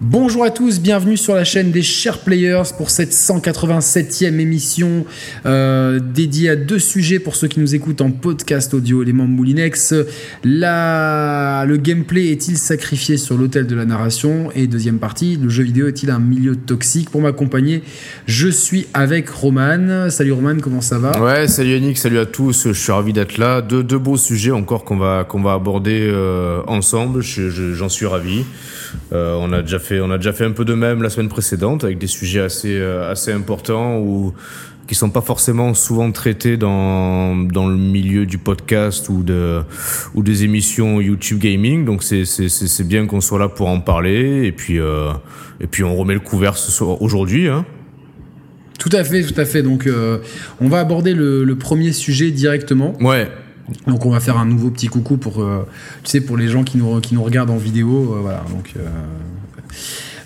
Bonjour à tous, bienvenue sur la chaîne des Chers Players pour cette 187e émission euh, dédiée à deux sujets pour ceux qui nous écoutent en podcast audio, les membres Moulinex. Le gameplay est-il sacrifié sur l'autel de la narration? Et deuxième partie, le jeu vidéo est-il un milieu toxique? Pour m'accompagner, je suis avec Roman. Salut Roman, comment ça va? Ouais, salut Yannick, salut à tous, je suis ravi d'être là. Deux, beaux sujets encore qu'on va, va aborder euh, ensemble, j'en suis ravi. Euh, on a déjà fait, on a déjà fait un peu de même la semaine précédente avec des sujets assez, euh, assez importants ou qui sont pas forcément souvent traités dans, dans le milieu du podcast ou de ou des émissions YouTube gaming. Donc c'est c'est bien qu'on soit là pour en parler et puis euh, et puis on remet le couvert aujourd'hui. Hein. Tout à fait, tout à fait. Donc on va aborder le, le premier sujet directement. Ouais. Donc on va faire un nouveau petit coucou pour, euh, tu sais, pour les gens qui nous, qui nous regardent en vidéo. Euh, voilà, donc, euh,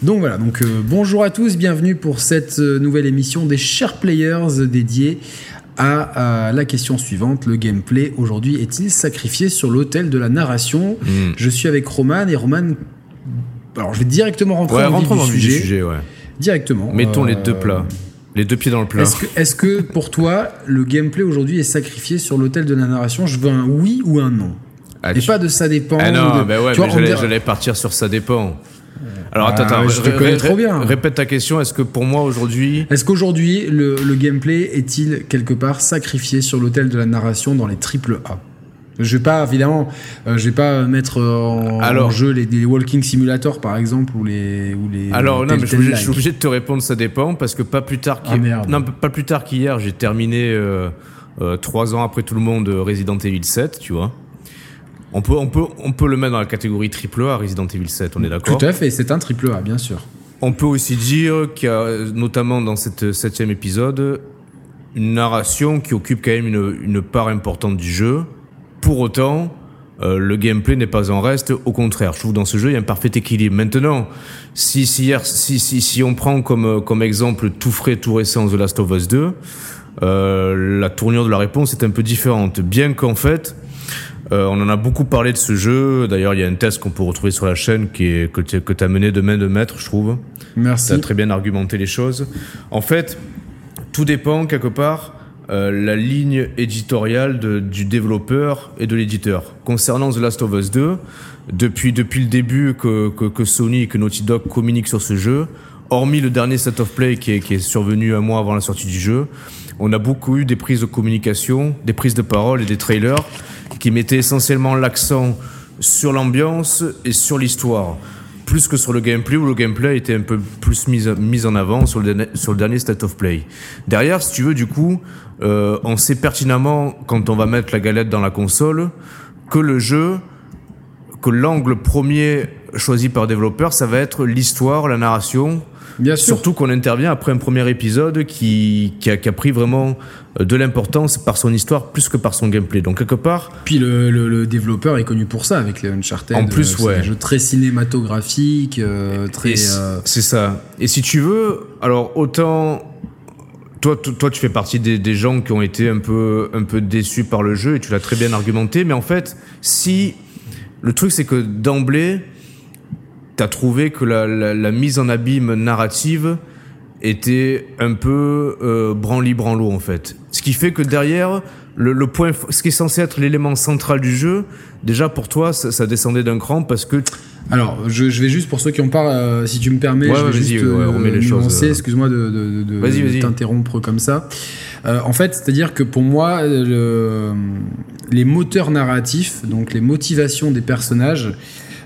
donc voilà, donc bonjour à tous, bienvenue pour cette nouvelle émission des Chers Players dédiée à, la question suivante. Le gameplay aujourd'hui est-il sacrifié sur l'autel de la narration? Hmm. Je suis avec Roman et Roman... Alors je vais directement rentrer dans, le sujet. ouais. Directement. Mettons les deux plats. Les deux pieds dans le plat. Est-ce que, pour toi, le gameplay aujourd'hui est sacrifié sur l'autel de la narration? Je veux un oui ou un non. Ah, Et pas de ça dépend. Ah non, bah ouais, mais j'allais partir sur ça dépend. Alors attends, ah, je te connais trop bien. Répète ta question. Est-ce que pour moi aujourd'hui, est-ce qu'aujourd'hui le, le, gameplay est-il quelque part sacrifié sur l'autel de la narration dans les triple A? Je vais pas, évidemment, euh, je vais pas mettre en, jeu les, walking simulators par exemple ou les ou les. Alors non, mais je, suis obligé de te répondre, ça dépend parce que pas plus tard ah, qu'hier, non, pas plus tard qu'hier, j'ai terminé euh, euh, trois ans après tout le monde Resident Evil 7, tu vois. On peut, on peut, on peut le mettre dans la catégorie triple A Resident Evil 7, on est d'accord? Tout à fait, c'est un triple A, bien sûr. On peut aussi dire qu'il y a, notamment dans cette septième épisode, une narration qui occupe quand même une, une part importante du jeu pour autant, euh, le gameplay n'est pas en reste. Au contraire, je trouve dans ce jeu il y a un parfait équilibre. Maintenant, si si si si, si on prend comme euh, comme exemple tout frais, tout récent The Last of Us 2, euh, la tournure de la réponse est un peu différente. Bien qu'en fait, euh, on en a beaucoup parlé de ce jeu. D'ailleurs, il y a un test qu'on peut retrouver sur la chaîne qui est que tu as mené de main de maître, je trouve. Merci. Tu as très bien argumenté les choses. En fait, tout dépend quelque part la ligne éditoriale du développeur et de l'éditeur. Concernant The Last of Us 2, depuis, depuis le début que, que, Sony et que Naughty Dog communiquent sur ce jeu, hormis le dernier set of play qui est, qui est survenu un mois avant la sortie du jeu, on a beaucoup eu des prises de communication, des prises de parole et des trailers qui mettaient essentiellement l'accent sur l'ambiance et sur l'histoire plus que sur le gameplay où le gameplay était un peu plus mis, mis en avant sur le, sur le dernier State of Play. Derrière, si tu veux, du coup, euh, on sait pertinemment quand on va mettre la galette dans la console que le jeu, que l'angle premier choisi par le développeur, ça va être l'histoire, la narration, Bien sûr. Surtout qu'on intervient après un premier épisode qui, qui, a, qui a pris vraiment euh, de l'importance par son histoire plus que par son gameplay. Donc quelque part. Puis le, le, développeur est connu pour ça avec les Uncharted. En plus, euh, ouais. Un jeu très cinématographique, euh, très. C'est ça. Et si tu veux, alors autant. Toi, toi, tu fais partie des, gens qui ont été un peu, un peu déçus par le jeu et tu l'as très bien argumenté. Mais en fait, si le truc, c'est que d'emblée, t'as trouvé que la, mise en abîme narrative était un peu euh, branli-branlo en fait. Ce qui fait que derrière, le, le, point, ce qui est censé être l'élément central du jeu, déjà pour toi, ça, ça descendait d'un cran parce que. Alors, je, je, vais juste pour ceux qui en parlent, euh, si tu me permets, je vais juste euh, les choses. Excuse-moi de, de, de, de t'interrompre comme ça. Euh, en fait, c'est-à-dire que pour moi, le, les moteurs narratifs, donc les motivations des personnages,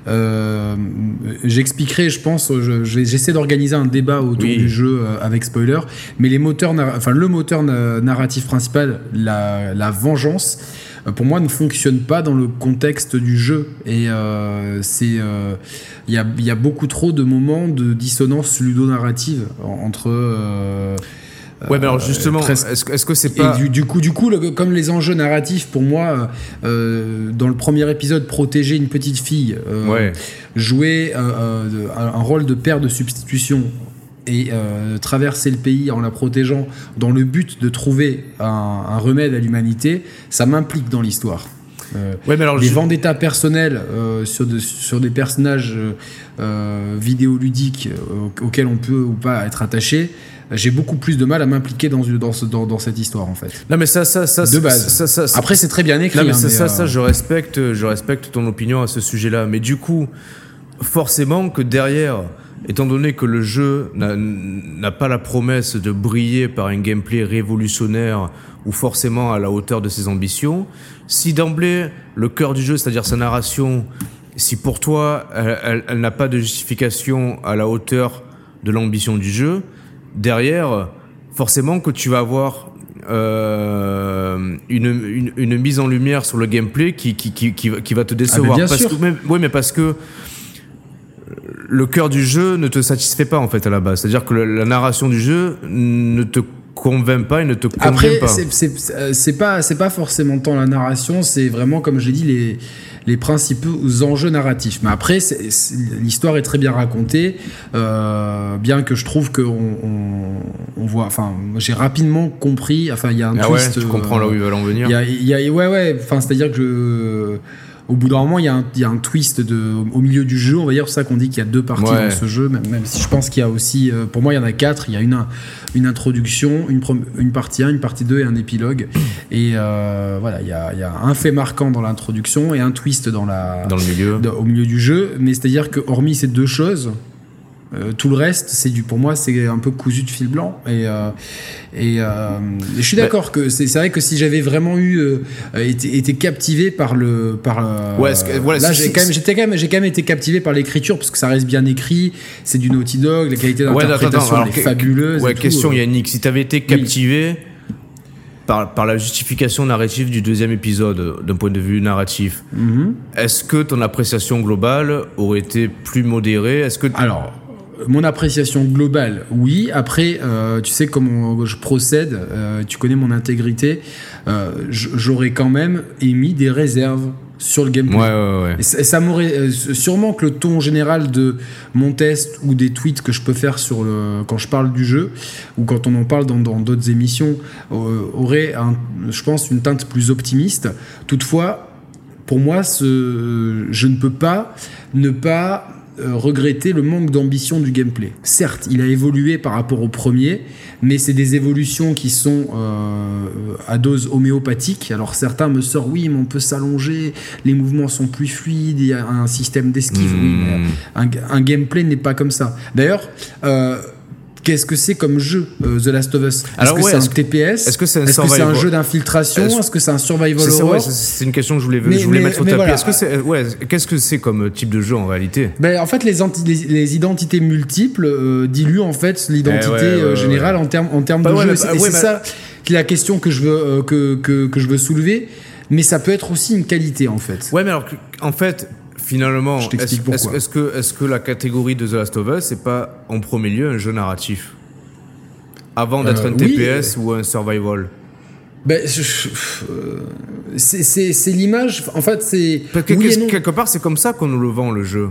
euh, j'expliquerai, je pense, j'essaie d'organiser un débat autour du jeu euh, avec spoiler, mais les moteurs, enfin le moteur narratif principal, la, la vengeance, euh, pour moi ne fonctionne pas dans le contexte du jeu. Et euh, c'est il y, a, y, a, beaucoup trop de moments de dissonance ludonarrative entre Ouais, mais alors justement, est-ce que c'est pas. du, coup, du coup comme les enjeux narratifs, pour moi, euh, dans le premier épisode, protéger une petite fille, euh, jouer euh, un rôle de père de substitution et traverser le pays en la protégeant dans le but de trouver un, remède à l'humanité, ça m'implique dans l'histoire. ouais, mais alors, des vendettas personnels sur, sur des personnages vidéoludiques auxquels on peut ou pas être attaché j'ai beaucoup plus de mal à m'impliquer dans, dans, dans, cette histoire en fait. Non mais ça, ça, ça, de base. Ça, ça, Après c'est très bien écrit. Non, mais, hein, ça, ça, je respecte, je respecte ton opinion à ce sujet-là. Mais du coup, forcément que derrière, étant donné que le jeu n'a pas la promesse de briller par un gameplay révolutionnaire ou forcément à la hauteur de ses ambitions, si d'emblée le cœur du jeu, c'est-à-dire sa narration, si pour toi elle, elle n'a pas de justification à la hauteur de l'ambition du jeu, derrière, forcément que tu vas avoir euh, une, une, mise en lumière sur le gameplay qui, qui, qui, qui, va te décevoir. Ah, parce Que, oui, mais parce que le cœur du jeu ne te satisfait pas en fait à la base. C'est-à-dire que la narration du jeu ne te convainc pas et ne te convainc Après, pas. c'est pas c'est pas forcément tant la narration, c'est vraiment comme j'ai dit les les principaux enjeux narratifs. Mais après, l'histoire est très bien racontée, euh, bien que je trouve que on, voit. Enfin, j'ai rapidement compris. Enfin, il y a un ah twist. Ouais, tu comprends là où ils veulent en venir. Il y a, ouais, ouais. Enfin, c'est-à-dire que je au bout d'un moment, il y, a un, twist de, au milieu du jeu. On va dire pour ça qu'on dit qu'il y a deux parties dans ce jeu, même, si je pense qu'il y a aussi, euh, pour moi, il y en a quatre. Il y a une, une introduction, une, une partie 1, une partie 2 et un épilogue. Et euh, voilà, il y, a, il y, a, un fait marquant dans l'introduction et un twist dans, la, dans le milieu. au milieu du jeu. Mais c'est-à-dire que, hormis ces deux choses, euh, tout le reste, c'est du, pour moi, c'est un peu cousu de fil blanc. Et, euh, et, euh, je suis d'accord que c'est vrai que si j'avais vraiment eu été, été, captivé par le, par ouais, là, j'ai quand même, j'étais quand même, j'ai quand même été captivé par l'écriture parce que ça reste bien écrit. C'est du Naughty Dog, la qualité d'interprétation ouais, est fabuleuse. Ouais, question Yannick, si t'avais été captivé. Par, par, la justification narrative du deuxième épisode, d'un point de vue narratif, mhm. est-ce que ton appréciation globale aurait été plus modérée? Est-ce que alors mon appréciation globale, oui. Après, euh, tu sais comment je procède, euh, tu connais mon intégrité. Euh, j'aurais quand même émis des réserves sur le gameplay. Ouais, ouais, ouais. Et ça, m'aurait sûrement que le ton général de mon test ou des tweets que je peux faire sur le quand je parle du jeu ou quand on en parle dans d'autres émissions aurait, je pense, une teinte plus optimiste. Toutefois, pour moi, ce, je ne peux pas ne pas regretter le manque d'ambition du gameplay. Certes, il a évolué par rapport au premier, mais c'est des évolutions qui sont euh, à dose homéopathique. Alors certains me sortent, oui, mais on peut s'allonger, les mouvements sont plus fluides, il y a un système d'esquive. Oui, mais hmm. un, gameplay n'est pas comme ça. D'ailleurs, euh, Qu'est-ce que c'est comme jeu euh, The Last of Us? Est-ce que c'est un TPS Est-ce que c'est un, un, jeu d'infiltration? Est-ce que c'est un survival horror? C'est une question que je voulais, je voulais mettre au tapis. Est-ce que c'est ouais, qu'est-ce que c'est comme type de jeu en réalité? Ben, en fait les, les, identités multiples euh, diluent en fait l'identité eh euh, générale en termes en termes bah de jeu. c'est ça la question que je veux que, que, que je veux soulever. Mais ça peut être aussi une qualité en fait. Ouais, mais alors en fait, finalement, est-ce que, est que la catégorie de The Last of Us, c'est pas en premier lieu un jeu narratif Avant d'être euh, un TPS ou un survival? Ben, euh, c'est l'image. En fait, c'est. quelque part, c'est comme ça qu'on nous le vend, le jeu.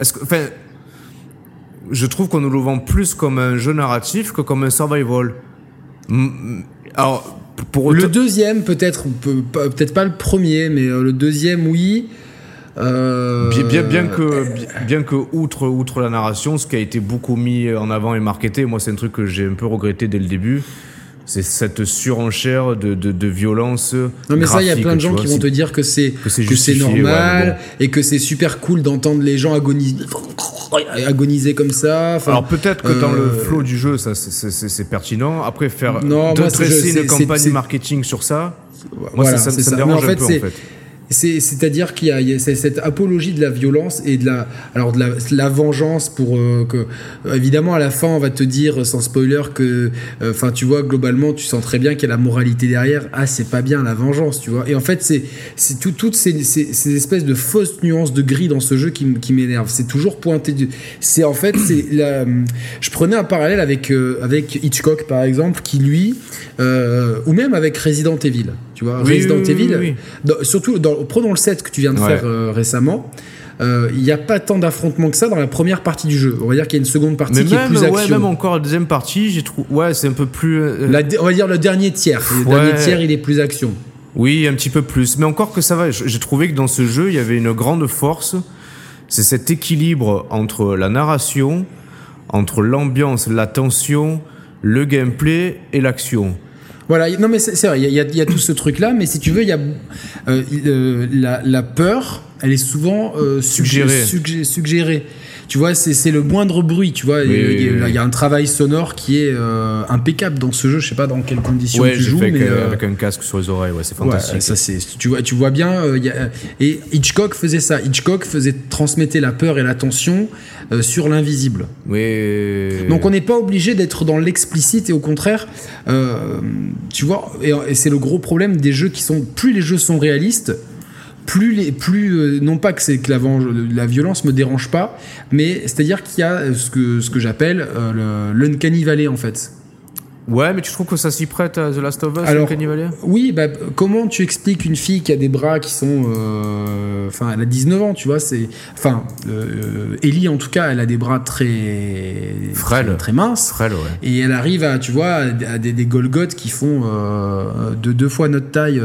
Est-ce que. Enfin. Je trouve qu'on nous le vend plus comme un jeu narratif que comme un survival. Alors, pour Le deuxième, peut-être. Peut-être pas le premier, mais euh, le deuxième, oui. Euh, bien, bien, que, bien que outre, outre la narration, ce qui a été beaucoup mis en avant et marketé, moi c'est un truc que j'ai un peu regretté dès le début, c'est cette surenchère de, de, de, violence. Non, mais ça, il y a plein de gens qui vont te dire que c'est normal et que c'est super cool d'entendre les gens agoniser, agoniser comme ça. Alors peut-être que dans le euh, flow du jeu, ça c'est pertinent. Après, faire non, dresser une campagne marketing sur ça, moi ça, ça, me dérange un peu en fait. C'est-à-dire qu'il y, a, cette apologie de la violence et de la, alors de la, vengeance pour euh, que, évidemment, à la fin, on va te dire, sans spoiler, que, euh, enfin, tu vois, globalement, tu sens très bien qu'il y a la moralité derrière. Ah, c'est pas bien la vengeance, tu vois. Et en fait, c'est tout, toutes ces, ces, espèces de fausses nuances de gris dans ce jeu qui, qui m'énervent. C'est toujours pointé du. C'est en fait, c'est. Je prenais un parallèle avec, euh, avec Hitchcock, par exemple, qui lui, ou même avec Resident Evil. Tu vois, Resident Evil, surtout dans, prenons le set que tu viens de faire euh, récemment. Euh, il n'y a pas tant d'affrontements que ça dans la première partie du jeu. On va dire qu'il y a une seconde partie qui est plus action. Ouais, même encore la deuxième partie, j'ai trouvé. Ouais, c'est un peu plus. Euh, on va dire le dernier tiers. Le dernier tiers, il est plus action. Oui, un petit peu plus. Mais encore que ça va, j'ai trouvé que dans ce jeu, il y avait une grande force. C'est cet équilibre entre la narration, entre l'ambiance, la tension, le gameplay et l'action. Voilà, non mais c'est vrai, il y, y, a tout ce truc-là, mais si tu veux, il y a euh, euh, la, la, peur, elle est souvent euh, suggérée. suggérée. Tu vois, c'est le moindre bruit, tu vois. il, y a, un travail sonore qui est euh, impeccable dans ce jeu. Je sais pas dans quelles conditions tu joues, mais avec un casque sur les oreilles, ouais, c'est fantastique. ça c'est, tu vois, tu vois bien. et Hitchcock faisait ça. Hitchcock faisait transmettre la peur et la tension sur l'invisible. Oui. Donc on n'est pas obligé d'être dans l'explicite et au contraire, tu vois. et c'est le gros problème des jeux qui sont plus les jeux sont réalistes, plus les plus euh, non pas que c'est que la, la, violence me dérange pas mais c'est à dire qu'il y a ce que ce que j'appelle euh, l'uncanny valley en fait Ouais, mais tu trouves que ça s'y prête à The Last of Us, Alors, Oui, bah, comment tu expliques une fille qui a des bras qui sont. Euh, enfin, elle a 19 ans, tu vois. c'est Enfin, Ellie, en tout cas, elle a des bras très. Frêles. Très, minces. Frêles, ouais. Et elle arrive à, tu vois, à des, des Golgoth qui font de deux fois notre taille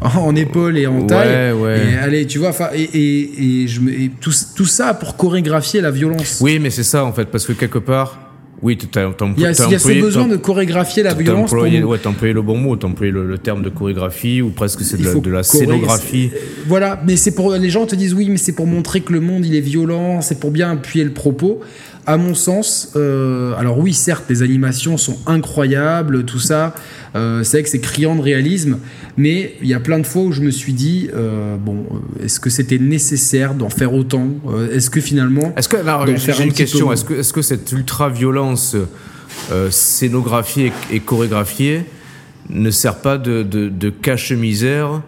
en épaule et en taille. Et allez, tu vois, et, et, je tout, tout, ça pour chorégraphier la violence. Oui, mais c'est ça en fait, parce que quelque part. Oui, tu as, Il y a, ce besoin de chorégraphier la violence. Employé, ouais, employé le bon mot, t'as employé le, terme de chorégraphie ou presque c'est de, la scénographie. Voilà, mais c'est pour les gens te disent oui, mais c'est pour montrer que le monde il est violent, c'est pour bien appuyer le propos à mon sens, euh, alors oui, certes, les animations sont incroyables, tout ça, euh, c'est vrai que c'est criant de réalisme, mais il y a plein de fois où je me suis dit, euh, bon, est-ce que c'était nécessaire d'en faire autant Est-ce que finalement. Est-ce que, j'ai une question, est-ce que, est que cette ultra-violence scénographiée et, chorégraphiée ne sert pas de, de, cache-misère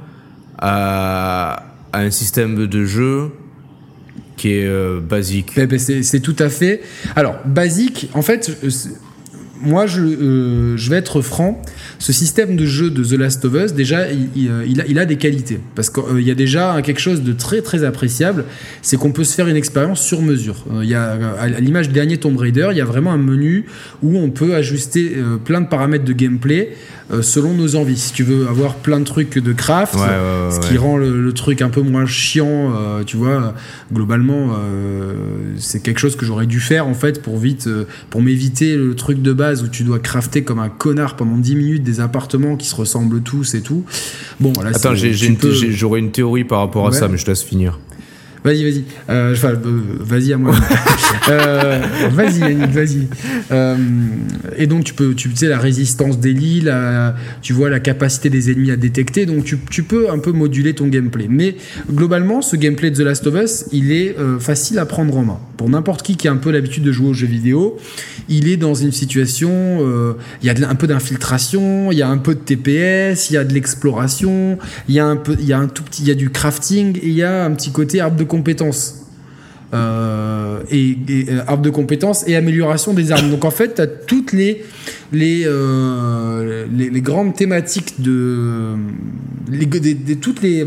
à, à un système de jeu qui est euh, basique? Ben, ben, c'est tout à fait. Alors, basique, en fait, euh, moi, je, euh, je vais être franc. Ce système de jeu de The Last of Us, déjà, il, a, il a, des qualités. Parce qu'il y a déjà quelque chose de très, très appréciable. C'est qu'on peut se faire une expérience sur mesure. Il y a, à l'image du dernier Tomb Raider, il y a vraiment un menu où on peut ajuster plein de paramètres de gameplay euh, selon nos envies. Si tu veux avoir plein de trucs de craft, ce qui rend le, truc un peu moins chiant, euh, tu vois, globalement, euh, c'est quelque chose que j'aurais dû faire en fait pour vite, pour m'éviter le truc de base où tu dois crafter comme un connard pendant 10 minutes des appartements qui se ressemblent tous et tout. Bon, là, Attends, j'aurais une théorie par rapport à ça, mais je te laisse finir. Vas-y, vas-y. Euh, enfin, euh, vas-y à moi. euh, vas-y, Yannick, vas-y. Et donc, tu peux, tu sais, la résistance des lits, la, tu vois la capacité des ennemis à détecter. Donc, tu, tu, peux un peu moduler ton gameplay. Mais globalement, ce gameplay de The Last of Us, il est facile à prendre en main. Pour n'importe qui qui a un peu l'habitude de jouer aux jeux vidéo, il est dans une situation, il y a un peu d'infiltration, il y a un peu de TPS, il y a de l'exploration, il y a un peu, il y a un tout petit, il y a du crafting et il y a un petit côté arbre de compétences. Euh, et, euh, arbre de compétences et amélioration des armes. Donc en fait, tu as toutes les, les, euh, les, grandes thématiques de. Les, toutes les.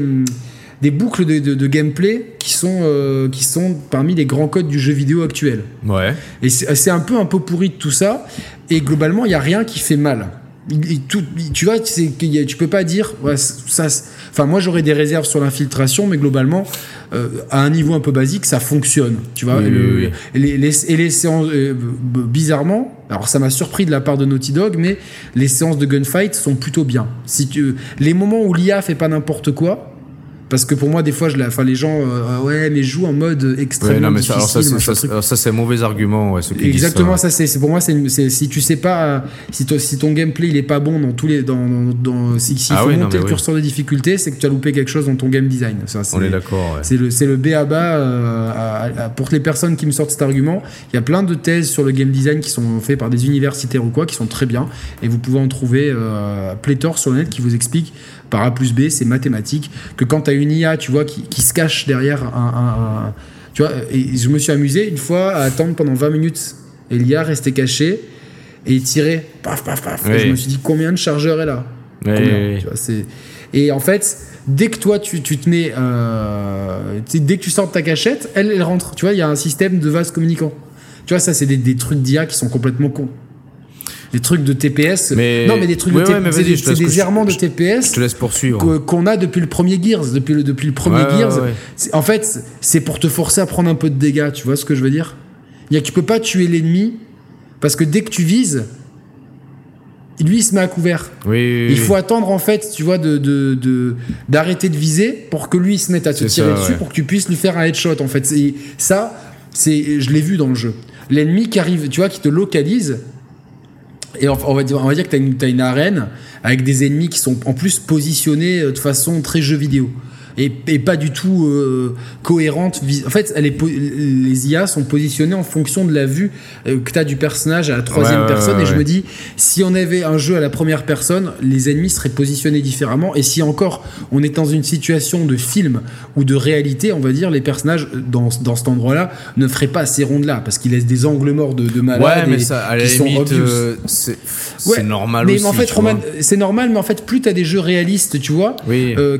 des boucles de, de, gameplay qui sont, qui sont parmi les grands codes du jeu vidéo actuel. Ouais. Et c'est un peu un peu pourri de tout ça. Et globalement, il n'y a rien qui fait mal. Tout, tu vois, tu peux pas dire. ça, enfin, moi, j'aurais des réserves sur l'infiltration, mais globalement, euh, à un niveau un peu basique, ça fonctionne. Tu vois, et, les, séances, euh, bizarrement, alors ça m'a surpris de la part de Naughty Dog, mais les séances de gunfight sont plutôt bien. Si tu, les moments où l'IA fait pas n'importe quoi, parce que pour moi, des fois, je enfin, les gens, euh, ouais, mais joue en mode extrêmement difficile. alors ça, c'est un mauvais argument, ouais, Exactement, ça, c'est pour moi, c'est si tu sais pas, si, si ton gameplay il est pas bon dans tous les, dans, dans, si, si ah faut monter le curseur de difficulté, c'est que tu as loupé quelque chose dans ton game design. Ça, On est d'accord. C'est le, c'est le B à bas euh, pour les personnes qui me sortent cet argument. Il y a plein de thèses sur le game design qui sont faites par des universitaires ou quoi, qui sont très bien, et vous pouvez en trouver euh, pléthore sur le net qui vous expliquent par A plus B, c'est mathématique, que quand tu as une IA, tu vois, qui, se cache derrière un, Tu vois, et je me suis amusé une fois à attendre pendant 20 minutes, et l'IA restait cachée, et tirait, paf, paf, paf. je me suis dit, combien de chargeurs est là? Et en fait, dès que toi, tu, te mets... Euh, dès que tu sors de ta cachette, elle, elle rentre. Tu vois, il y a un système de vase communicant. Tu vois, ça, c'est des, des trucs d'IA qui sont complètement cons. Des trucs de TPS. non, mais des trucs de TPS. c'est des, errements de TPS. Je te laisse poursuivre. Qu'on a depuis le premier Gears. Depuis le, depuis le premier Gears. En fait, c'est pour te forcer à prendre un peu de dégâts. Tu vois ce que je veux dire? Il y a, Tu peux pas tuer l'ennemi parce que dès que tu vises, lui il se met à couvert. Oui, il faut attendre en fait, tu vois, de, d'arrêter de, viser pour que lui il se mette à te tirer dessus pour que tu puisses lui faire un headshot en fait. Et ça, c'est, je l'ai vu dans le jeu. L'ennemi qui arrive, tu vois, qui te localise. Et on va dire, que tu as, as une arène avec des ennemis qui sont en plus positionnés de façon très jeu vidéo et, pas du tout euh, cohérente. En fait, elle est, les IA sont positionnées en fonction de la vue euh, que tu as du personnage à la troisième personne. et je me dis, si on avait un jeu à la première personne, les ennemis seraient positionnés différemment. Et si encore on est dans une situation de film ou de réalité, on va dire, les personnages dans, dans cet endroit-là ne feraient pas ces rondes-là parce qu'ils laissent des angles morts de, de malades. Ouais, mais ça, à la limite, euh, c'est normal mais, aussi. en fait, c'est normal, mais en fait, plus tu as des jeux réalistes, tu vois,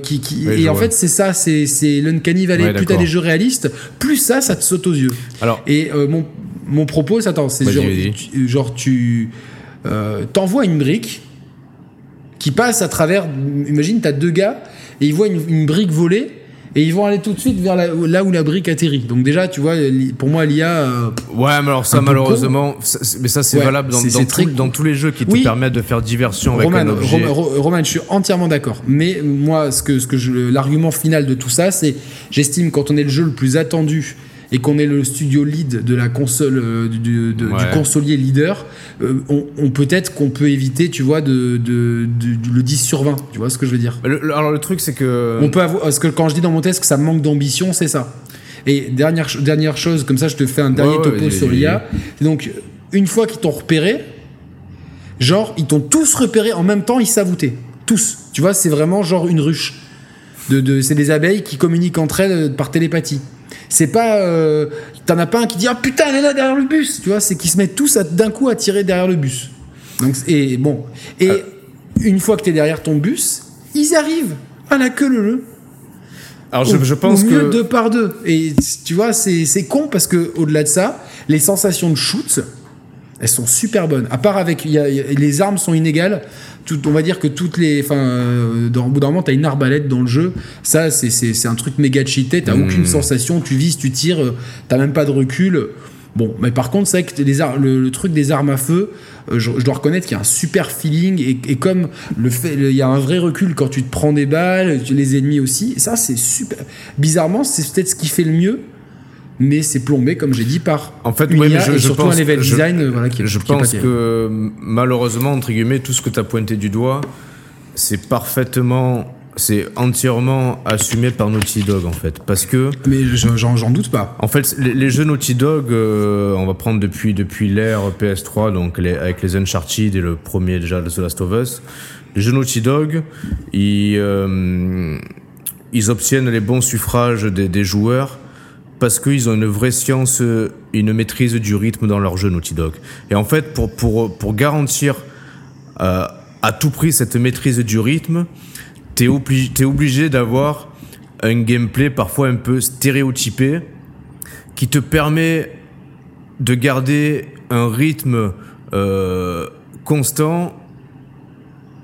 qui, qui et en fait, c'est ça, c'est l'Uncanny Valley. plus t'as des jeux réalistes, plus ça, ça te saute aux yeux. Alors, et euh, mon, mon propos, attends, c'est genre, tu, genre tu euh, t'envoies une brique qui passe à travers. Imagine, t'as deux gars et ils voient une brique voler et ils vont aller tout de suite vers là où la brique atterrit. Donc déjà, tu vois, pour moi, l'IA. Euh, ouais, mais alors ça, malheureusement, mais ça c'est valable dans, dans, tous les jeux qui te permettent de faire diversion avec Roman, un objet. Roman, je suis entièrement d'accord. Mais moi, ce que, ce que l'argument final de tout ça, c'est, j'estime quand on est le jeu le plus attendu et qu'on est le studio lead de la console euh, du, consolier leader, euh, on, peut-être qu'on peut éviter, tu vois, de, le 10 sur 20. Tu vois ce que je veux dire? Alors le truc, c'est que on peut avoir, parce que quand je dis dans mon test que ça manque d'ambition, c'est ça. Et dernière dernière chose, comme ça, je te fais un dernier topo sur l'IA. Donc une fois qu'ils t'ont repéré, genre ils t'ont tous repéré en même temps, ils savoutent tous. Tu vois, c'est vraiment genre une ruche. De, de c'est des abeilles qui communiquent entre elles par télépathie. C'est pas. Euh, T'en as pas un qui dit Ah putain, elle est là derrière le bus Tu vois, c'est qu'ils se mettent tous d'un coup à tirer derrière le bus. Donc, et bon. Et euh. une fois que t'es derrière ton bus, ils arrivent à la queue le Alors je, je pense au mieux que. deux par deux. Et tu vois, c'est con parce que au-delà de ça, les sensations de shoot, elles sont super bonnes. À part avec. Y a, les armes sont inégales on va dire que toutes les. Enfin, euh, dans, au bout d'un moment, t'as une arbalète dans le jeu. Ça, c'est un truc méga cheaté. T'as aucune hmm. sensation. Tu vises, tu tires. Euh, t'as même pas de recul. Bon, mais par contre, c'est que les le, truc des armes à feu, euh, je, dois reconnaître qu'il y a un super feeling et, comme le fait, il y a un vrai recul quand tu te prends des balles, les ennemis aussi. Et ça, c'est super. Bizarrement, c'est peut-être ce qui fait le mieux mais c'est plombé, comme j'ai dit, par en fait, une IA je, et surtout pense, un level design euh, voilà, qui Je pense que malheureusement, entre guillemets, tout ce que tu as pointé du doigt, c'est parfaitement c'est entièrement assumé par Naughty Dog en fait. Parce que mais j'en doute pas. en fait les, jeux Naughty Dog euh, on va prendre depuis depuis l'ère PS3 donc les, avec les Uncharted et le premier déjà The Last of Us. Les jeux Naughty Dog ils euh, ils obtiennent les bons suffrages des, des joueurs parce qu'ils ont une vraie science, une maîtrise du rythme dans leur jeu Naughty Dog. Et en fait, pour garantir euh, à tout prix cette maîtrise du rythme, t'es obligé, es obligé d'avoir un gameplay parfois un peu stéréotypé qui te permet de garder un rythme euh, constant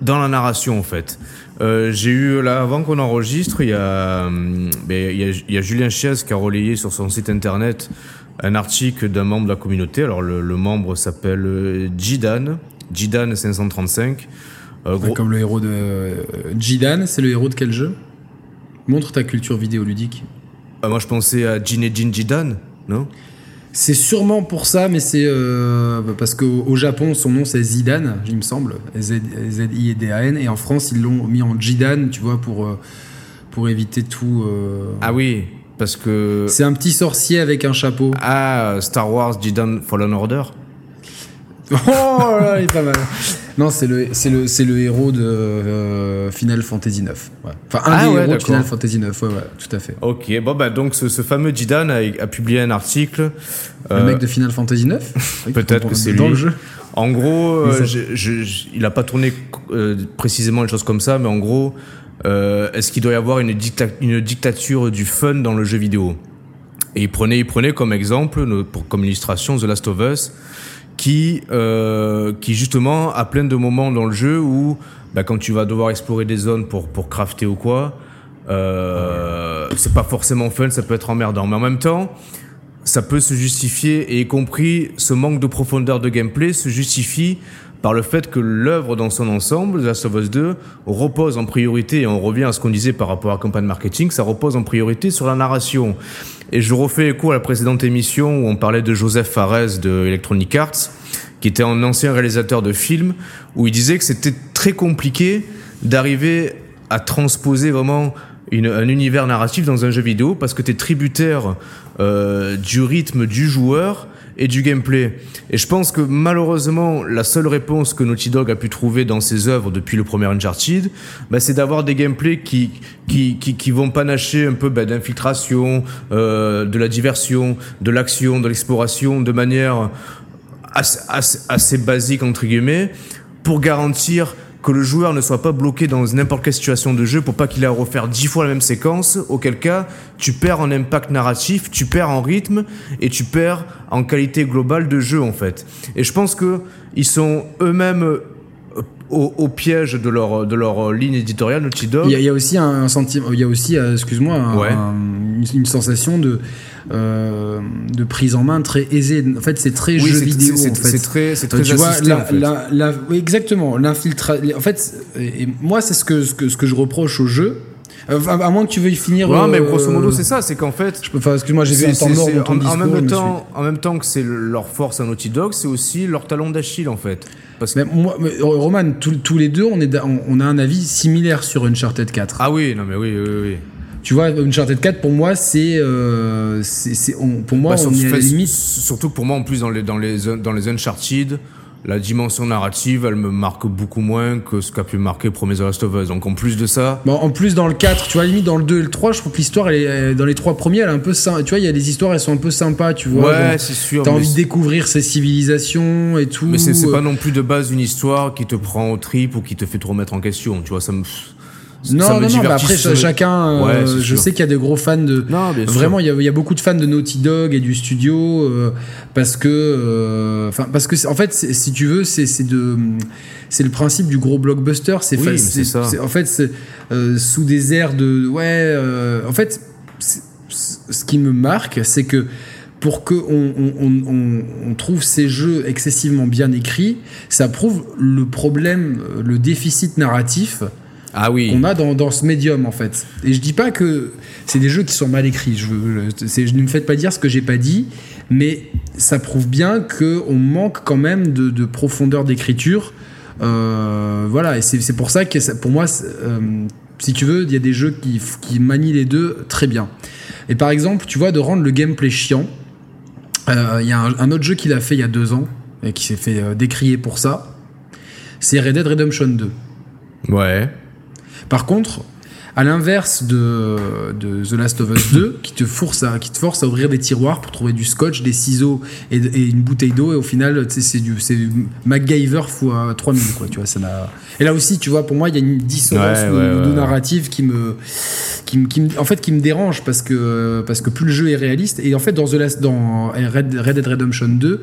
dans la narration en fait. Euh, j'ai eu là avant qu'on enregistre, il y a, hum, ben, il y a, Julien Chiez qui a relayé sur son site internet un article d'un membre de la communauté. Alors le, membre s'appelle euh, Jidan, Jidan 535. Euh, comme le héros de Jidan, c'est le héros de quel jeu? Montre ta culture vidéoludique. moi je pensais à Jinejin Jidan, non? C'est sûrement pour ça, mais c'est euh, parce qu'au Japon, son nom c'est Zidane, il me semble, Z-I-D-A-N, et en France, ils l'ont mis en Jidan, tu vois, pour, euh, pour éviter tout. Euh, ah oui, parce que. C'est un petit sorcier avec un chapeau. Ah, Star Wars Jidan Fallen Order Oh là, il est pas mal. Non, c'est le, c'est le, c'est le héros de euh, Final Fantasy IX. Enfin, un ah des héros de Final Fantasy IX, ouais, ouais, tout à fait. Ok, bon, bah, donc ce, fameux Jidan a, a, publié un article. Le mec de Final Fantasy IX Peut-être que c'est dans le jeu. En gros, euh, il a pas tourné euh, précisément une chose comme ça, mais en gros, est-ce qu'il doit y avoir une, une dictature du fun dans le jeu vidéo? Et il prenait, il prenait comme exemple, pour, comme illustration, The Last of Us qui, euh, qui justement a plein de moments dans le jeu où bah, quand tu vas devoir explorer des zones pour, pour crafter ou quoi, euh, c'est pas forcément fun, ça peut être emmerdant. Mais en même temps, ça peut se justifier, et y compris ce manque de profondeur de gameplay se justifie par le fait que l'œuvre dans son ensemble, The Last of Us 2, repose en priorité, et on revient à ce qu'on disait par rapport à la campagne marketing, ça repose en priorité sur la narration. Et je refais écho à la précédente émission où on parlait de Joseph Fares de Electronic Arts, qui était un ancien réalisateur de films, où il disait que c'était très compliqué d'arriver à transposer vraiment un univers narratif dans un jeu vidéo parce que tu es tributaire euh, du rythme du joueur et du gameplay. Et je pense que malheureusement, la seule réponse que Naughty Dog a pu trouver dans ses œuvres depuis le premier Uncharted, bah, c'est d'avoir des gameplays qui, qui, qui, vont panacher un peu bah, d'infiltration, euh, de la diversion, de l'action, de l'exploration, de manière assez, assez, assez basique, entre guillemets, pour garantir que le joueur ne soit pas bloqué dans n'importe quelle situation de jeu pour pas qu'il ait à refaire dix fois la même séquence, auquel cas tu perds en impact narratif, tu perds en rythme et tu perds en qualité globale de jeu en fait. Et je pense que ils sont eux-mêmes euh, au, piège de leur, de leur ligne éditoriale Naughty Dog. Il y, a, aussi un, sentiment, il y a aussi, euh, excuse-moi, une, sensation de euh, de prise en main très aisée. En fait, c'est très jeu vidéo. C'est très, c'est très tu vois, exactement. L'infiltration. En fait, et moi, c'est ce que, ce que, ce que je reproche au jeu. Euh, à moins que tu veuilles finir. Ouais, mais grosso modo, c'est ça. C'est qu'en fait. Je peux, excuse-moi, j'ai vu un temps mort dans ton en, discours, en même temps, en même temps que c'est leur force à Naughty Dog, c'est aussi leur talon d'Achille, en fait. Parce mais moi, Roman, tous les deux, on, est, on a un avis similaire sur Uncharted 4. Ah oui, non, mais oui, oui, oui. Tu vois, Uncharted 4 pour moi c'est euh, c'est pour moi bah, on est à la limite. Surtout pour moi en plus dans les dans les dans les Uncharted, la dimension narrative, elle me marque beaucoup moins que ce qu'a pu marquer Premier The Last of Us. Donc en plus de ça. Bon, en plus dans le 4, tu vois, limite dans le 2 et le 3, je trouve que l'histoire, elle est, dans les trois premiers, elle est un peu Tu vois, il y a des histoires, elles sont un peu sympas, tu vois. Ouais, c'est sûr. T'as envie de découvrir ces civilisations et tout. Mais c'est pas non plus de base une histoire qui te prend au trip ou qui te fait te remettre en question. Tu vois, ça me. Non, non, non, mais après, chacun, euh, je sais qu'il y a des gros fans de. Non, vraiment, il y, a, il y, a, beaucoup de fans de Naughty Dog et du studio euh, parce que, euh, enfin, parce que, en fait, si tu veux, c'est de, c'est le principe du gros blockbuster. C'est oui, ça. En fait, sous des airs de, ouais, en fait, ce qui me marque, c'est que pour qu'on on, on, on, trouve ces jeux excessivement bien écrits, ça prouve le problème, le déficit narratif ah oui. qu'on a dans, dans, ce médium en fait. Et je dis pas que c'est des jeux qui sont mal écrits. Je, je, je ne me faites pas dire ce que j'ai pas dit, mais ça prouve bien que on manque quand même de, de profondeur d'écriture. Euh, voilà, et c'est pour ça que pour moi, euh, si tu veux, il y a des jeux qui, qui manient les deux très bien. Et par exemple, tu vois, de rendre le gameplay chiant. Euh, il y a un, un, autre jeu qu'il a fait il y a deux ans et qui s'est fait décrier pour ça. C'est Red Dead Redemption 2. Ouais. Par contre, à l'inverse de, de, The Last of Us 2, qui te, force à, qui te force à ouvrir des tiroirs pour trouver du scotch, des ciseaux et, une bouteille d'eau, et au final, c'est du MacGyver fois 3000, quoi, tu vois, ça Et là aussi, tu vois, pour moi, il y a une dissonance de, narrative qui me, qui, qui en fait, qui me dérange parce que, parce que plus le jeu est réaliste, et en fait, dans, The Last, dans Red, Dead Redemption 2,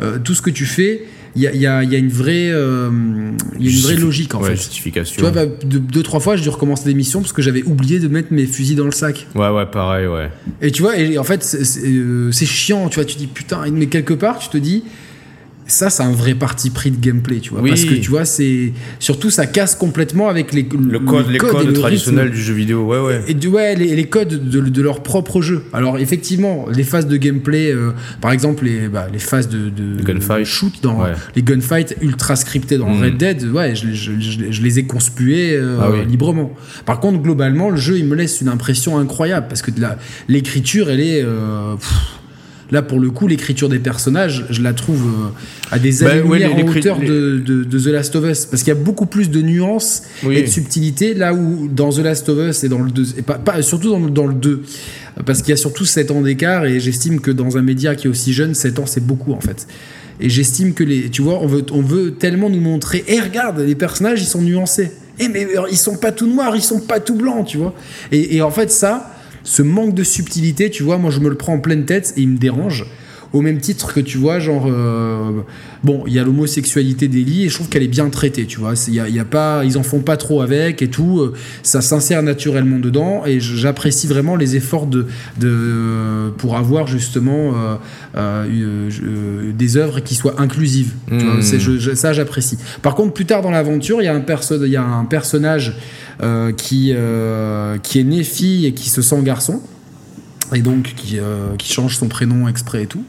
euh, tout ce que tu fais, il y a, y, a, y a, une vraie, euh, y a une vraie logique en fait. Justification. Tu vois, bah, deux, trois fois, j'ai dû recommencer l'émission parce que j'avais oublié de mettre mes fusils dans le sac. Ouais, ouais, pareil, ouais. Et tu vois, et en fait, c'est euh, chiant, tu vois, tu dis putain, mais quelque part, tu te dis, ça c'est un vrai parti pris de gameplay tu vois. Parce que tu vois c'est surtout ça casse complètement avec les le code les codes, traditionnels du jeu vidéo ouais ouais. Et du, ouais les, les codes de, de, leur propre jeu. Alors effectivement les phases de gameplay euh, par exemple les bah, les phases de, de, gunfight. shoot dans les gunfights ultra scriptés dans mm. Red Dead ouais je, je, je, les ai conspués euh, ah librement. Par contre globalement le jeu il me laisse une impression incroyable parce que l'écriture elle est euh, Là, pour le coup, l'écriture des personnages, je la trouve euh, à des bah, années en hauteur de, de, de, The Last of Us. Parce qu'il y a beaucoup plus de nuances et de subtilité, là où dans The Last of Us et dans le 2, et pas, pas, surtout dans, dans le 2, parce qu'il y a surtout 7 ans d'écart, et j'estime que dans un média qui est aussi jeune, 7 ans, c'est beaucoup en fait. Et j'estime que les, tu vois, on veut, on veut tellement nous montrer, et regarde, les personnages, ils sont nuancés. Et mais ils sont pas tout noirs, ils sont pas tout blancs, tu vois. Et, et en fait, ça, ce manque de subtilité, tu vois, moi je me le prends en pleine tête et il me dérange. Au même titre que tu vois, genre, bon, il y a l'homosexualité d'Eli et je trouve qu'elle est bien traitée, tu vois. Y a, y a, pas, ils en font pas trop avec et tout. ça s'insère naturellement dedans et j'apprécie vraiment les efforts de, de pour avoir justement des œuvres qui soient inclusives. Hmm. ça, j'apprécie. Par contre, plus tard dans l'aventure, il y a un, perso y a un personnage euh, qui, euh, qui est né fille et qui se sent garçon, et donc qui, euh, qui change son prénom exprès et tout.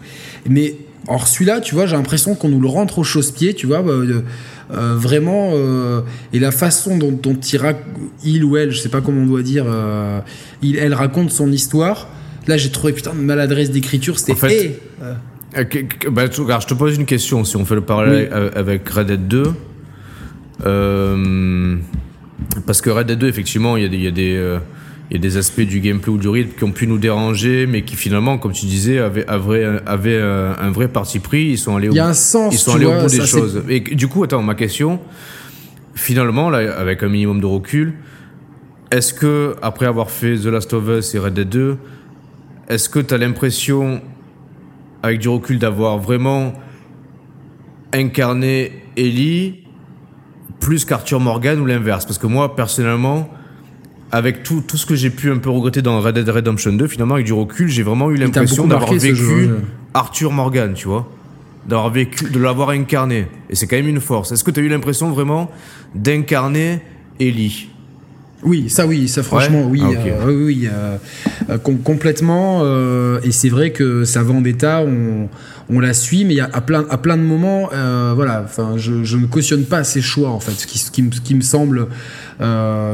Mais or celui-là, tu vois, j'ai l'impression qu'on nous le rentre au chausse-pied, tu vois. vraiment et la façon dont, dont il, il, ou elle je sais pas comment on doit dire il, elle raconte son histoire là j'ai trouvé putain de maladresse d'écriture c'était en fait, bah, je te pose une question si on fait le parallèle avec Red Dead 2 euh, parce que Red Dead 2, effectivement, il y a des, y a des, euh, il y a des aspects du gameplay ou du rythme qui ont pu nous déranger, mais qui finalement, comme tu disais, avaient, avaient, avaient un vrai parti pris. Ils sont allés au, un sens, ils sont allés au bout des choses. Et du coup, attends, ma question, finalement, là, avec un minimum de recul, est-ce que, après avoir fait The Last of Us et Red Dead 2, est-ce que tu as l'impression, avec du recul, d'avoir vraiment incarné Ellie plus qu'Arthur Morgan ou l'inverse? Parce que moi, personnellement, avec tout, tout ce que j'ai pu un peu regretter dans Red Dead Redemption 2, finalement, avec du recul, j'ai vraiment eu l'impression d'avoir vécu Arthur Morgan, tu vois D'avoir vécu, de l'avoir incarné. Et c'est quand même une force. Est-ce que tu as eu l'impression vraiment d'incarner Ellie? Oui, ça oui, ça franchement oui, ah, euh, oui, euh, euh, complètement. et c'est vrai que sa vendetta, on, on la suit, mais à plein, à plein de moments, voilà, enfin, je, ne cautionne pas ces choix en fait, qui, qui, me semblent,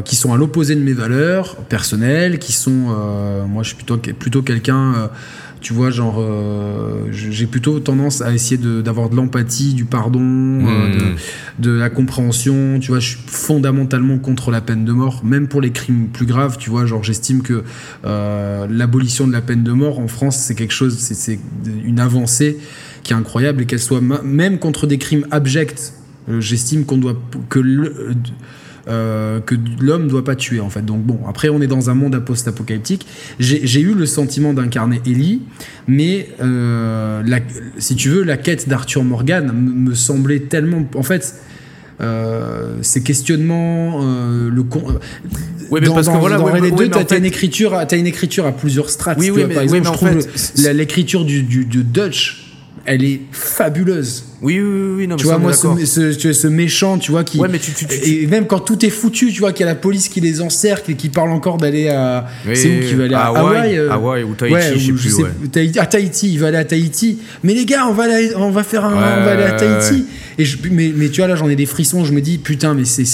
qui sont à l'opposé de mes valeurs personnelles, qui sont, moi, je suis plutôt plutôt quelqu'un tu vois, genre, euh, j'ai plutôt tendance à essayer d'avoir de, l'empathie, du pardon, euh, hmm. de, la compréhension. Tu vois, je suis fondamentalement contre la peine de mort, même pour les crimes plus graves. Tu vois, genre, j'estime que euh, l'abolition de la peine de mort en France, c'est quelque chose, c'est une avancée qui est incroyable et qu'elle soit même contre des crimes abjects. J'estime qu'on doit que le, euh, que l'homme doit pas tuer en fait. Donc bon, après on est dans un monde post-apocalyptique. J'ai eu le sentiment d'incarner Ellie, mais euh, si tu veux, la quête d'Arthur Morgan me semblait tellement, en fait. Euh, ces questionnements, le con. Oui, mais parce que voilà, dans Red 2, t'as une écriture, as une écriture à plusieurs strates. Oui, oui, mais, par exemple, je trouve l'écriture du, du, du Dutch elle est fabuleuse. Oui, oui, oui, non, tu vois, moi, ce, ce, ce, méchant, tu vois, qui. Ouais, mais tu, tu, et même quand tout est foutu, tu vois, qu'il y a la police qui les encercle et qui parle encore d'aller à. c'est où qu'il va aller à Hawaï euh, Hawaï, ou Tahiti, ouais, je sais plus. Sais, à Tahiti, il va aller à Tahiti. Mais les gars, on va aller, on va faire un, on va aller à Tahiti. Et je, mais, mais tu vois, là, j'en ai des frissons. Je me dis, putain, mais c'est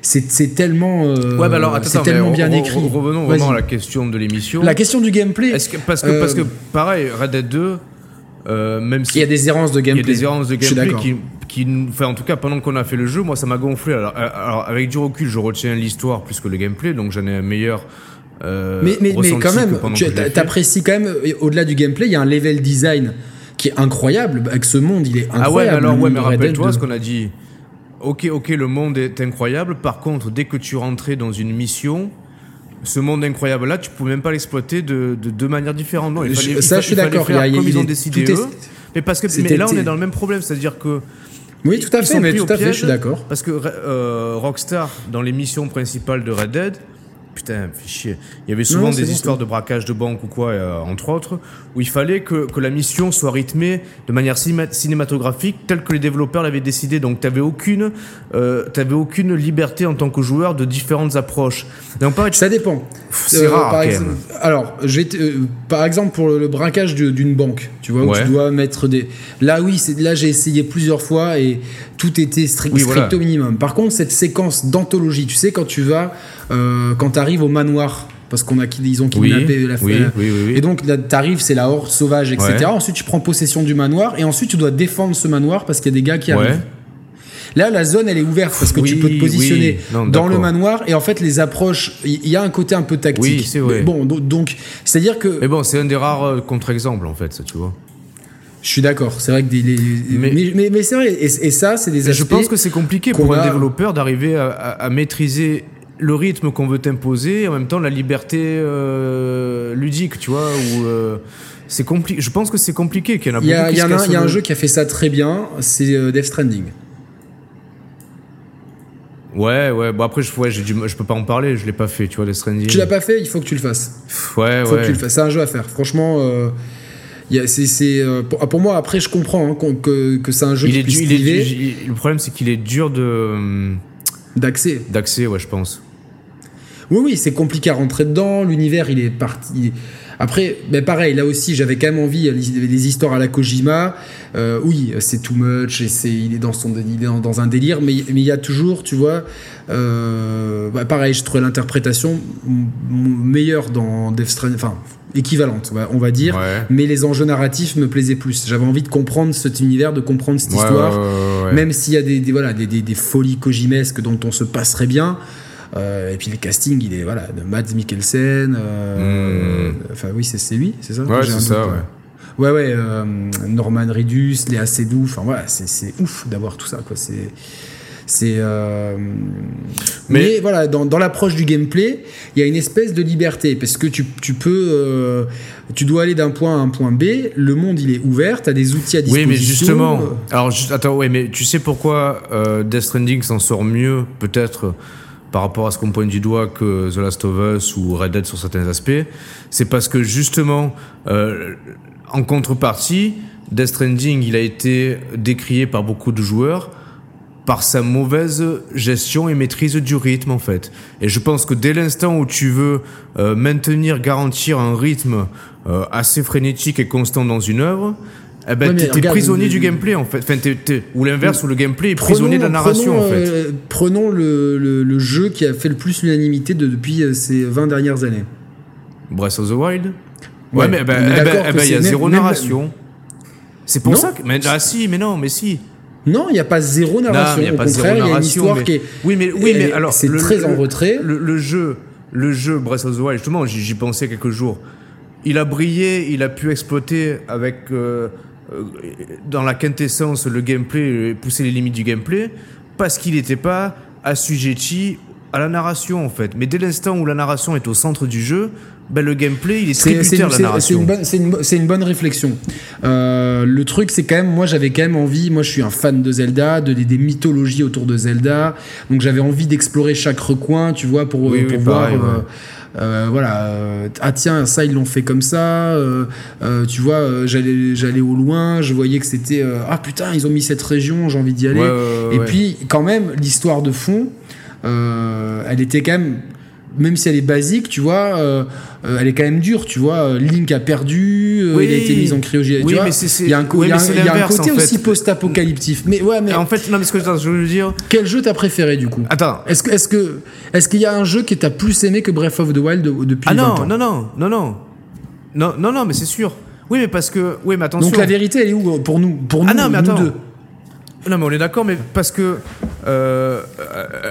c'est tellement, euh, ouais, bah alors, attends, tellement bien écrit. Revenons vraiment à la question de l'émission. La question du gameplay. Que, parce, que, parce que, euh, pareil, Red Dead 2, euh, même il y a des errances de gameplay. Il y a des errances de gameplay qui, qui, enfin, en tout cas, pendant qu'on a fait le jeu, moi, ça m'a gonflé. Alors, euh, alors, avec du recul, je retiens l'histoire plus que le gameplay, donc j'en ai un meilleur. Euh, mais, mais, mais quand même, tu apprécies quand même, au-delà du gameplay, il y a un level design qui est incroyable. Avec ce monde, il est incroyable. Ah ouais, alors, ouais, mais rappelle-toi ce qu'on a dit. Ok, ok, le monde est incroyable. Par contre, dès que tu rentrais dans une mission, ce monde incroyable là, tu pouvais même pas l'exploiter de, de deux manières différentes. Non, il fallait, ça, je suis d'accord. Comme ils ont décidé eux. Mais parce que mais là, on est dans le même problème, c'est-à-dire que oui, tout à fait, mais tout à fait, je suis d'accord. Parce que euh, Rockstar, dans les missions principales de Red Dead, Putain, fait chier. Il y avait souvent des histoires de braquage de banque ou quoi, euh, entre autres, où il fallait que, que, la mission soit rythmée de manière cinématographique, telle que les développeurs l'avaient décidé. Donc, tu aucune, euh, aucune liberté en tant que joueur de différentes approches. Donc, pareil, Ça dépend. C'est euh, rare. Par alors, par exemple, pour le, braquage d'une banque, tu vois, où tu dois mettre des. Là, oui, là, j'ai essayé plusieurs fois et tout était strict, strict au minimum. Par contre, cette séquence d'anthologie, tu sais, quand tu vas euh, quand tu arrives au manoir parce qu'on a ils ont kidnappé la oui, oui, et donc t'arrives c'est la horde sauvage etc ensuite tu prends possession du manoir et ensuite tu dois défendre ce manoir parce qu'il y a des gars qui arrivent Là, la zone, elle est ouverte parce que tu peux te positionner dans le manoir et en fait, les approches, il y a un côté un peu tactique. Oui, c'est vrai. Bon, donc, c'est-à-dire que. Mais bon, c'est un des rares euh, contre-exemples en fait, ça, tu vois. Je suis d'accord, c'est vrai que des, mais, mais, c'est vrai, et, ça, c'est des aspects. Je pense que c'est compliqué pour un développeur d'arriver à, maîtriser le rythme qu'on veut imposer, en même temps la liberté euh, ludique, tu vois, ou euh, c'est compliqué. Je pense que c'est compliqué. Qu'il y en a, il y a, y a un, jeu qui a fait ça très bien, c'est euh, Death Stranding. Ouais, ouais. Bon après, je, ouais, je peux pas en parler. Je l'ai pas fait. Tu vois, Death Stranding. Tu l'as pas fait. Il faut que tu le fasses. Ouais, faut ouais. Que tu le fasses. C'est un jeu à faire. Franchement. Euh, c'est, euh, pour, moi, après, je comprends hein, que, que c'est un jeu il est, il est, Le problème, c'est qu'il est dur de d'accès. D'accès, ouais, je pense. Oui, oui, c'est compliqué à rentrer dedans. L'univers, il est parti. Après, mais pareil, là aussi, j'avais quand même envie les histoires à la Kojima. Euh, oui, c'est too much et c'est il est dans son il est dans, un délire, mais mais il y a toujours, tu vois, euh, bah, pareil, je trouvais l'interprétation meilleure dans Death Stranding, enfin équivalente, on va dire, mais les enjeux narratifs me plaisaient plus. J'avais envie de comprendre cet univers, de comprendre cette histoire, même s'il y a des, voilà des, des, des, folies kojimesques dont on se passerait bien. Euh, et puis le casting, il est voilà, de Mads Mikkelsen. Euh, hmm. Enfin, oui, c'est lui, c'est ça? Ouais, c'est ça, ouais. Ouais, ouais, euh, Norman Reedus, Léa Seydoux, enfin voilà, c'est ouf d'avoir tout ça, quoi. C'est. C'est. Mais... voilà, dans, dans l'approche du gameplay, il y a une espèce de liberté parce que tu, tu peux, tu dois aller d'un point à un point B. Le monde il est ouvert, tu as des outils à disposition. Oui, mais justement, alors attends, ouais, mais tu sais pourquoi Death Stranding s'en sort mieux, peut-être par rapport à ce qu'on pointe du doigt que The Last of Us ou Red Dead sur certains aspects, c'est parce que justement, euh, en contrepartie, Death Stranding, il a été décrié par beaucoup de joueurs par sa mauvaise gestion et maîtrise du rythme en fait. Et je pense que dès l'instant où tu veux euh, maintenir, garantir un rythme euh, assez frénétique et constant dans une œuvre, eh ben, t'es prisonnier du gameplay en fait. Enfin, ou l'inverse, où le gameplay est prisonnier de la narration en fait. Euh, prenons le, le, jeu qui a fait le plus l'unanimité de, depuis euh, ces 20 dernières années. Breath of the Wild? Ouais, mais ben, eh ben, eh ben, il y a zéro narration. C'est pour ça que. Mais, ah si, mais non, mais si. Non, il n'y a pas zéro narration. Non, Au contraire, il y a une histoire qui est. Oui, mais, oui, mais alors. C'est très en retrait. Le, jeu, le jeu Breath of the Wild, justement, j'y pensais quelques jours. Il a brillé, il a pu exploiter avec. Euh, dans la quintessence, le gameplay, pousser les limites du gameplay, parce qu'il n'était pas assujetti à la narration en fait. Mais dès l'instant où la narration est au centre du jeu, ben, le gameplay il est tributaire de la narration. C'est une, une, bonne réflexion. Euh, le truc c'est quand même, moi j'avais quand même envie, moi je suis un fan de Zelda, de, des mythologies autour de Zelda, donc j'avais envie d'explorer chaque recoin, tu vois, pour, pour voir. Euh, euh, voilà, euh, ah tiens, ça ils l'ont fait comme ça. Euh, tu vois, j'allais j'allais au loin, je voyais que c'était ah putain ils ont mis cette région, j'ai envie d'y aller. et puis quand même l'histoire de fond, elle était quand même même si elle est basique, tu vois, euh, euh, elle est quand même dure, tu vois. Link a perdu, euh, il a été mis en cryogénie. Oui, mais c'est, il y a un, y a un, côté aussi post-apocalyptique. Mais ouais, mais en fait, non, mais ce que je veux dire. Quel jeu t'as préféré du coup? Attends. Est-ce que, est-ce que, est-ce qu'il y a un jeu que t'as plus aimé que Breath of the Wild depuis Ah non, 20 ans? non, non, non, non, non, non, non, mais c'est sûr. Oui, mais parce que, oui, mais attention. Donc la vérité, elle est où pour nous, pour nous, ah non, mais attends. deux non, mais on est d'accord, mais parce que euh,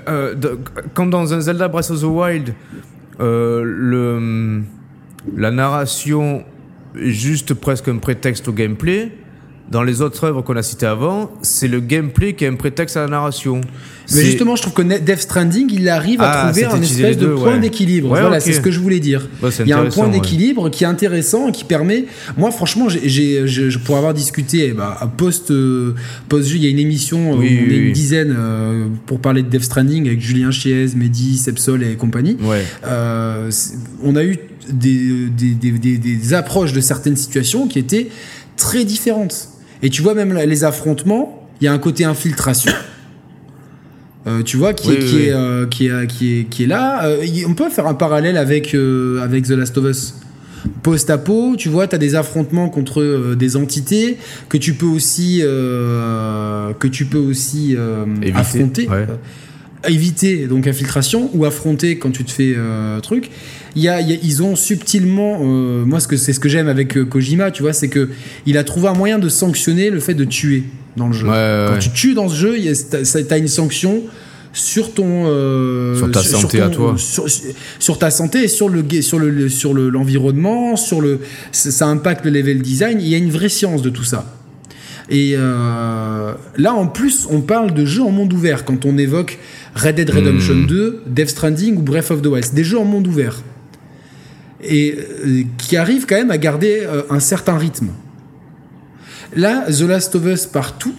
euh, quand dans un Zelda Breath of the Wild, euh, le, la narration est juste presque un prétexte au gameplay. Dans les autres œuvres qu'on a citées avant, c'est le gameplay qui est un prétexte à la narration. Mais justement, je trouve que Death Stranding, il arrive à ah, trouver un espèce de point d'équilibre. voilà, c'est ce que je voulais dire. il y a un point d'équilibre qui est intéressant et qui permet. Moi, franchement, j'ai, pour avoir discuté, bah, post, euh, post il y a une émission, où on est une dizaine euh, pour parler de Death Stranding avec Julien Chiez, Mehdi, Sepsol et compagnie. Euh, on a eu des, des, des, des approches de certaines situations qui étaient très différentes. Et tu vois même les affrontements, il y a un côté infiltration. Euh, tu vois, qui, est, qui, Est, euh, qui, est, qui, est, qui, est, là. Euh, on peut faire un parallèle avec, avec The Last of Us. Post-apo, tu vois, tu as des affrontements contre des entités que tu peux aussi, que tu peux aussi affronter. Éviter, donc infiltration, ou affronter quand tu te fais truc. Il y a, ils ont subtilement, moi ce que c'est ce que j'aime avec Kojima, tu vois, c'est que il a trouvé un moyen de sanctionner le fait de tuer dans le jeu. Quand tu tues dans ce jeu, tu as une sanction sur ton euh, sur ta santé à toi. sur, ta santé et sur le sur le sur l'environnement sur le ça impacte le level design. Il y a une vraie science de tout ça. Et euh, là en plus on parle de jeux en monde ouvert. Quand on évoque Red Dead Redemption 2 hmm. Death Stranding ou Breath of the Wild des jeux en monde ouvert et qui arrive quand même à garder un certain rythme. Là, The Last of Us partout,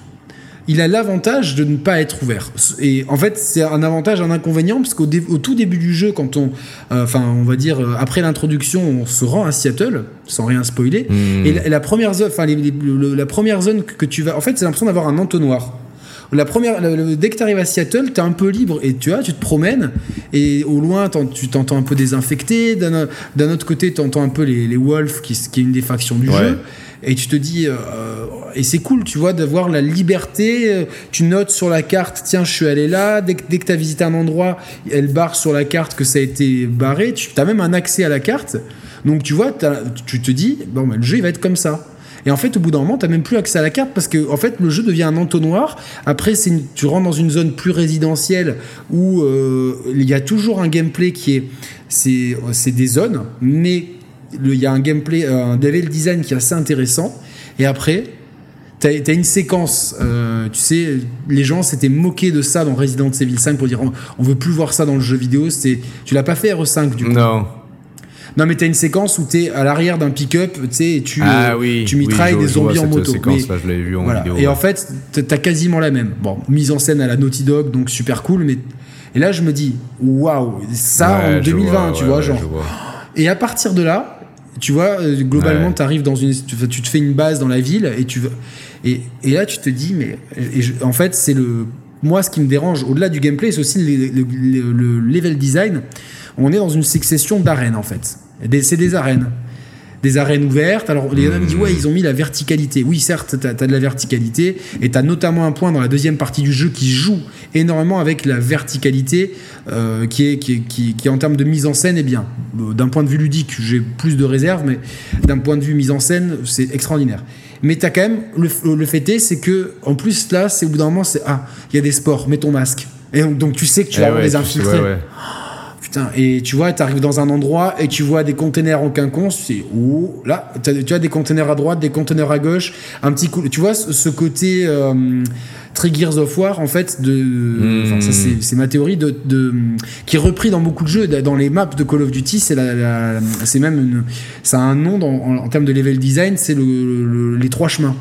il a l'avantage de ne pas être ouvert. Et en fait, c'est un avantage, un inconvénient, parce qu'au tout début du jeu, quand on, euh, enfin, on va dire euh, après l'introduction, on se rend à Seattle, sans rien spoiler. Hmm. Et la, première zone, enfin, la première zone que tu vas, en fait, c'est l'impression d'avoir un entonnoir. La première, dès que tu arrives à Seattle, tu es un peu libre et tu vois, tu te promènes et au loin, tu t'entends un peu désinfecté. D'un autre côté, tu entends un peu les, les Wolves, qui, qui, est une des factions du jeu et tu te dis euh, et c'est cool tu vois d'avoir la liberté. Tu notes sur la carte tiens je suis allé là. Dès que, dès que tu as visité un endroit elle barre sur la carte que ça a été barré. Tu as même un accès à la carte. Donc tu vois tu te dis bon bah, le jeu il va être comme ça et en fait, au bout d'un moment, tu n'as même plus accès à la carte parce que en fait, le jeu devient un entonnoir. Après, tu rentres dans une zone plus résidentielle où euh, il y a toujours un gameplay qui est. C'est des zones, mais il y a un gameplay, un level design qui est assez intéressant. Et après, tu as, une séquence, euh, tu sais, les gens s'étaient moqués de ça dans Resident Evil 5 pour dire on, veut plus voir ça dans le jeu vidéo. Tu l'as pas fait RE5 du coup Non. Non, mais tu as une séquence où tu es à l'arrière d'un pick-up, tu sais, et tu, ah tu mitrailles des zombies en moto. Séquence, là, je vu en vidéo, et en fait, tu as quasiment la même. Bon, mise en scène à la Naughty Dog, donc super cool, mais. Et là, je me dis, waouh, ça en 2020, tu vois, genre. Et à partir de là, tu vois, euh, globalement, tu arrives dans une, tu, te fais une base dans la ville et tu et, et là tu te dis, mais en fait, c'est le, moi, ce qui me dérange au-delà du gameplay, c'est aussi le, level design. On est dans une succession d'arènes en fait. C'est des arènes des arènes ouvertes. Alors, les gens me disent, ouais, ils ont mis la verticalité. Oui, certes, tu as, de la verticalité, et tu as notamment un point dans la deuxième partie du jeu qui joue énormément avec la verticalité, euh, qui, est, qui, qui, qui, en termes de mise en scène, est bien. Euh, d'un point de vue ludique, j'ai plus de réserves, mais d'un point de vue mise en scène, c'est extraordinaire. Mais tu as quand même, le, le fait est, c'est que, en plus, là, c'est au bout d'un moment, c'est, ah, il y a des sports, mets ton masque. Et donc, tu sais que tu vas avoir les infiltrés et tu vois, tu arrives dans un endroit et tu vois des containers en quinconce, c'est où là, tu as des containers à droite, des containers à gauche, un petit coup. Tu vois ce côté euh, très Gears of War en fait de, hmm. ça c'est ma théorie de, de, qui est repris dans beaucoup de jeux, dans les maps de Call of Duty, c'est la, c'est même une, ça a un nom en, termes de level design, c'est le, les trois chemins.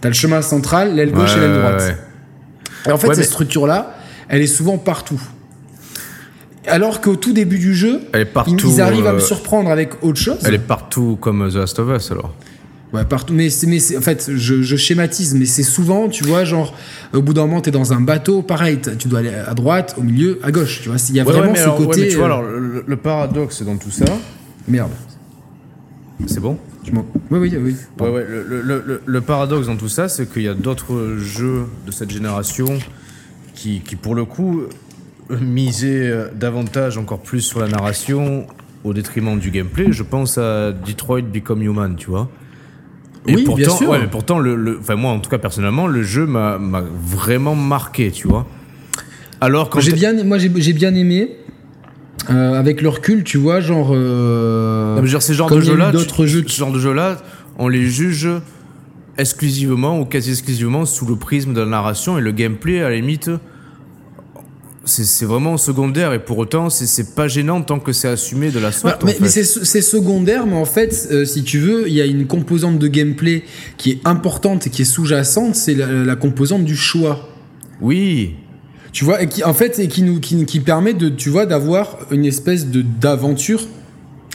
T'as le chemin central, l'aile gauche et l'aile droite. Et en fait, cette structure là, elle est souvent partout. Alors qu'au tout début du jeu, ils arrivent à me euh, surprendre avec autre chose. Elle est partout comme The Last of Us alors. Ouais, partout. Mais, mais en fait, je, schématise, mais c'est souvent, tu vois, genre, au bout d'un moment, t'es dans un bateau, pareil, tu dois aller à droite, au milieu, à gauche, tu vois. Il y a vraiment ce côté. tu vois, euh, alors, le, paradoxe dans tout ça. Merde. C'est bon? Oui, oui, oui. Ouais, ouais, le, le, paradoxe dans tout ça, c'est qu'il y a d'autres jeux de cette génération qui, qui, pour le coup, miser euh, davantage, encore plus sur la narration au détriment du gameplay. Je pense à Detroit Become Human, tu vois. Et oui, pourtant, bien sûr. Ouais, mais pourtant, le, enfin moi, en tout cas personnellement, le jeu m'a vraiment marqué, tu vois. Alors quand j'ai bien, moi j'ai bien aimé. Euh, avec le recul, tu vois, genre. Euh, non, genre, ces genres de jeux-là, d'autres jeux, ce genre de jeux-là, on les juge exclusivement ou quasi exclusivement sous le prisme de la narration et le gameplay, à la limite, c'est vraiment secondaire et pour autant c'est pas gênant tant que c'est assumé de la sorte. mais, c'est secondaire, mais en fait, euh, si tu veux, il y a une composante de gameplay qui est importante et qui est sous-jacente, c'est la, composante du choix. Oui. Tu vois, et qui en fait et qui nous qui, qui permet de tu vois d'avoir une espèce de d'aventure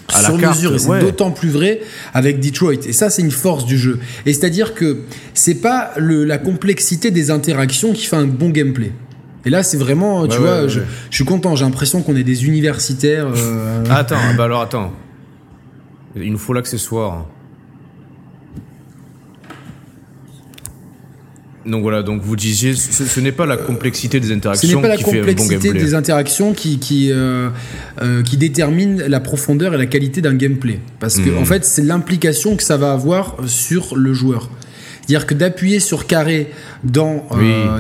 sur mesure et c'est d'autant plus vrai avec Detroit et ça c'est une force du jeu et c'est à dire que c'est pas le, la complexité des interactions qui fait un bon gameplay et là, c'est vraiment, tu vois, je, suis content. J'ai l'impression qu'on est des universitaires. Euh, attends, bah alors attends. Il nous faut l'accessoire. Donc voilà, donc vous disiez, ce, n'est pas la complexité des interactions ce n'est pas la complexité des interactions qui qui, euh, euh, qui détermine la profondeur et la qualité d'un gameplay. Parce que hmm. en fait, c'est l'implication que ça va avoir sur le joueur. C'est-à-dire que d'appuyer sur carré dans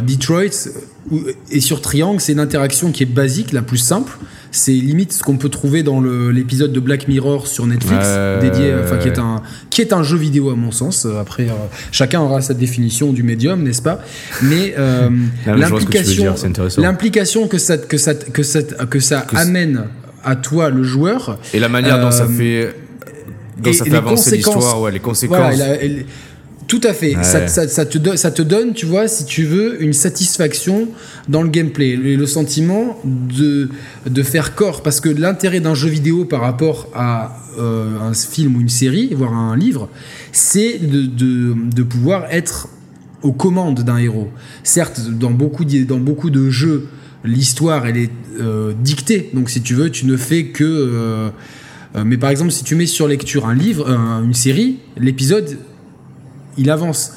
Detroit et sur triangle, c'est une interaction qui est basique, la plus simple. C'est limite ce qu'on peut trouver dans l'épisode de Black Mirror sur Netflix, dédié, enfin qui est un qui est un jeu vidéo à mon sens. Après, euh, chacun aura sa définition du médium, n'est-ce pas? Mais l'implication, l'implication que ça que ça que ça que ça amène à toi, le joueur. Et la manière dont ça fait, dont ça fait avancer l'histoire, ouais, les conséquences. Tout à fait. Ça, ça, te ça te donne, tu vois, si tu veux, une satisfaction dans le gameplay. Le, le sentiment de, de faire corps. Parce que l'intérêt d'un jeu vidéo par rapport à euh, un film ou une série, voire un livre, c'est de, de, de pouvoir être aux commandes d'un héros. Certes, dans beaucoup, de, dans beaucoup de jeux, l'histoire, elle est euh, dictée. Donc, si tu veux, tu ne fais que... Euh, mais par exemple, si tu mets sur lecture un livre, une série, l'épisode il avance.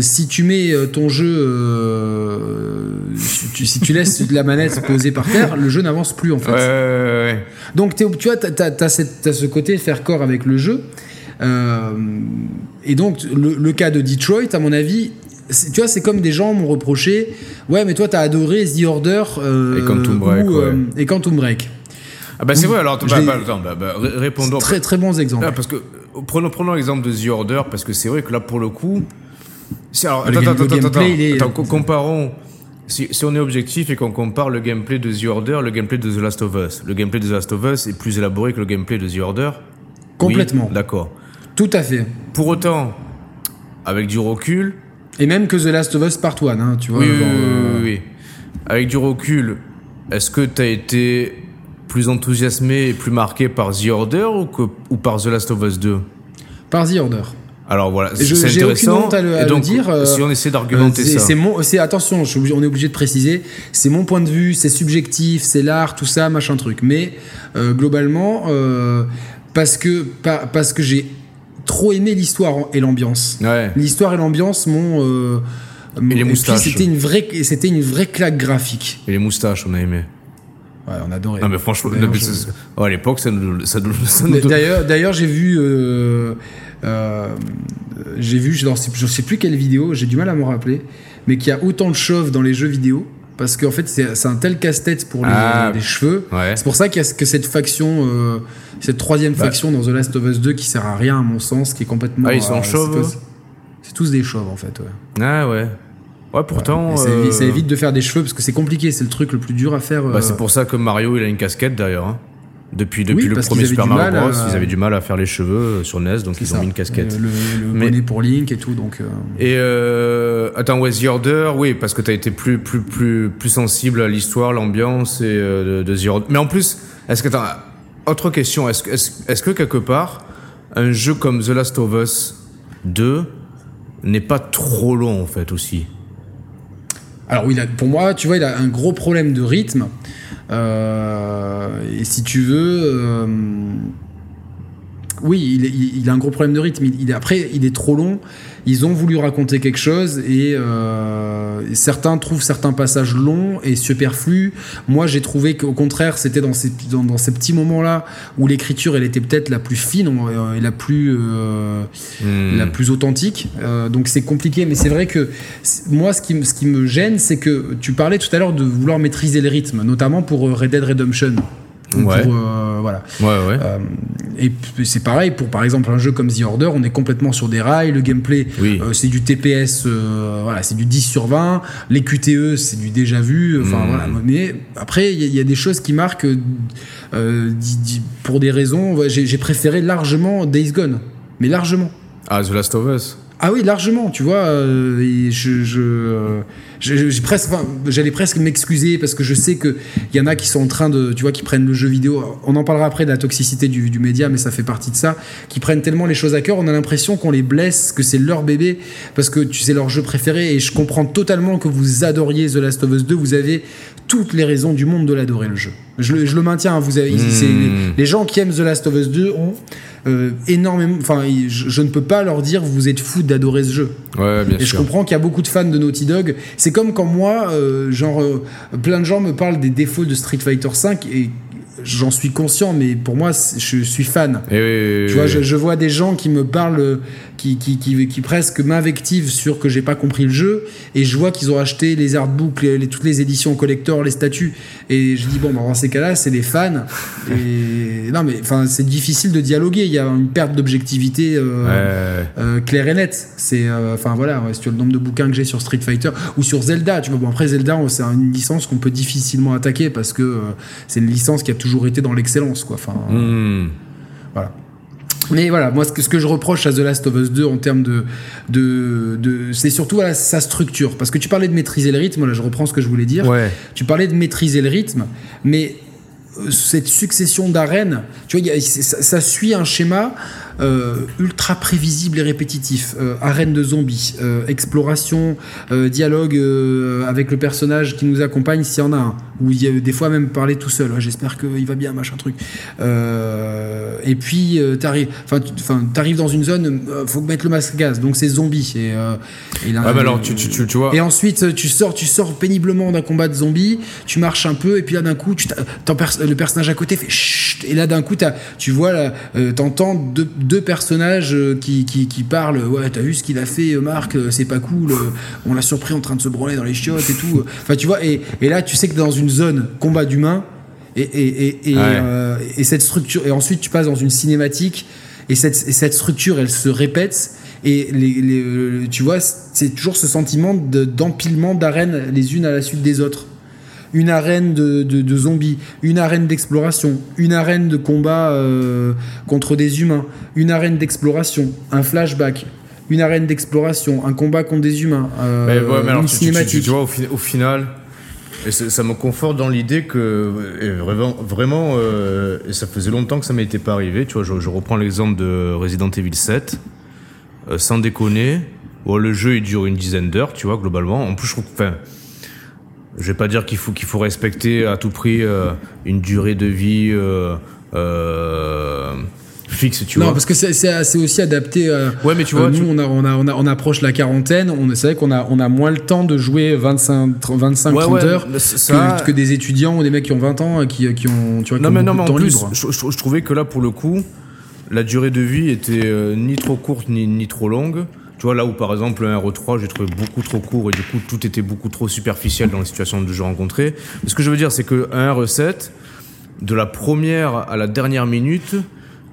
Si tu mets euh, ton jeu, euh, si, tu, laisses la manette posée par terre, le jeu n'avance plus en fait. Donc tu vois, tu as, ce côté faire corps avec le jeu. Euh, et donc le, cas de Detroit, à mon avis, tu vois, c'est comme des gens m'ont reproché, ouais, mais toi t'as adoré The Order et Quantum Break. et Quantum Break. Ah bah c'est vrai, alors bah, bah, bah, répondons. Très très bons exemples. parce que prenons, prenons l'exemple de The Order, parce que c'est vrai que là, pour le coup. Alors, attends, attends, attends, attends, comparons. Si, si, on est objectif et qu'on compare le gameplay de The Order, le gameplay de The Last of Us, le gameplay de The Last of Us est plus élaboré que le gameplay de The Order Complètement. D'accord. Tout à fait. Pour autant, avec du recul. Et même que The Last of Us Part 1, hein, tu vois. Oui, oui, oui, oui, Avec du recul, est-ce que tu as été plus enthousiasmé et plus marqué par The Order ou, que, ou par The Last of Us 2 Par The Order. Alors voilà, c'est intéressant. à le, à donc, dire. Euh, si on essaie d'argumenter ça. C'est mon, c'est attention, on est obligé de préciser. C'est mon point de vue, c'est subjectif, c'est l'art, tout ça, machin truc. Mais euh, globalement, euh, parce que parce que j'ai trop aimé l'histoire et l'ambiance. L'histoire et l'ambiance m'ont. et les moustaches. C'était une vraie, c'était une vraie claque graphique. Et les moustaches, on a aimé. Ouais, on adorait. Non, mais franchement, oh, à l'époque, ça nous. Ça D'ailleurs, d'ailleurs j'ai vu. Euh, euh, j'ai vu, je ne sais plus quelle vidéo, j'ai du mal à me rappeler, mais qu'il y a autant de chauves dans les jeux vidéo. Parce qu'en fait, c'est un tel casse-tête pour les, ah, cheveux. C'est pour ça qu'il y a que cette faction, euh, cette troisième bah. faction dans The Last of Us 2 qui sert à rien, à mon sens, qui est complètement. Ah, ils sont chauves C'est tous des chauves, en fait. Ouais. Ah, ouais. Ouais, pourtant. Ça, évite, de faire des cheveux parce que c'est compliqué, c'est le truc le plus dur à faire. Bah, c'est pour ça que Mario il a une casquette d'ailleurs. Hein. Depuis, depuis le premier Super Mario Bros, ils avaient du mal à faire les cheveux sur NES, donc ils ont mis une casquette. Le, le bonnet pour Link et tout, donc. Euh. Et euh, attends, Order, oui, parce que t'as été plus, plus, plus, plus sensible à l'histoire, l'ambiance et euh, de, The Order. Mais en plus, est-ce que t'as autre question, est-ce est est que quelque part un jeu comme The Last of Us 2 n'est pas trop long en fait aussi? Alors oui, pour moi, tu vois, il a un gros problème de rythme. Euh, et si tu veux, euh, oui, il, a un gros problème de rythme. après, il est trop long ils ont voulu raconter quelque chose et, euh, certains trouvent certains passages longs et superflus. Moi, j'ai trouvé qu'au contraire, c'était dans ces, dans, ces petits moments-là où l'écriture, elle était peut-être la plus fine euh, et la plus, euh, hmm. la plus authentique. donc c'est compliqué, mais c'est vrai que moi, ce qui, ce qui me gêne, c'est que tu parlais tout à l'heure de vouloir maîtriser le rythme, notamment pour Red Dead Redemption. Ouais. voilà. Ouais, ouais. Et c'est pareil pour par exemple un jeu comme The Order, on est complètement sur des rails, le gameplay euh, c'est du TPS, euh, voilà, c'est du 10 sur 20, les QTE c'est du déjà vu, enfin hmm. voilà. Mais après il y, a des choses qui marquent euh, pour des raisons, j'ai préféré largement Days Gone, mais largement. Ah The Last of Us. Ah oui, largement, tu vois. je, je, presque, j'allais presque m'excuser parce que je sais qu'il y en a qui sont en train de, tu vois, qui prennent le jeu vidéo. On en parlera après de la toxicité du, du média, mais ça fait partie de ça. Qui prennent tellement les choses à cœur, on a l'impression qu'on les blesse, que c'est leur bébé parce que tu sais leur jeu préféré. Et je comprends totalement que vous adoriez The Last of Us 2. Vous avez toutes les raisons du monde de l'adorer le jeu. Je, le maintiens. Hein, vous avez, hmm. les, gens qui aiment The Last of Us 2 ont euh, énormément. Enfin, je, ne peux pas leur dire vous êtes fous d'adorer ce jeu. Ouais, bien et je comprends qu'il y a beaucoup de fans de Naughty Dog. C'est comme quand moi, euh, genre, euh, plein de gens me parlent des défauts de Street Fighter 5 et j'en suis conscient, mais pour moi, je suis fan. tu vois, je, vois des gens qui me parlent, qui, qui, qui, presque m'invectivent sur que j'ai pas compris le jeu, et je vois qu'ils ont acheté les artbooks, les, toutes les éditions collector, les statuts, et je dis bon, bah, dans ces cas-là, c'est les fans. Et non, mais enfin, c'est difficile de dialoguer. Il y a une perte d'objectivité euh, euh, claire et nette. C'est euh, enfin voilà, si tu as le nombre de bouquins que j'ai sur Street Fighter ou sur Zelda, tu vois. Bon après Zelda, c'est une licence qu'on peut difficilement attaquer parce que c'est une licence qui a toujours été dans l'excellence, quoi. Enfin, hmm. voilà. Mais voilà, moi, ce que, ce que, je reproche à The Last of Us 2 en termes de. de, de c'est surtout sa structure. Parce que tu parlais de maîtriser le rythme, là, je reprends ce que je voulais dire. Tu parlais de maîtriser le rythme, mais euh, cette succession d'arènes, tu vois, ça, suit un schéma euh, ultra prévisible et répétitif. Euh, arène de zombies, euh, exploration, dialogue avec le personnage qui nous accompagne s'il y en a un. Ou il y a des fois même parler tout seul. J'espère qu'il va bien, machin truc. et puis t'arrives, dans une zone, faut mettre le masque gaz. Donc c'est zombie. Et, et alors tu, tu, tu, vois. Et ensuite tu sors, tu sors péniblement d'un combat de zombies. Tu marches un peu et puis là d'un coup, tu le personnage à côté fait chut, et là d'un coup tu vois, t'entends deux deux personnages euh, qui, qui, qui parlent ouais t'as vu ce qu'il a fait euh, Marc euh, c'est pas cool on l'a surpris en train de se branler dans les chiottes et tout enfin tu vois et, et là tu sais que dans une zone combat d'humains et, et, et, et, cette structure et ensuite tu passes dans une cinématique et cette, cette structure elle se répète et les, les, tu vois c'est toujours ce sentiment d'empilement d'arènes les unes à la suite des autres une arène de, zombies, une arène d'exploration, une arène de combat euh, contre des humains, une arène d'exploration, un flashback, une arène d'exploration, un combat contre des humains, euh, une cinématique. Tu, vois, au, final, et ça me conforte dans l'idée que vraiment, vraiment euh, et ça faisait longtemps que ça m'était pas arrivé. Tu vois, je, reprends l'exemple de Resident Evil 7, sans déconner. le jeu il dure une dizaine d'heures, tu vois, globalement. En plus, je trouve, enfin, je vais pas dire qu'il faut qu'il faut respecter à tout prix euh, une durée de vie euh, euh, fixe, tu non, vois. Parce que c'est aussi adapté. ouais, mais tu vois, nous, On, a, on, a, on, a, on, approche la quarantaine. On c'est vrai qu'on a, on a moins le temps de jouer 25, 25 30 heures que, que, des étudiants ou des mecs qui ont 20 ans qui, qui ont, tu vois, non, mais non, mais en plus, je, je, trouvais que là, pour le coup, la durée de vie était ni trop courte ni, ni trop longue. Tu vois, là où par exemple un RE3, j'ai trouvé beaucoup trop court et du coup tout était beaucoup trop superficiel dans les situations de jeu rencontrées. ce que je veux dire, c'est qu'un RE7, de la première à la dernière minute,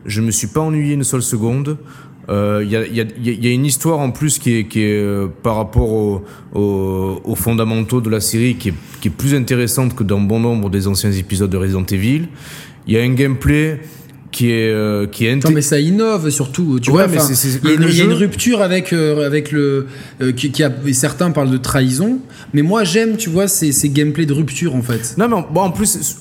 je me suis pas ennuyé une seule seconde. Il euh, y, a, une histoire en plus qui est, qui est euh, par rapport aux au, fondamentaux de la série qui est, qui est plus intéressante que dans bon nombre des anciens épisodes de Resident Evil. Il y a un gameplay qui est euh, qui est non mais ça innove surtout tu vois mais il y, a une rupture avec euh, avec le euh, qui, a certains parlent de trahison mais moi j'aime tu vois ces, ces gameplays de rupture en fait. Non mais bon en plus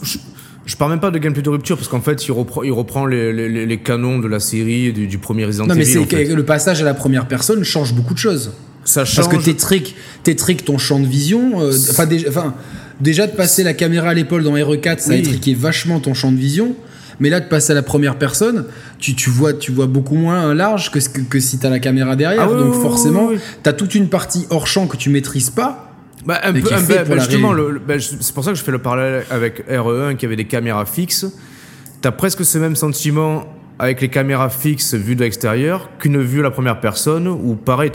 je, parle même pas de gameplay de rupture parce qu'en fait il reprend il reprend les, les, les canons de la série du, du premier Resident Evil non mais c'est le passage à la première personne change beaucoup de choses. Ça change parce que t'es trick ton champ de vision enfin déjà enfin déjà de passer la caméra à l'épaule dans RE4 ça a étriqué vachement ton champ de vision mais là, de passer à la première personne, tu, tu vois, tu vois beaucoup moins large que, que, que si tu as la caméra derrière. Ah donc forcément, tu as toute une partie hors champ que tu maîtrises pas. Bah, un peu, bah, justement, bah, c'est pour ça que je fais le parallèle avec RE1 qui avait des caméras fixes. Tu as presque ce même sentiment avec les caméras fixes vues de l'extérieur qu'une vue à la première personne où pareil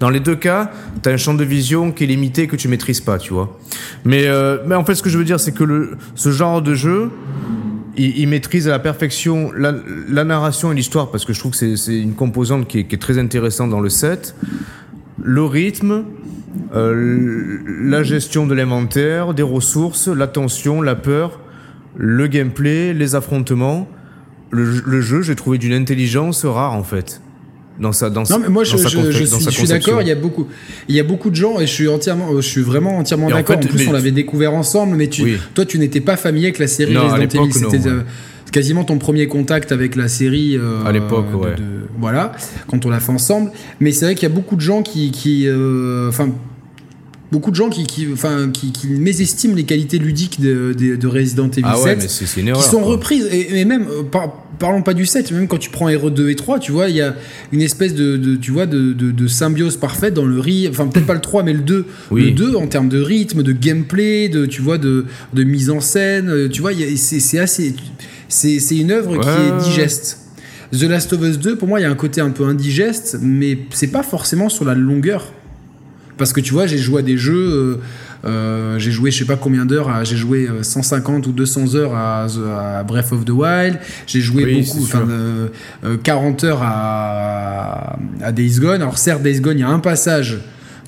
dans les deux cas tu as un champ de vision qui est limité que tu maîtrises pas tu vois mais euh, mais en fait ce que je veux dire c'est que le, ce genre de jeu il, maîtrise à la perfection la, narration et l'histoire parce que je trouve que c'est une composante qui est, très intéressante dans le set. Le rythme, euh, la gestion de l'inventaire, des ressources, l'attention, la peur, le gameplay, les affrontements. Le, jeu, j'ai trouvé d'une intelligence rare en fait dans sa dans non mais moi je, suis, d'accord il y a beaucoup il y a beaucoup de gens et je suis entièrement je suis vraiment entièrement d'accord. en, plus on l'avait découvert ensemble mais tu toi tu n'étais pas familier avec la série Resident Evil c'était euh, quasiment ton premier contact avec la série euh, à l'époque ouais. voilà quand on l'a fait ensemble. Mais c'est vrai qu'il y a beaucoup de gens qui qui euh, enfin beaucoup de gens qui, qui, enfin, qui, qui mésestiment les qualités ludiques de, de, Resident Evil ah 7, qui sont reprises. Et, même, euh, parlons pas du 7, même quand tu prends RE2 et 3, tu vois, il y a une espèce de, de tu vois, de, de, symbiose parfaite dans le rythme, enfin peut-être pas le 3, mais le 2. Le 2 en termes de rythme, de gameplay, de, tu vois, de, de mise en scène, euh, tu vois, c'est assez... C'est une œuvre qui est digeste. The Last of Us 2, pour moi, il y a un côté un peu indigeste, mais c'est pas forcément sur la longueur. Parce que tu vois, j'ai joué à des jeux. Euh, euh, j'ai joué je sais pas combien d'heures, j'ai joué 150 ou 200 heures à, Breath of the Wild, j'ai joué beaucoup, enfin 40 heures à, à, Days Gone. Alors certes Days Gone, il y a un passage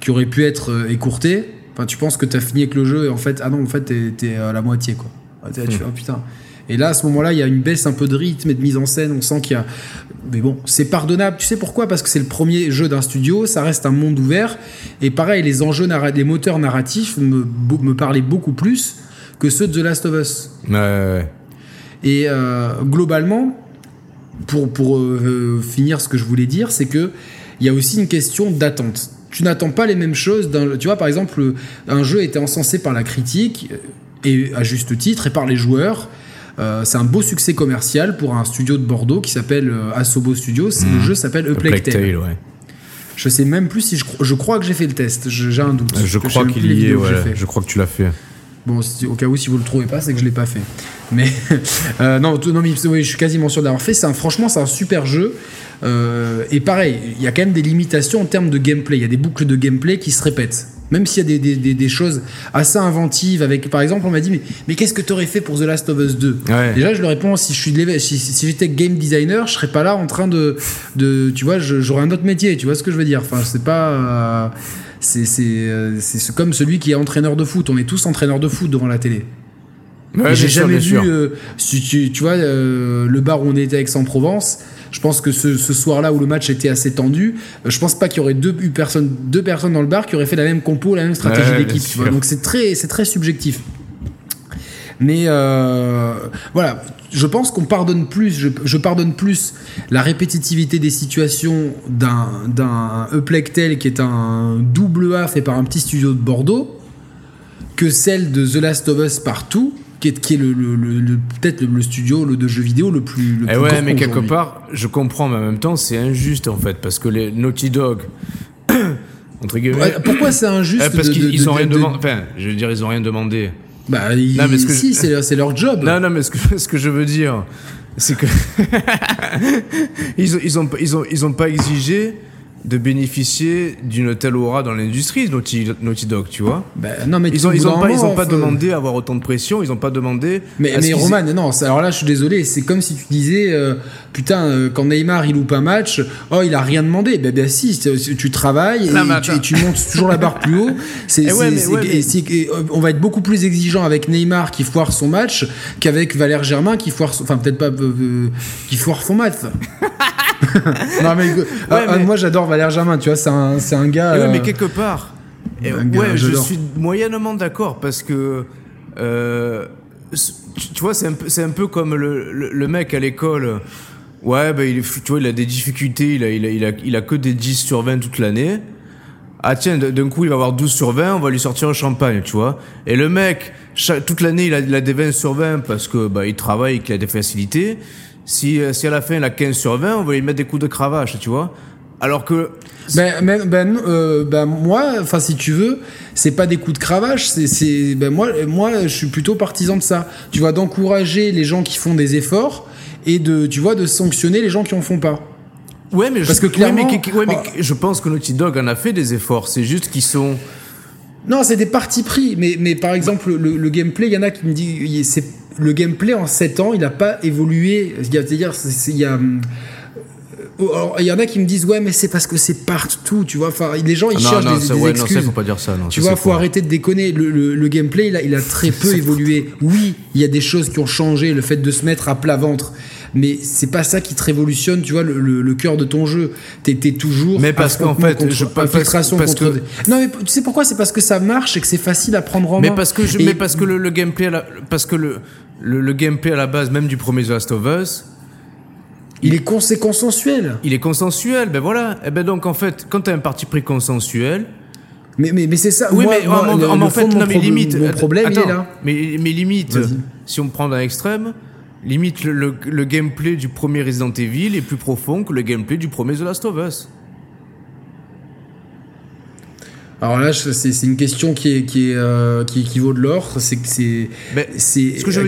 qui aurait pu être écourté. Enfin tu penses que tu as fini avec le jeu et en fait ah non en fait t'es à la moitié quoi. Tu fais, oh, putain. Et là, à ce moment-là, il y a une baisse un peu de rythme et de mise en scène. On sent qu'il y a. Mais bon, c'est pardonnable. Tu sais pourquoi? Parce que c'est le premier jeu d'un studio, ça reste un monde ouvert. Et pareil, les enjeux, moteurs narratifs me, me parlaient beaucoup plus que ceux de The Last of Us. Ouais, ouais. Et euh, globalement, pour, pour euh, finir ce que je voulais dire, c'est que il y a aussi une question d'attente. Tu n'attends pas les mêmes choses. Tu vois, par exemple, un jeu était encensé par la critique et à juste titre, et par les joueurs. Euh, c'est un beau succès commercial pour un studio de Bordeaux qui s'appelle euh, Asobo Studios. Le mmh. jeu s'appelle A Plague Tale. Ouais. Je sais même plus si je, je crois que j'ai fait le test. J'ai un doute. Je crois qu'il y est. je crois que tu l'as fait. Bon, au cas où, si vous le trouvez pas, c'est que je l'ai pas fait. Mais euh, non, non, mais oui, je suis quasiment sûr d'avoir fait. Un, franchement, c'est un super jeu. Euh, et pareil, il y a quand même des limitations en termes de gameplay. Il y a des boucles de gameplay qui se répètent. Même s'il y a des, des, des, choses assez inventives, avec par exemple, on m'a dit mais, mais qu'est-ce que tu aurais fait pour The Last of Us 2 Déjà, je le réponds si je suis si, si j'étais game designer, je serais pas là en train de, de tu vois, j'aurais un autre métier. Tu vois ce que je veux dire? Enfin, c'est pas. Euh, euh, c'est comme celui qui est entraîneur de foot. On est tous entraîneurs de foot devant la télé. J'ai jamais vu, euh, si tu, tu vois, le bar où on était avec Aix-en-Provence, je pense que ce, soir-là où le match était assez tendu, euh, je pense pas qu'il y aurait deux personnes, deux personnes dans le bar qui auraient fait la même compo, la même stratégie d'équipe. Donc c'est très, c'est très subjectif. Mais euh, voilà, je pense qu'on pardonne plus, je, pardonne plus la répétitivité des situations d'un d'un Eplectel qui est un double A fait par un petit studio de Bordeaux que celle de The Last of Us partout qui est, qui est le, le, peut-être le, studio de jeux vidéo le plus. Le eh ouais, mais quelque part, je comprends, mais en même temps, c'est injuste en fait, parce que les Naughty Dog. entre guillemets. pourquoi c'est injuste eh, Parce qu'ils ont rien demandé. Enfin, je veux dire, ils ont rien demandé. Bah, non, mais si, c'est leur job. Non, non, mais ce que, ce que je veux dire, c'est que. ils, ont, ils, ont, ils, ont, ils ont pas exigé de bénéficier d'une telle aura dans l'industrie, Naughty, Naughty Dog, tu vois. Ben, non, mais ils ont, ils ont pas, ils ont pas demandé à avoir autant de pression, ils ont pas demandé. Mais, mais Roman, non, alors là, je suis désolé, c'est comme si tu disais, euh, putain, euh, quand Neymar il loupe un match, oh, il a rien demandé. Ben, ben si, tu travailles et, tu, montes toujours la barre plus haut. C'est, on va être beaucoup plus exigeant avec Neymar qui foire son match qu'avec Valère Germain qui foire, enfin peut-être pas, euh, qui foire son match. non, mais, moi j'adore Valère Germain, tu vois, c'est un, un, gars. Ouais, mais euh, quelque part, ouais, je suis moyennement d'accord parce que. Euh, tu vois, c'est un, peu, un peu comme le, le, mec à l'école. Ouais, bah, il, tu vois, il a des difficultés, il a, il, a, il, a, il a que des 10 sur 20 toute l'année. Ah tiens, d'un coup, il va avoir 12 sur 20, on va lui sortir un champagne, tu vois. Et le mec, toute l'année, il a, il a des 20 sur 20 parce que bah, il travaille et qu'il a des facilités. Si, euh, si à la fin il a 15 sur 20, on va lui mettre des coups de cravache, tu vois. Alors que. Ben, ben, ben, euh, ben moi, enfin, si tu veux, c'est pas des coups de cravache, c'est. Ben, moi, moi, je suis plutôt partisan de ça. Tu vois, d'encourager les gens qui font des efforts et de, tu vois, de sanctionner les gens qui en font pas. Ouais, mais Parce je, que clairement. Ouais, mais, je pense que Naughty Dog en a fait des efforts, c'est juste qu'ils sont. Non, c'est des partis pris, mais, mais par exemple, le, le gameplay, il y en a qui me disent le gameplay en 7 ans, il n'a pas évolué. C'est-à-dire, il y a. Euh, il y en a qui me disent ouais mais c'est parce que c'est partout tu vois enfin les gens ils ah cherchent des, des excuses non, faut pas dire ça tu vois faut arrêter de déconner le, gameplay il a, il a très peu évolué oui il y a des choses qui ont changé le fait de se mettre à plat ventre mais c'est pas ça qui te révolutionne, tu vois, le, cœur de ton jeu. T'es toujours. Mais parce qu'en fait, je infiltration parce, contre. Non, mais tu sais pourquoi? C'est parce que ça marche et que c'est facile à prendre en main. Mais parce que, je, mais parce que le, gameplay, la, parce que le, le, gameplay à la base, même du premier The Last of Us. Il est consensuel. Il est consensuel, ben voilà. Et eh ben donc en fait, quand t'as un parti pris consensuel, mais, mais, mais c'est ça. Oui, mais en, fait, non, mais limite. Mon problème, il est là. Mais, mais limite, si on prend d'un extrême, Limite, le, gameplay du premier Resident Evil est plus profond que le gameplay du premier The Last of Us. Alors là, c'est une question qui est qui est euh, qui équivaut de l'or. C'est c'est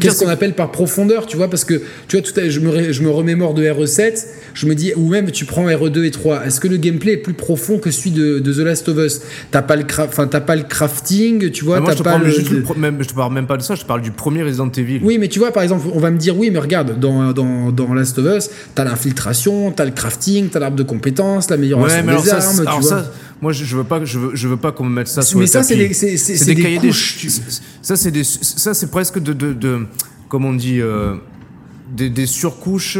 qu'est-ce qu'on appelle par profondeur, tu vois Parce que tu vois tout à, je me je me remémore de RE7, je me dis ou même tu prends RE2 et 3. Est-ce que le gameplay est plus profond que celui de, de The Last of Us? T'as pas le enfin t'as pas le crafting, tu vois Moi, je, pas le, je, même, je te parle même pas de ça. Je te parle du premier Resident Evil. Oui, mais tu vois par exemple, on va me dire oui, mais regarde dans dans dans Last of Us, t'as l'infiltration, t'as le crafting, t'as l'arbre de compétences, l'amélioration des armes, tu vois. Moi, je, veux pas, je veux, je veux pas qu'on me mette ça sur Mais ça, c'est des, des, cahiers des Ça, c'est des, ça, c'est presque de, de, de, comment on dit, euh, des, des, surcouches.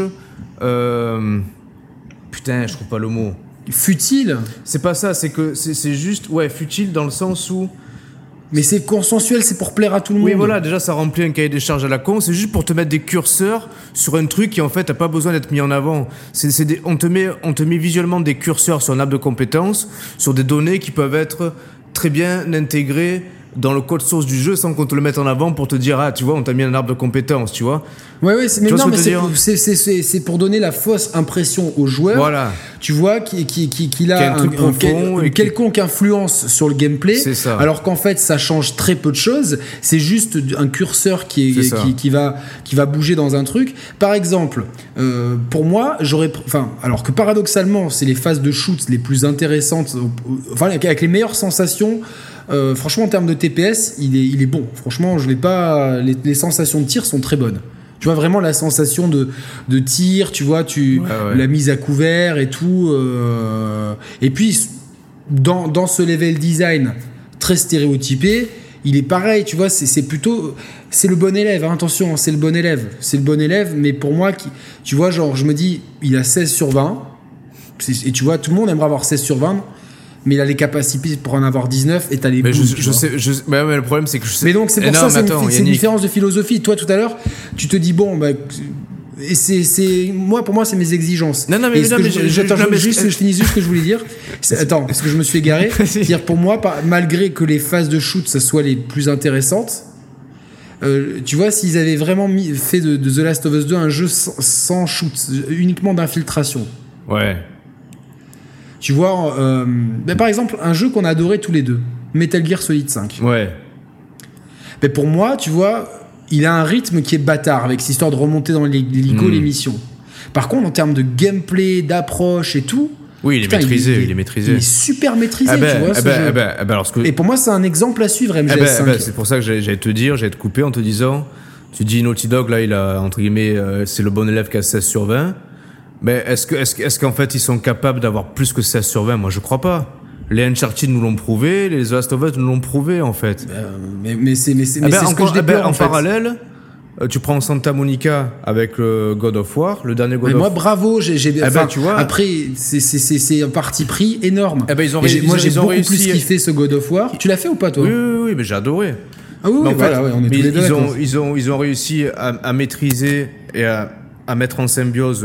Euh, putain, je trouve pas le mot. Futile. C'est pas ça. C'est que c'est juste, ouais, futile dans le sens où mais c'est consensuel, c'est pour plaire à tout le monde. Oui, voilà, déjà ça remplit un cahier des charges à la con. C'est juste pour te mettre des curseurs sur un truc qui en fait n'a pas besoin d'être mis en avant. C'est, on, te met, on te met visuellement des curseurs sur un arbre de compétences, sur des données qui peuvent être très bien intégrées dans le code source du jeu sans qu'on te le mette en avant pour te dire ah tu vois on t'a mis un arbre de compétences tu vois. Ouais ouais mais non mais c'est pour donner la fausse impression aux joueurs voilà. tu vois qu'il qui, qui, a, un, une quelconque influence sur le gameplay ça. alors qu'en fait ça change très peu de choses. C'est juste un curseur qui, est, qui, qui, va qui va bouger dans un truc. Par exemple euh, pour moi j'aurais enfin alors que paradoxalement c'est les phases de shoot les plus intéressantes enfin avec les meilleures sensations euh, franchement, en termes de TPS, il est, il est bon. Franchement, je vais pas. Les, sensations de tir sont très bonnes. Tu vois vraiment la sensation de, de tir, tu vois, tu la mise à couvert et tout. Euh, et puis dans, dans ce level design très stéréotypé, il est pareil, tu vois, c'est plutôt c'est le bon élève, hein, attention, c'est le bon élève, c'est le bon élève, mais pour moi, qui, tu vois, genre, je me dis, il a 16 sur 20, et tu vois, tout le monde aimerait avoir 16 sur 20, mais il a les capacités pour en avoir 19 et t'as les mais je, sais, mais, le problème c'est que je sais. Mais donc c'est pour ça c'est une, différence de philosophie. Toi tout à l'heure, tu te dis bon bah et c'est moi pour moi c'est mes exigences. Non non mais, non, mais je, je, attends, juste, je finis juste ce que je voulais dire. Attends, parce que je me suis égaré. dire pour moi malgré que les phases de shoot ça soit les plus intéressantes. Euh, tu vois, s'ils avaient vraiment mis, fait de, de, The Last of Us 2 un jeu sans, sans shoot, uniquement d'infiltration. Ouais. Tu vois, euh, ben, par exemple, un jeu qu'on a adoré tous les deux, Metal Gear Solid 5. Ouais. Mais ben, pour moi, tu vois, il a un rythme qui est bâtard avec cette histoire de remonter dans l'hélico, mm. les missions. Par contre, en termes de gameplay, d'approche et tout. Oui, il est maîtrisé, il, est, maîtrisé. Il est super maîtrisé, ah tu vois. Ah ce ben, jeu. Ah alors que... Et pour moi, c'est un exemple à suivre, MGS5. c'est pour ça que j'allais te dire, j'allais te couper en te disant, tu dis Naughty Dog, là, il a, entre guillemets, euh, c'est le bon élève qui a 16 sur 20. Mais est-ce que est-ce, est-ce qu'en fait ils sont capables d'avoir plus que 16 sur 20 Moi je crois pas. Les Uncharted nous l'ont prouvé, les The Last of Us nous l'ont prouvé en fait. Euh, mais, mais c'est mais c'est, ben, ce que je ben, en, parallèle, euh, tu prends Santa Monica avec le God of War, le dernier God mais of Moi bravo, j'ai, j'ai eh ben, tu vois, après c'est, c'est, c'est, c'est un parti pris énorme. Eh ben, ils ont, réussi, moi j'ai beaucoup réussi... plus kiffé ce God of War. Tu l'as fait ou pas toi? Oui, oui, oui, mais j'ai adoré. Ah oui, oui voilà, ouais, on est tous les deux ils ont, ils ont ils ont réussi à, à maîtriser et à, à mettre en symbiose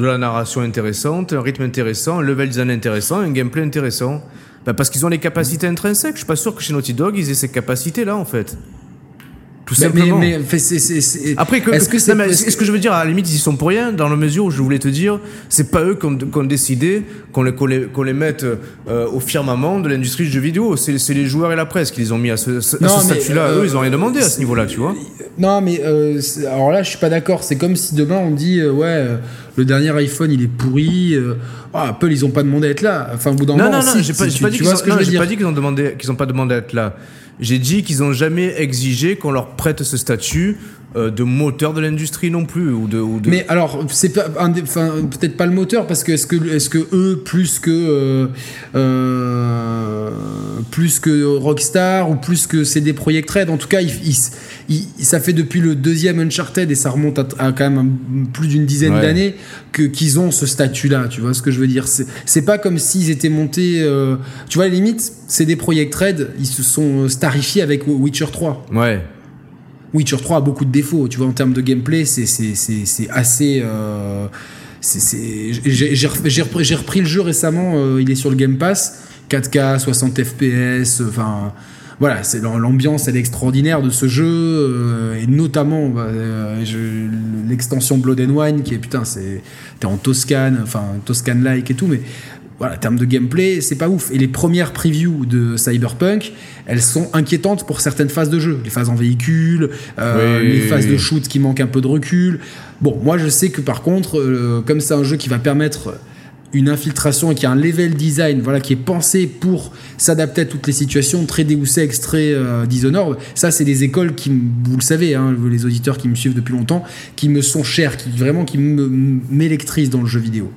de la narration intéressante, un rythme intéressant, un level design intéressant, un gameplay intéressant. Bah parce qu'ils ont les capacités intrinsèques. Je suis pas sûr que chez Naughty Dog, ils aient ces capacités-là, en fait. Tout simplement. Mais, mais c'est, Après, que, est-ce que, je veux dire, à la limite, ils y sont pour rien, dans la mesure où je voulais te dire, c'est pas eux qui ont, décidé qu'on les, mette euh, au firmament de l'industrie du jeu vidéo. C'est, les joueurs et la presse qui les ont mis à ce, statut-là. Euh, eux, ils ont rien demandé à ce niveau-là, tu vois. Non, mais euh, alors là, je suis pas d'accord. C'est comme si demain on dit, ouais, le dernier iPhone, il est pourri. Ah, Apple, ils ont pas demandé à être là. Enfin, au bout d'un moment, non, non, j'ai pas, pas, dit qu'ils ont, pas dit qu'ils ont demandé, qu'ils ont pas demandé à être là. J'ai dit qu'ils n'ont jamais exigé qu'on leur prête ce statut euh, de moteur de l'industrie non plus ou de, mais alors c'est peut-être pas le moteur parce que est-ce que eux plus que euh, euh, plus que Rockstar ou plus que CD Projekt Red en tout cas ça fait depuis le deuxième Uncharted et ça remonte à, quand même plus d'une dizaine d'années que qu'ils ont ce statut là tu vois ce que je veux dire c'est pas comme s'ils étaient montés tu vois à la limite CD Projekt Red ils se sont starifiés avec Witcher 3 ouais Witcher 3 a beaucoup de défauts, tu vois, en termes de gameplay, c'est assez. Euh, j'ai repris, repris, le jeu récemment, euh, il est sur le Game Pass, 4K, 60 FPS, enfin. Voilà, c'est l'ambiance, elle est extraordinaire de ce jeu, euh, et notamment bah, l'extension Blood and Wine, qui est putain, c'est t'es en Toscane, enfin Toscane-like et tout, mais voilà, en termes de gameplay, c'est pas ouf. Et les premières previews de Cyberpunk, elles sont inquiétantes pour certaines phases de jeu. Les phases en véhicule, euh, les phases de shoot qui manquent un peu de recul. Bon, moi je sais que par contre, euh, comme c'est un jeu qui va permettre une infiltration et qui a un level design voilà, qui est pensé pour s'adapter à toutes les situations, très Deus Ex, très euh, Dishonored. Ça, c'est des écoles qui, vous le savez, hein, les auditeurs qui me suivent depuis longtemps, qui me sont chers, qui vraiment qui m'électrisent dans le jeu vidéo.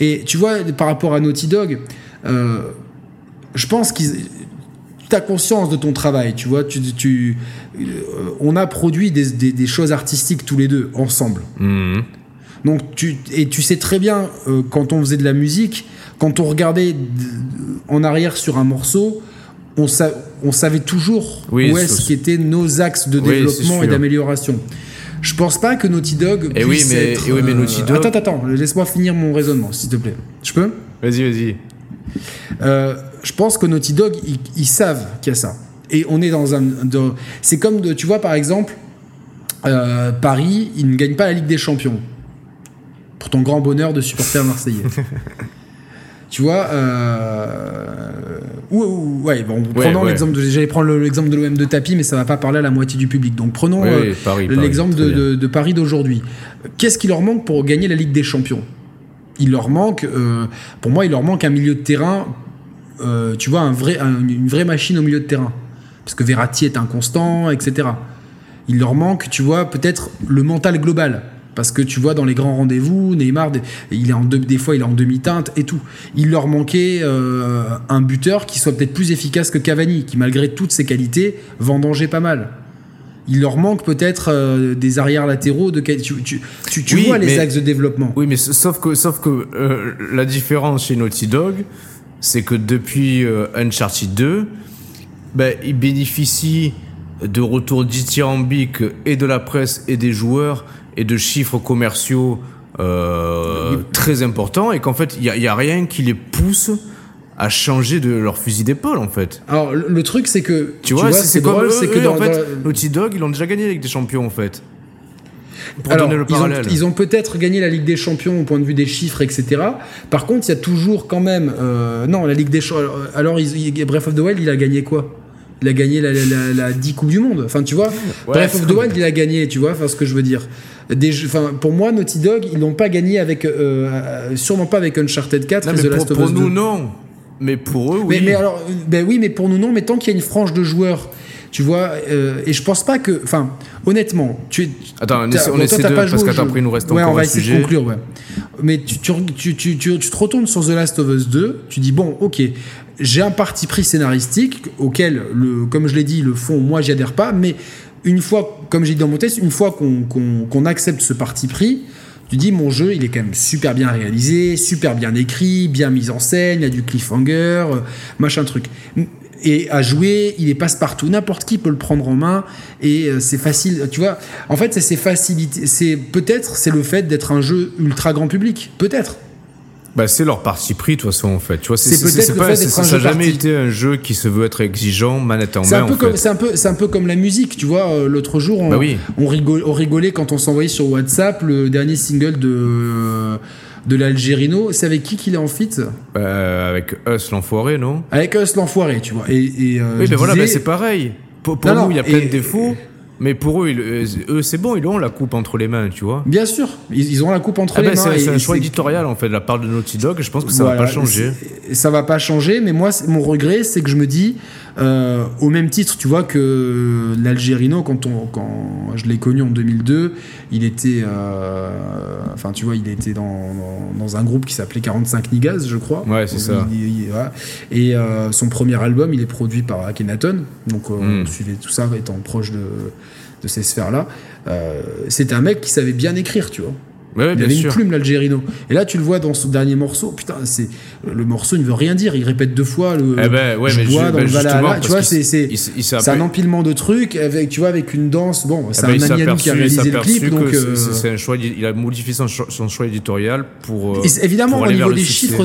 Et tu vois, par rapport à Naughty Dog, euh, je pense qu'ils tu as conscience de ton travail, tu vois. Tu, tu euh, on a produit des, des, choses artistiques tous les deux ensemble. Mmh. Donc tu et tu sais très bien euh, quand on faisait de la musique, quand on regardait en arrière sur un morceau, on, on savait toujours où est-ce qu'étaient nos axes de développement et d'amélioration. Je pense pas que Naughty Dog et oui, mais, et oui, mais Naughty Dog... Attends, attends, laisse-moi finir mon raisonnement, s'il te plaît. Je peux? Vas-y, vas-y. Euh, je pense que Naughty Dog, ils, savent qu'il y a ça. Et on est dans un... C'est comme, de, tu vois, par exemple, euh, Paris, ils ne gagnent pas la Ligue des Champions pour ton grand bonheur de supporter marseillais. tu vois, euh, ouais, bon, prenons l'exemple de, j'allais prendre l'exemple de l'OM de tapis, mais ça va pas parler à la moitié du public. Donc prenons euh, l'exemple de, Paris d'aujourd'hui. Qu'est-ce qui leur manque pour gagner la Ligue des Champions? Il leur manque, euh, pour moi, il leur manque un milieu de terrain. Euh, tu vois, un vrai, une vraie machine au milieu de terrain, parce que Verratti est inconstant, etc. Il leur manque, tu vois, peut-être le mental global. Parce que tu vois, dans les grands rendez-vous, Neymar, il est en des fois, il est en demi-teinte et tout. Il leur manquait euh, un buteur qui soit peut-être plus efficace que Cavani, qui malgré toutes ses qualités, vendangeait pas mal. Il leur manque peut-être euh, des arrières latéraux de tu, tu, tu, vois les axes de développement. Oui, mais sauf que sauf que euh, la différence chez Naughty Dog, c'est que depuis Uncharted 2, ben, ils bénéficient de retours dithyrambiques et de la presse et des joueurs et de chiffres commerciaux euh, très importants et qu'en fait, il n'y a, a, rien qui les pousse à changer de leur fusil d'épaule en fait. Alors le, truc c'est que tu, vois, c'est drôle, c'est que dans, en fait, Naughty Dog ils ont déjà gagné la Ligue des Champions en fait. Pour donner le parallèle. Ils ont, peut-être gagné la Ligue des Champions au point de vue des chiffres, etc. Par contre, il y a toujours quand même. Euh, non, la Ligue des Champions. Alors, ils, Breath of the Wild, il a gagné quoi? Il a gagné la, la, la, 10 Coupes du Monde. Enfin, tu vois, Breath of the Wild, il a gagné, tu vois, enfin, ce que je veux dire. Des pour moi, Naughty Dog, ils n'ont pas gagné avec. Euh, euh, sûrement pas avec Uncharted 4 et The Last of Us Pour nous, non. Mais pour eux, oui. Mais, alors, ben oui, mais pour nous, non. Mais tant qu'il y a une frange de joueurs tu vois euh, et je pense pas que enfin honnêtement tu es attends on, essaie, on essaie de, parce qu'après il nous reste ouais, encore on va essayer de conclure ouais. mais tu tu, tu, tu, te retournes sur The Last of Us 2 tu dis bon ok j'ai un parti pris scénaristique auquel, le, comme je l'ai dit, le fond, moi, j'y adhère pas. Mais une fois, comme j'ai dit dans mon test, une fois qu'on accepte ce parti pris, tu dis mon jeu, il est quand même super bien réalisé, super bien écrit, bien mis en scène, il y a du cliffhanger, euh, machin truc. Et à jouer, il est passe-partout. N'importe qui peut le prendre en main et euh, c'est facile. Tu vois, en fait, c'est facilité. C'est peut-être c'est le fait d'être un jeu ultra grand public. Peut-être. Bah, c'est leur parti pris, de toute façon, en fait. Tu vois, c'est peut-être pas, ça n'a jamais été un jeu qui se veut être exigeant, manette en main. C'est un, peu, un peu comme la musique, tu vois. Euh, l'autre jour, on, bah on, rigolait quand on s'envoyait sur WhatsApp le dernier single de de l'Algérino. C'est avec qui qu'il est en fit euh, Avec Us l'enfoiré, non? Avec Us l'enfoiré, tu vois. Et, euh, oui, mais voilà, c'est pareil. Pour, nous, il y a plein de défauts. Mais pour eux, euh, eux c'est bon, ils ont la coupe entre les mains, tu vois. Bien sûr, ils, ont la coupe entre ah les ben, mains. C'est un choix éditorial en fait de la part de Naughty Dog. Je pense que ça va pas changer. Ça va pas changer, mais moi, mon regret, c'est que je me dis, euh, au même titre, tu vois que l'Algérino, quand, on, quand je l'ai connu en 2002, il était, euh, enfin tu vois, il était dans, dans, un groupe qui s'appelait 45 Nigas, je crois. Ouais, c'est ça. Et son premier album, il est produit par Akhenaton, donc on hmm. suivait tout ça étant proche de de ces sphères-là, euh, c'était un mec qui savait bien écrire, tu vois. Ouais, il avait une plume, l'Algérino. Et là, tu le vois dans son dernier morceau. Putain, c'est le morceau ne veut rien dire. Il répète deux fois le. Eh ben, ouais, je bois dans ben, le Valhalla. Tu vois, c'est c'est un empilement de trucs avec tu vois avec une danse. Bon, eh c'est un Maniani qui a réalisé le clip, donc euh, c'est un choix. Il a modifié son, son choix éditorial pour. Euh, évidemment, au niveau des chiffres.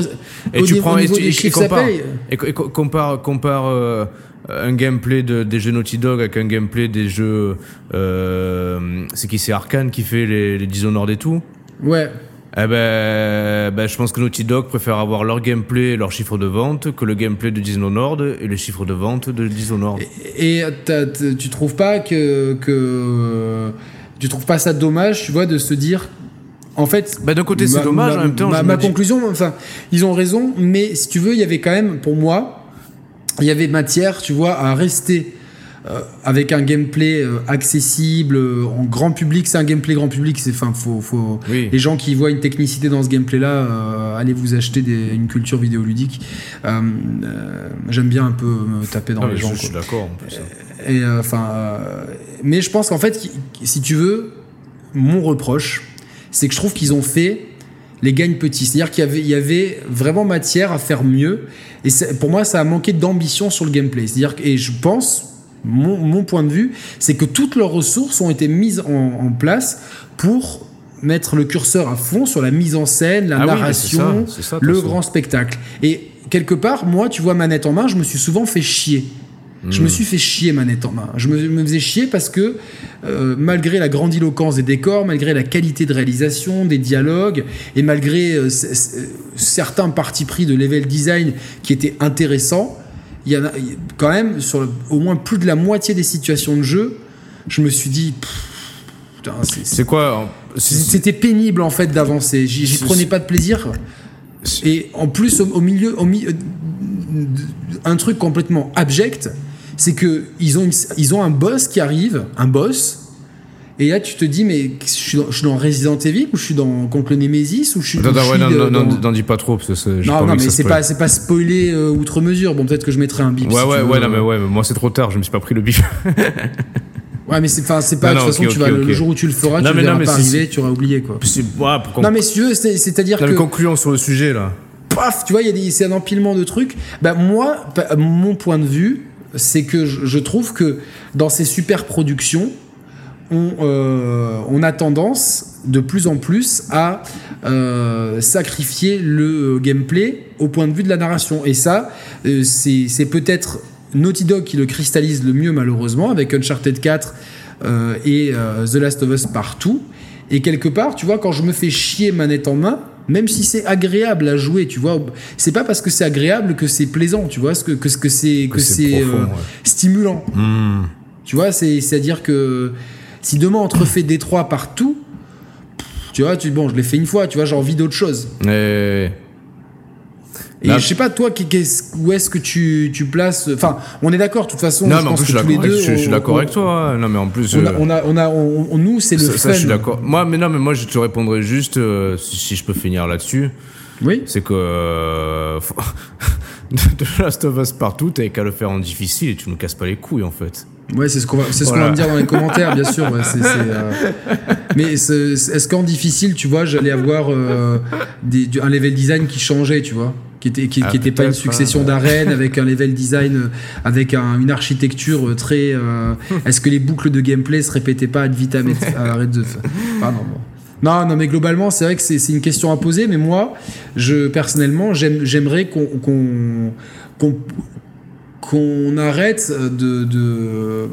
Et tu prends et compare compare un gameplay de, des jeux Naughty Dog avec un gameplay des jeux. Euh, c'est qui C'est Arkane qui fait les, les Dishonored et tout Ouais. eh ben, ben, je pense que Naughty Dog préfère avoir leur gameplay et leur chiffre de vente que le gameplay de Dishonored et le chiffre de vente de Dishonored. Et, et tu trouves pas que, que tu trouves pas ça dommage, tu vois, de se dire en fait, bah d'un côté c'est dommage, en même temps. Ma, conclusion, enfin, ils ont raison, mais si tu veux, il y avait quand même, pour moi, il y avait matière, tu vois, à rester euh, avec un gameplay euh, accessible euh, en grand public. C'est un gameplay grand public. C'est, enfin, faut, faut les gens qui voient une technicité dans ce gameplay-là, allez vous acheter des, une culture vidéoludique. j'aime bien un peu me taper dans les gens. Je suis d'accord. En plus. Et enfin, mais je pense qu'en fait, si tu veux, mon reproche c'est que je trouve qu'ils ont fait les gagnes petits. C'est-à-dire qu'il y avait, il y avait vraiment matière à faire mieux. Et pour moi, ça a manqué d'ambition sur le gameplay. C'est-à-dire et je pense, mon, point de vue, c'est que toutes leurs ressources ont été mises en, place pour mettre le curseur à fond sur la mise en scène, la ah narration, le grand spectacle. Et quelque part, moi, tu vois, manette en main, je me suis souvent fait chier. Je me suis fait chier manette en main. Je me, faisais chier parce que euh, malgré la grandiloquence des décors, malgré la qualité de réalisation, des dialogues, et malgré euh, certains partis pris de level design qui étaient intéressants, il y en a quand même sur au moins plus de la moitié des situations de jeu, je me suis dit. C'est quoi C'était pénible en fait d'avancer. J'y prenais pas de plaisir. Et en plus, au, milieu, au milieu, un truc complètement abject, c'est que ils ont, ils ont un boss qui arrive, un boss, et là, tu te dis, mais je suis, dans, je suis dans Resident Evil ou je suis dans contre le Nemesis ou je suis. Non, non, non, n'en dis pas trop parce que non, non, mais c'est pas, c'est pas spoilé euh, outre mesure. Bon, peut-être que je mettrai un bip. Ouais, ouais, ouais, non, mais ouais, moi c'est trop tard, je me suis pas pris le bip. ouais, mais c'est, pas. de toute façon, tu vas, le jour où tu le feras, tu verras pas arriver, tu auras oublié quoi. non, mais si tu veux, c'est-à-dire que. concluant sur le sujet là. Paf, tu vois, c'est un empilement de trucs. Bah moi, mon point de vue, c'est que je trouve que dans ces super productions, euh, on, a tendance de plus en plus à euh, sacrifier le gameplay au point de vue de la narration. Et ça, euh, c'est peut-être Naughty Dog qui le cristallise le mieux malheureusement avec Uncharted 4 et The Last of Us partout. Et quelque part, tu vois, quand je me fais chier manette en main, même si c'est agréable à jouer, tu vois, c'est pas parce que c'est agréable que c'est plaisant, tu vois, que, que, que c'est que, c'est stimulant. Hmm. Tu vois, c'est à dire que si demain on te refait Détroit partout, tu vois, tu, bon, je l'ai fait une fois, tu vois, j'ai envie d'autre chose. Et, je sais pas, toi, où est-ce que tu, tu, places. Enfin, on est d'accord, de toute façon. Non, je tous les deux. Je, suis d'accord avec toi. Hein. Non, mais en plus. On a, on a, on a nous, c'est le ça, ça, je suis d'accord. Moi, mais non, mais moi, je te répondrai juste, euh, si, je peux finir là-dessus. Oui. C'est que. Euh, de Last of Us partout, t'avais qu'à le faire en difficile et tu nous casses pas les couilles, en fait. Ouais, c'est ce qu'on va, c'est ce qu'on va me dire dans les commentaires, bien sûr. Euh, mais est-ce qu'en difficile, tu vois, j'allais avoir euh, des, un level design qui changeait, tu vois? Qui était qui, ah, était pas une succession d'arènes avec un level design euh, avec une architecture très est-ce que les boucles de gameplay se répétaient pas ad vitam à l'arrêt de pardon non non mais globalement c'est vrai que c'est une question à poser mais moi je personnellement j'aimerais qu'on qu'on qu'on arrête de, de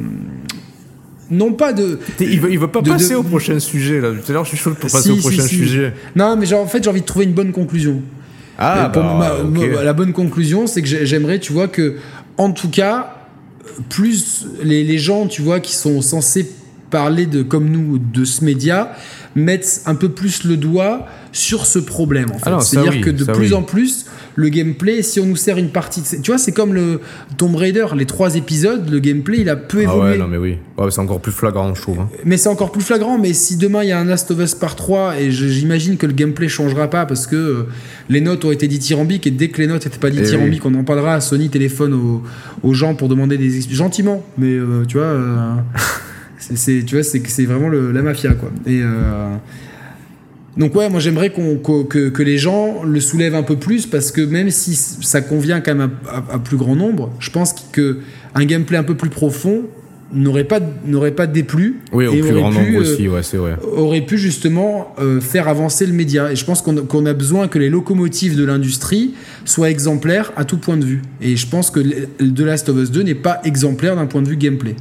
non pas de. Il veut, il veut pas passer au prochain sujet là. Tout à l'heure, je suis chaud pour passer au prochain sujet. Non, mais genre, en fait, j'ai envie de trouver une bonne conclusion. Ah, bah, la bonne conclusion, c'est que j'aimerais, tu vois, que en tout cas, plus les, les, gens, tu vois, qui sont censés parler de comme nous de ce média, mettent un peu plus le doigt sur ce problème. En fait. C'est-à-dire que de plus en plus, le gameplay, si on nous sert une partie, de... tu vois, c'est comme le Tomb Raider, les trois épisodes, le gameplay, il a peu ah évolué. ouais, non mais oui, c'est encore plus flagrant, je trouve. Hein. Mais c'est encore plus flagrant. Mais si demain il y a un Last of Us par 3 et j'imagine que le gameplay changera pas parce que euh, les notes ont été dithyrambiques et dès que les notes n'étaient pas eh dithyrambiques, on en parlera. Sony téléphone aux, gens pour demander des gentiment, mais euh, tu vois. Euh, c'est tu vois c'est c'est vraiment la mafia quoi. Et donc ouais, moi j'aimerais qu'on, que, que, les gens le soulèvent un peu plus parce que même si ça convient quand même à, plus grand nombre, je pense que un gameplay un peu plus profond n'aurait pas n'aurait pas déplu oui au plus grand nombre aussi ouais c'est vrai. aurait pu justement euh, faire avancer le média. Et je pense qu'on, qu'on a besoin que les locomotives de l'industrie soient exemplaires à tout point de vue. Et je pense que The Last of Us 2 n'est pas exemplaire d'un point de vue gameplay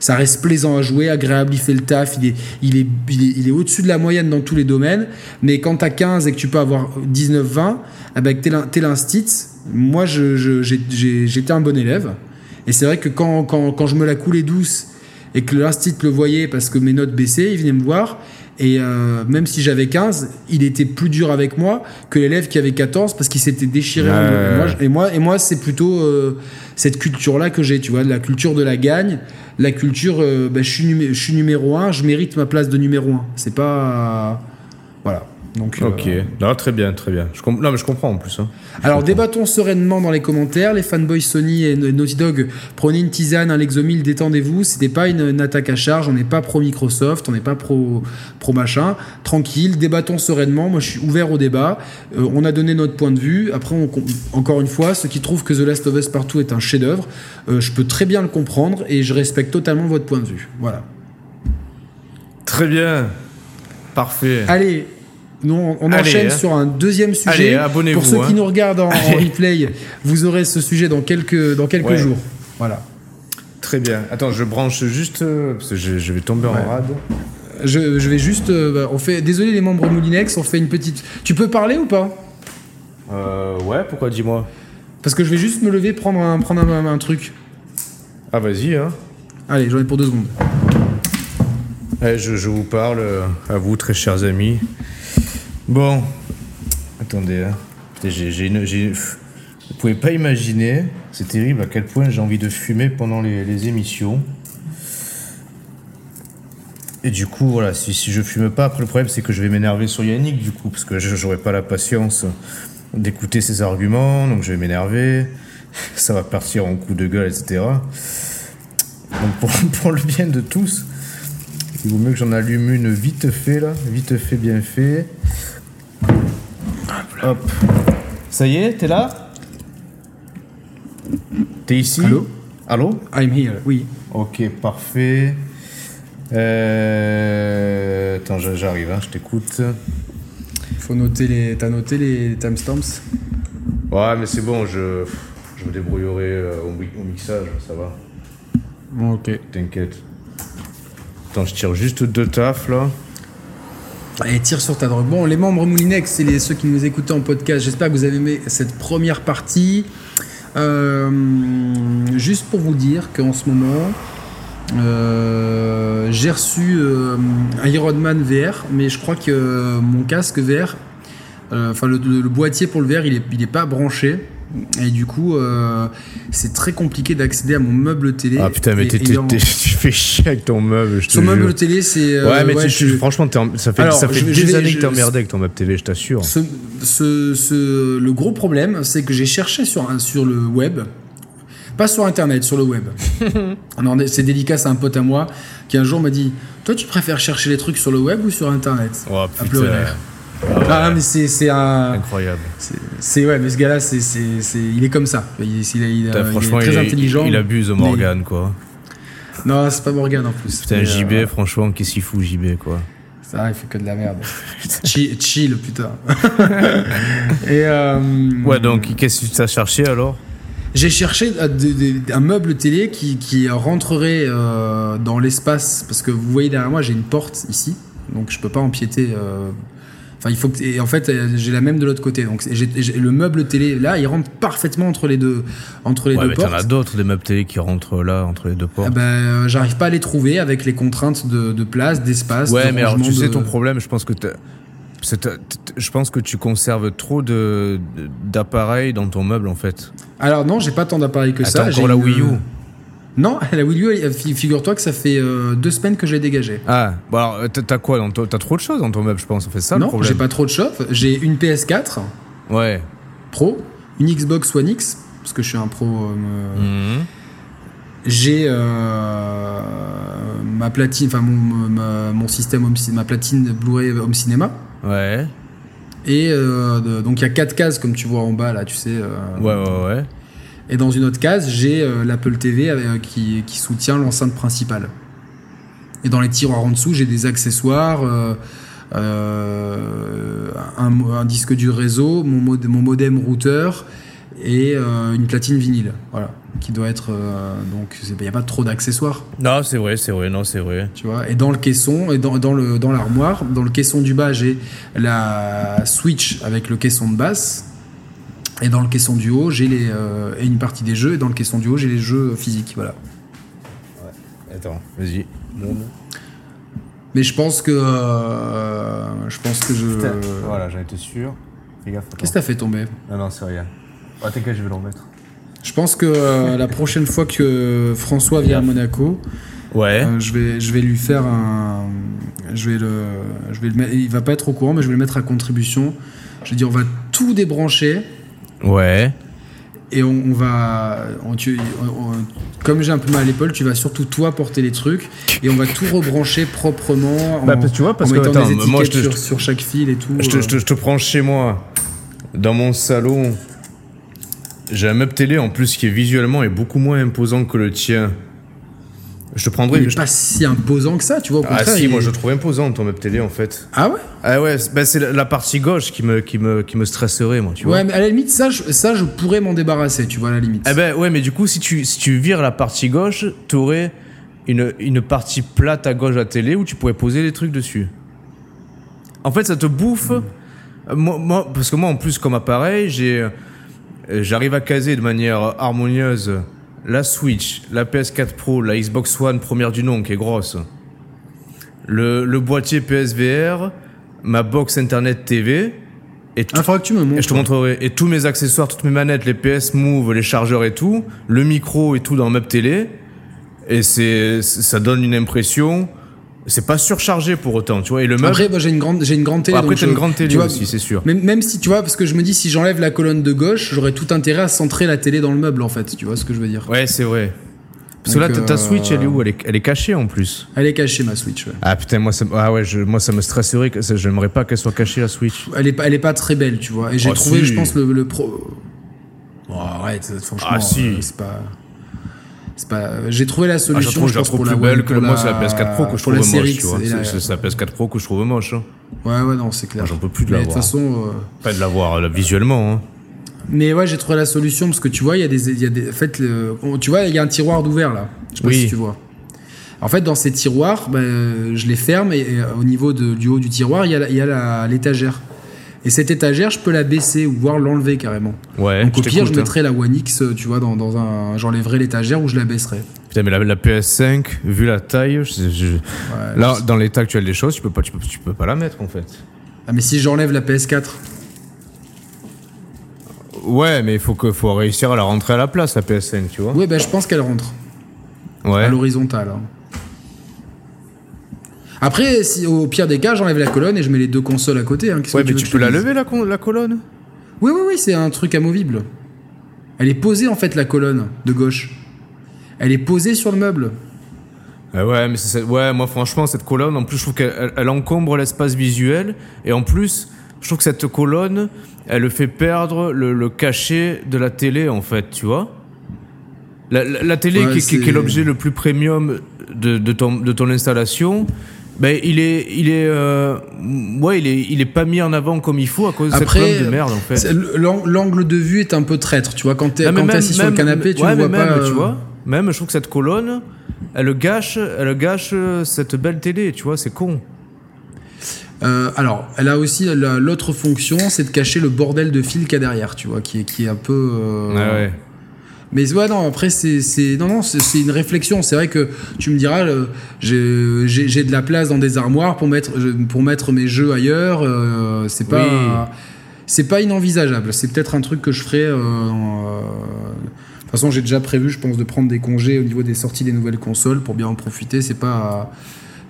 Ça reste plaisant à jouer, agréable, il fait le taf, il est, il est, il est, au-dessus de la moyenne dans tous les domaines. Mais quand tu as 15 et que tu peux avoir 19-20, eh ben, tu es l'instit. Moi, j'étais un bon élève. Et c'est vrai que quand, quand, quand, je me la coulais douce et que l'instit le voyait parce que mes notes baissaient, il venait me voir. Et euh, même si j'avais 15, il était plus dur avec moi que l'élève qui avait 14 parce qu'il s'était déchiré. et moi, et moi c'est plutôt euh, cette culture-là que j'ai, tu vois, la culture de la gagne, la culture, euh, bah, je, suis je suis numéro 1, je mérite ma place de numéro 1. C'est pas. voilà ok, euh, très bien, très bien. Je non, mais je comprends en plus. Hein. Alors, débattons sereinement dans les commentaires. Les fanboys Sony et Naughty Dog, prenez une tisane, un Lexomil, détendez-vous. C'était pas une, attaque à charge. On n'est pas pro Microsoft, on n'est pas pro, pro machin. Tranquille, débattons sereinement. Moi, je suis ouvert au débat. Euh, on a donné notre point de vue. Après, encore une fois, ceux qui trouvent que The Last of Us Partout est un chef-d'œuvre, euh, je peux très bien le comprendre et je respecte totalement votre point de vue. Voilà. Très bien. Parfait. Allez, nous, on enchaîne hein. sur un deuxième sujet. Allez, Pour ceux qui hein. nous regardent en, replay, vous aurez ce sujet dans quelques, dans quelques jours. Voilà. Très bien. Attends, je branche juste euh, parce que je, vais tomber en rade. Je, vais juste. Euh, bah, on fait. Désolé les membres Moulinex, on fait une petite. Tu peux parler ou pas? Euh, Ouais. Pourquoi Dis-moi? Parce que je vais juste me lever prendre un, prendre un, truc. Ah vas-y hein. Allez, j'en ai pour deux secondes. je, je, vous parle à vous, très chers amis. Bon, attendez, hein. j'ai, une, vous pouvez pas imaginer, c'est terrible à quel point j'ai envie de fumer pendant les, émissions. Et du coup, voilà, si, si je fume pas, le problème c'est que je vais m'énerver sur Yannick, du coup, parce que je n'aurai pas la patience d'écouter ses arguments, donc je vais m'énerver, ça va partir en coup de gueule, etc. Donc pour, pour le bien de tous, il vaut mieux que j'en allume une vite fait, là, vite fait, bien fait. Hop. Ça y est, t'es là? T'es ici? Allô? Allô? I'm here, oui. Ok, parfait. Euh... Attends, j'arrive, hein, je t'écoute. Faut noter les. T'as noté les timestamps? Ouais, mais c'est bon, je, je me débrouillerai euh, au, mixage, ça va. Ok. T'inquiète. Attends, je tire juste deux tafs là. Et tire sur ta drogue. Bon, les membres Moulinex, c'est les, ceux qui nous écoutaient en podcast. J'espère que vous avez aimé cette première partie. Euh, juste pour vous dire qu'en ce moment, euh, j'ai reçu euh, un Ironman VR, mais je crois que mon casque VR, enfin le, boîtier pour le VR, il n'est pas branché. Et du coup, euh, c'est très compliqué d'accéder à mon meuble télé. Ah putain, mais tu fais chier avec ton meuble. Je Son meuble télé, c'est. Euh, ouais, mais franchement, ça fait, ça fait des années que t'es emmerdé avec ton meuble télé, je t'assure. Ce, ce, le gros problème, c'est que j'ai cherché sur, sur le web. Pas sur internet, sur le web. c'est délicat, c'est un pote à moi qui un jour m'a dit Toi, tu préfères chercher les trucs sur le web ou sur internet? Oh putain. Ah mais c'est un. Incroyable. C'est ouais, mais ce gars-là, c'est il est comme ça. Il, il, franchement, est très intelligent. Il abuse Morgan, quoi. Non, c'est pas Morgan en plus. Putain, JB, euh, franchement, qu'est-ce qu'il fout, JB, quoi. Ça, il fait que de la merde. chill, chill, putain. Et euh, ouais, donc, qu'est-ce que tu as cherché alors? J'ai cherché euh, un meuble télé qui, qui rentrerait dans l'espace parce que vous voyez derrière moi j'ai une porte ici donc je peux pas empiéter Enfin, il faut que, et en fait, j'ai la même de l'autre côté. Donc, le meuble télé là, il rentre parfaitement entre les deux, entre les ouais, deux mais portes. T'en as d'autres des meubles télé qui rentrent là entre les deux portes. Ah ben, euh, j'arrive pas à les trouver avec les contraintes de, de place, d'espace. Ouais, mais alors tu sais ton problème, je pense que je pense que tu conserves trop de d'appareils dans ton meuble en fait. Alors non, j'ai pas tant d'appareils que ça. T'as encore la Wii U. Non, la Wii U, figure-toi que ça fait euh, deux semaines que j'ai dégagé. Ah, bon alors euh, t'as quoi T'as trop de choses dans ton meuble, je pense. On fait ça Non, j'ai pas trop de choses. J'ai une PS4. Ouais. Pro, une Xbox One X, parce que je suis un pro. Euh, mhm. J'ai ma platine, enfin mon, mon, système, home, ma platine Blu-ray Home Cinéma. Ouais. Et donc il y a quatre cases comme tu vois en bas là, tu sais. ouais, ouais, ouais. Et dans une autre case, j'ai euh, l'Apple TV euh, qui, soutient l'enceinte principale. Et dans les tiroirs en dessous, j'ai des accessoires, euh, un, disque du réseau, mon, mon modem routeur, et une platine vinyle. Voilà qui doit être donc il n'y a pas trop d'accessoires non c'est vrai c'est vrai non c'est vrai tu vois et dans le caisson et dans, dans le dans l'armoire dans le caisson du bas j'ai la switch avec le caisson de basse et dans le caisson du haut j'ai les et une partie des jeux et dans le caisson du haut j'ai les jeux physiques voilà ouais. attends vas-y mais je pense que. Euh, je pense que je. Voilà, j'en étais sûr. Fais gaffe. Qu'est-ce que t'as fait tomber? Non, non, c'est rien. Ah, t'inquiète, je vais le remettre. Je pense que euh, la prochaine fois que François vient à Monaco, ouais. Euh, je, vais, je vais lui faire un. Je vais le. Je vais le il va pas être au courant, mais je vais le mettre à contribution. Je vais dire, on va tout débrancher. Ouais et on, va, comme j'ai un peu mal à l'épaule, tu vas surtout toi porter les trucs et on va tout rebrancher proprement. Bah, tu vois, parce en que des moi, je te, sur, chaque fil et tout. Je te, euh. je, te, je te, prends chez moi, dans mon salon. J'ai un meuble télé en plus qui est visuellement est beaucoup moins imposant que le tien. Je te prendrais. Il est pas si imposant que ça, tu vois. Au ah si, moi je trouve imposant ton meuble télé en fait. Ah ouais? Ah ouais, bah, c'est la, partie gauche qui me, qui me, qui me stresserait, moi, tu vois. Ouais, mais à la limite, ça, je, ça, je pourrais m'en débarrasser, tu vois, à la limite. Ah ben ouais, mais du coup, si tu, si tu vires la partie gauche, t'aurais une, une partie plate à gauche à télé où tu pourrais poser des trucs dessus. En fait, ça te bouffe. Moi, moi, parce que moi, en plus, comme appareil, j'ai, euh, j'arrive à caser de manière harmonieuse la Switch, la PS4 Pro, la Xbox One première du nom qui est grosse, le, le boîtier PSVR, ma box Internet TV. Et ah, faudra que tu me montres. Et je te montrerai. Et tous mes accessoires, toutes mes manettes, les PS Move, les chargeurs et tout, le micro et tout dans Meuble Télé. Et c'est, ça donne une impression c'est pas surchargé pour autant, tu vois. Et le meuble. Après, j'ai une grande, j'ai une grande télé. après, t'as une grande télé aussi, c'est sûr. Même, même si tu vois, parce que je me dis, si j'enlève la colonne de gauche, j'aurais tout intérêt à centrer la télé dans le meuble, en fait. Tu vois ce que je veux dire Ouais, c'est vrai. Parce que là, ta Switch, elle est où? Elle est, elle est, cachée en plus. Elle est cachée, ma Switch. Ouais. Ah putain, moi ça, ah ouais, je, moi ça me stresserait. Que, j'aimerais pas qu'elle soit cachée la Switch. Elle est pas, elle est pas très belle, tu vois. Et j'ai oh, trouvé, je pense, le, le pro. Oh, arrête, franchement, ah, si. Euh, c'est pas. J'ai trouvé la ah, solution. je, trouve, plus belle que moi, c'est la PS4 Pro que je trouve moche. C'est la... PS4 Pro que je trouve moche. Hein. Ouais, ouais, non, c'est clair. J'en peux plus de la voir. De toute façon. Euh, Pas de la voir visuellement. Hein. Mais ouais, j'ai trouvé la solution parce que tu vois, il y a des, y a des, en fait, tu vois, il y a un tiroir d'ouvert là. Je sais pas si tu vois. En fait, dans ces tiroirs, ben, je les ferme et, au niveau de, du haut du tiroir, il y a l'étagère. Et cette étagère, je peux la baisser ou voir l'enlever carrément. Ouais. Donc au pire, je mettrais la One X, tu vois, dans, dans un. J'enlèverais l'étagère ou je la baisserais. Putain, mais la, PS5, vu la taille, là, dans l'état actuel des choses, tu peux, pas, tu, peux, tu peux pas la mettre en fait. Ah, mais si j'enlève la PS4 Ouais, mais il faut, que, faut réussir à la rentrer à la place, la PS5, tu vois. Ouais, ben je pense qu'elle rentre. Ouais. À l'horizontale. Hein. Après, si, au pire des cas, j'enlève la colonne et je mets les deux consoles à côté. Hein. Ouais, mais tu, peux la lever, la, la colonne? Oui, oui, oui, c'est un truc amovible. Elle est posée, en fait, la colonne de gauche. Elle est posée sur le meuble. Ah ouais, mais c'est ouais, moi franchement cette colonne, en plus je trouve qu'elle encombre l'espace visuel et en plus je trouve que cette colonne, elle fait perdre le, cachet de la télé en fait, tu vois? La, télé qui, est l'objet le plus premium de, de, ton, de ton installation, ben, il est, il est, euh, ouais, il est, il est pas mis en avant comme il faut à cause de cette colonne de merde en fait. L'angle de vue est un peu traître, tu vois. Quand t'es assis sur le canapé, tu ne vois pas. tu euh, vois. Même, je trouve que cette colonne, elle gâche, elle gâche euh, cette belle télé, tu vois. C'est con. alors, elle a aussi l'autre fonction, c'est de cacher le bordel de fil qu'il y a derrière, tu vois, qui est, qui est un peu. ouais. Mais ouais, non, après, c'est, non, non, c'est, une réflexion. C'est vrai que tu me diras, euh, j'ai, de la place dans des armoires pour mettre, pour mettre mes jeux ailleurs. Euh, c'est pas, c'est pas inenvisageable. C'est peut-être un truc que je ferai. Euh, de toute façon, j'ai déjà prévu, je pense, de prendre des congés au niveau des sorties des nouvelles consoles pour bien en profiter. C'est pas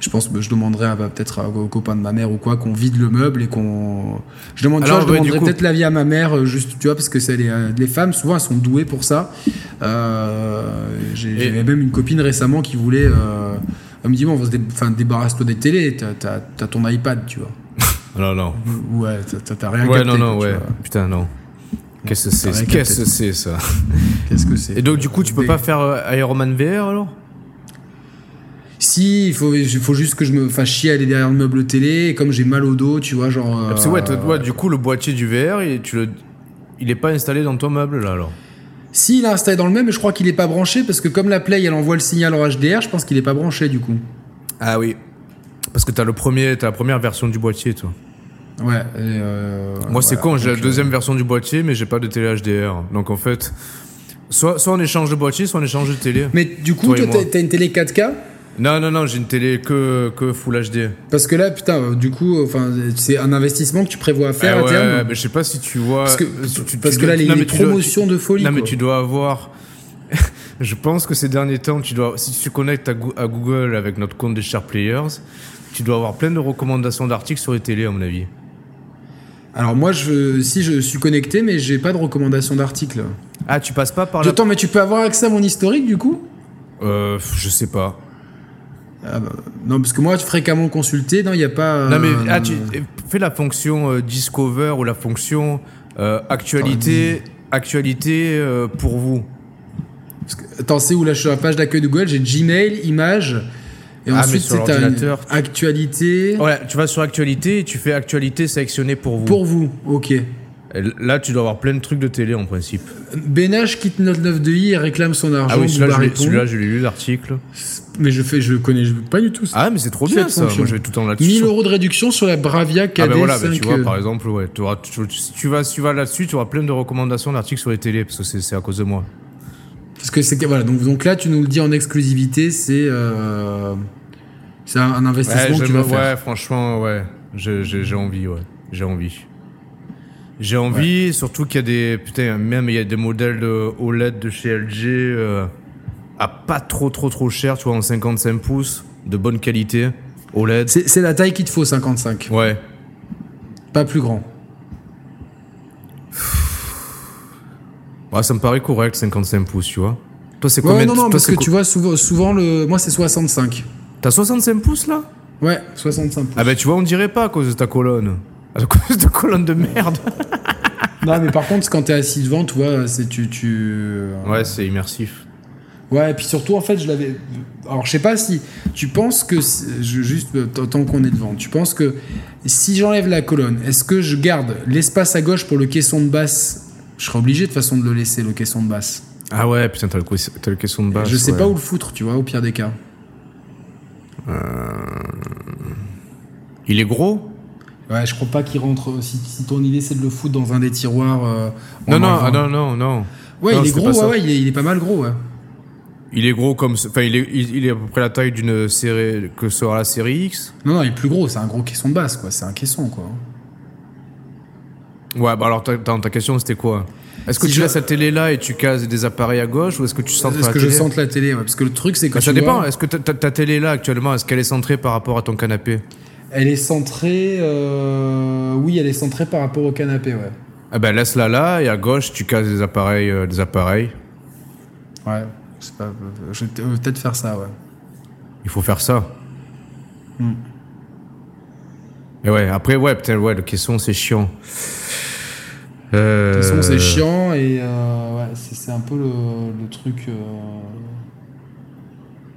je pense que je demanderais peut-être aux copains de ma mère ou quoi qu'on vide le meuble et qu'on je demande je demanderais peut-être l'avis à ma mère euh, juste tu vois parce que c'est les, euh, les, femmes souvent elles sont douées pour ça. Euh, j'ai même une copine récemment qui voulait euh, elle me dit bon on va se débarrasse-toi des télés t'as as, ton iPad tu vois. Non non ouais t'as rien ouais non non ouais. putain non. Qu'est-ce que c'est Qu'est-ce que c'est ça Qu'est-ce que c'est Et donc du coup, tu peux pas faire Iron Man VR alors? Si, il faut, il faut juste que je me fasse chier à aller derrière le meuble télé, et comme j'ai mal au dos, tu vois, genre. ouais, ouais, du coup, le boîtier du VR, et tu le. il est pas installé dans ton meuble là alors Si, il est installé dans le même, mais je crois qu'il est pas branché parce que comme la Play elle envoie le signal en HDR, je pense qu'il est pas branché du coup. Ah oui. Parce que t'as le premier, as la première version du boîtier, toi. Ouais. Euh, Moi, c'est con, j'ai la deuxième version du boîtier, mais j'ai pas de télé HDR. Donc en fait, soit, soit on échange de boîtier, soit on échange de télé. Mais du coup, toi, t'as une télé 4K non, non, non, j'ai une télé que, que Full HD. Parce que là, putain, du coup, enfin, c'est un investissement que tu prévois à faire ah à terme. Ouais, mais je sais pas si tu vois. Parce que, tu, parce que là, les, promotions de folie. Non, mais tu dois avoir. je pense que ces derniers temps, tu dois, si tu connectes à, Google avec notre compte des Share Players, tu dois avoir plein de recommandations d'articles sur les télés, à mon avis. Alors moi, je, si je suis connecté, mais j'ai pas de recommandations d'articles. Ah, tu passes pas par là. Attends, mais tu peux avoir accès à mon historique du coup? Euh, je sais pas. Ah bah, non, parce que moi, fréquemment consulté, non, il n'y a pas. Non, mais ah, tu fais la fonction euh, Discover ou la fonction euh, Actualité, actualité euh, pour vous. attends, c'est où là Je suis sur la page d'accueil de Google, j'ai Gmail, images. Et ah, ensuite, c'est actualité. Ouais, tu vas sur actualité et tu fais actualité sélectionnée pour vous. Pour vous, ok. Là, tu dois avoir plein de trucs de télé en principe. Benach quitte 99i et réclame son argent. Ah oui, celui-là, je l'ai lu l'article. Mais je fais, je connais pas du tout ça. Ah, mais c'est trop bien ça. Moi, je vais tout le temps là-dessus. 1000 euros de réduction sur la Bravia KD. Ah, ben voilà, tu vois, par exemple, ouais, si tu vas, tu vas là-dessus, tu auras plein de recommandations d'articles sur les télés, parce que c'est à cause de moi. Parce que c'est voilà, donc, donc là, tu nous le dis en exclusivité, c'est euh, c'est un, investissement que tu vas faire. Ouais, franchement, ouais, j'ai envie, ouais, j'ai envie. J'ai envie, surtout qu'il y a des putain, même il y a des modèles de OLED de chez LG. Euh, à pas trop trop trop cher, tu vois, en 55 pouces, de bonne qualité, OLED. C'est la taille qu'il te faut, 55. Ouais. Pas plus grand. Ouais, ça me paraît correct, 55 pouces, tu vois. Toi, c'est combien Non, non, parce que tu vois, souvent, souvent le... moi, c'est 65. T'as 65 pouces, là? Ouais, 65 pouces. Ah bah, tu vois, on dirait pas à cause de ta colonne. À cause de ta colonne de merde. non, mais par contre, quand t'es assis devant, tu vois, c'est tu... tu... Ouais, c'est immersif. Ouais, et puis surtout, en fait, je l'avais. Alors, je sais pas si. Tu penses que. Juste, tant qu'on est devant, tu penses que si j'enlève la colonne, est-ce que je garde l'espace à gauche pour le caisson de basse? Je serais obligé de façon de le laisser, le caisson de basse. Ah ouais, putain, t'as le, le, caisson de basse. Je sais pas où le foutre, tu vois, au pire des cas. Euh... Il est gros? Ouais, je crois pas qu'il rentre. Si, ton idée c'est de le foutre dans un des tiroirs. Euh, non, non, ah, non, non, non. Ouais, il est gros, ouais, ouais, il est, il est, pas mal gros, ouais. Il est gros comme. Enfin, il est, il, est à peu près la taille d'une série. que sera la série X Non, non, il est plus gros, c'est un gros caisson de basse, quoi. C'est un caisson, quoi. Ouais, bah alors ta, ta question c'était quoi? Est-ce que tu laisses la télé là et tu cases des appareils à gauche ou est-ce que tu centres Est-ce que je centre la télé ouais, Parce que le truc c'est que. Bah, ça dépend. Est-ce que ta, ta, télé là actuellement, est-ce qu'elle est centrée par rapport à ton canapé? Elle est centrée. Euh... Oui, elle est centrée par rapport au canapé, ouais. Ah ben laisse-la là et à gauche tu cases des appareils, euh, des appareils. Ouais. Pas, je vais peut-être faire ça, ouais. Il faut faire ça. Hmm. Et ouais, après, ouais, peut-être, ouais, le caisson, c'est chiant. Euh... Le caisson, c'est chiant et euh, ouais, c'est un peu le, truc. Euh...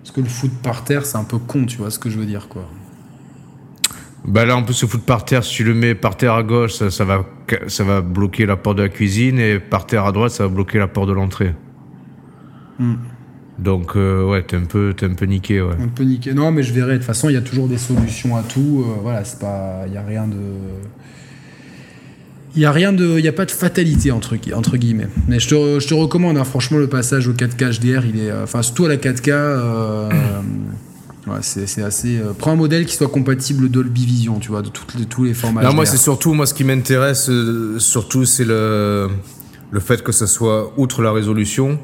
Parce que le foot par terre, c'est un peu con, tu vois ce que je veux dire, quoi. Bah là, en plus, le foot par terre, si tu le mets par terre à gauche, ça, ça, va, ça va bloquer la porte de la cuisine et par terre à droite, ça va bloquer la porte de l'entrée. Hmm. Donc, euh, ouais, t'es un, peu, es un peu niqué, ouais. Un peu niqué. Non, mais je verrai. De toute façon, il y a toujours des solutions à tout. Euh, voilà, c'est pas. Il n'y a rien de. Il n'y a rien de. Il a pas de fatalité, entre, entre guillemets. Mais je te, je te recommande, hein, franchement, le passage au 4K HDR, il est. Euh, enfin, surtout à la 4K. Ouais, c'est assez. prends un modèle qui soit compatible Dolby Vision, tu vois, de, toutes les, tous les formats. Non, moi, c'est surtout. Moi, ce qui m'intéresse, surtout, c'est le, le fait que ça soit, outre la résolution,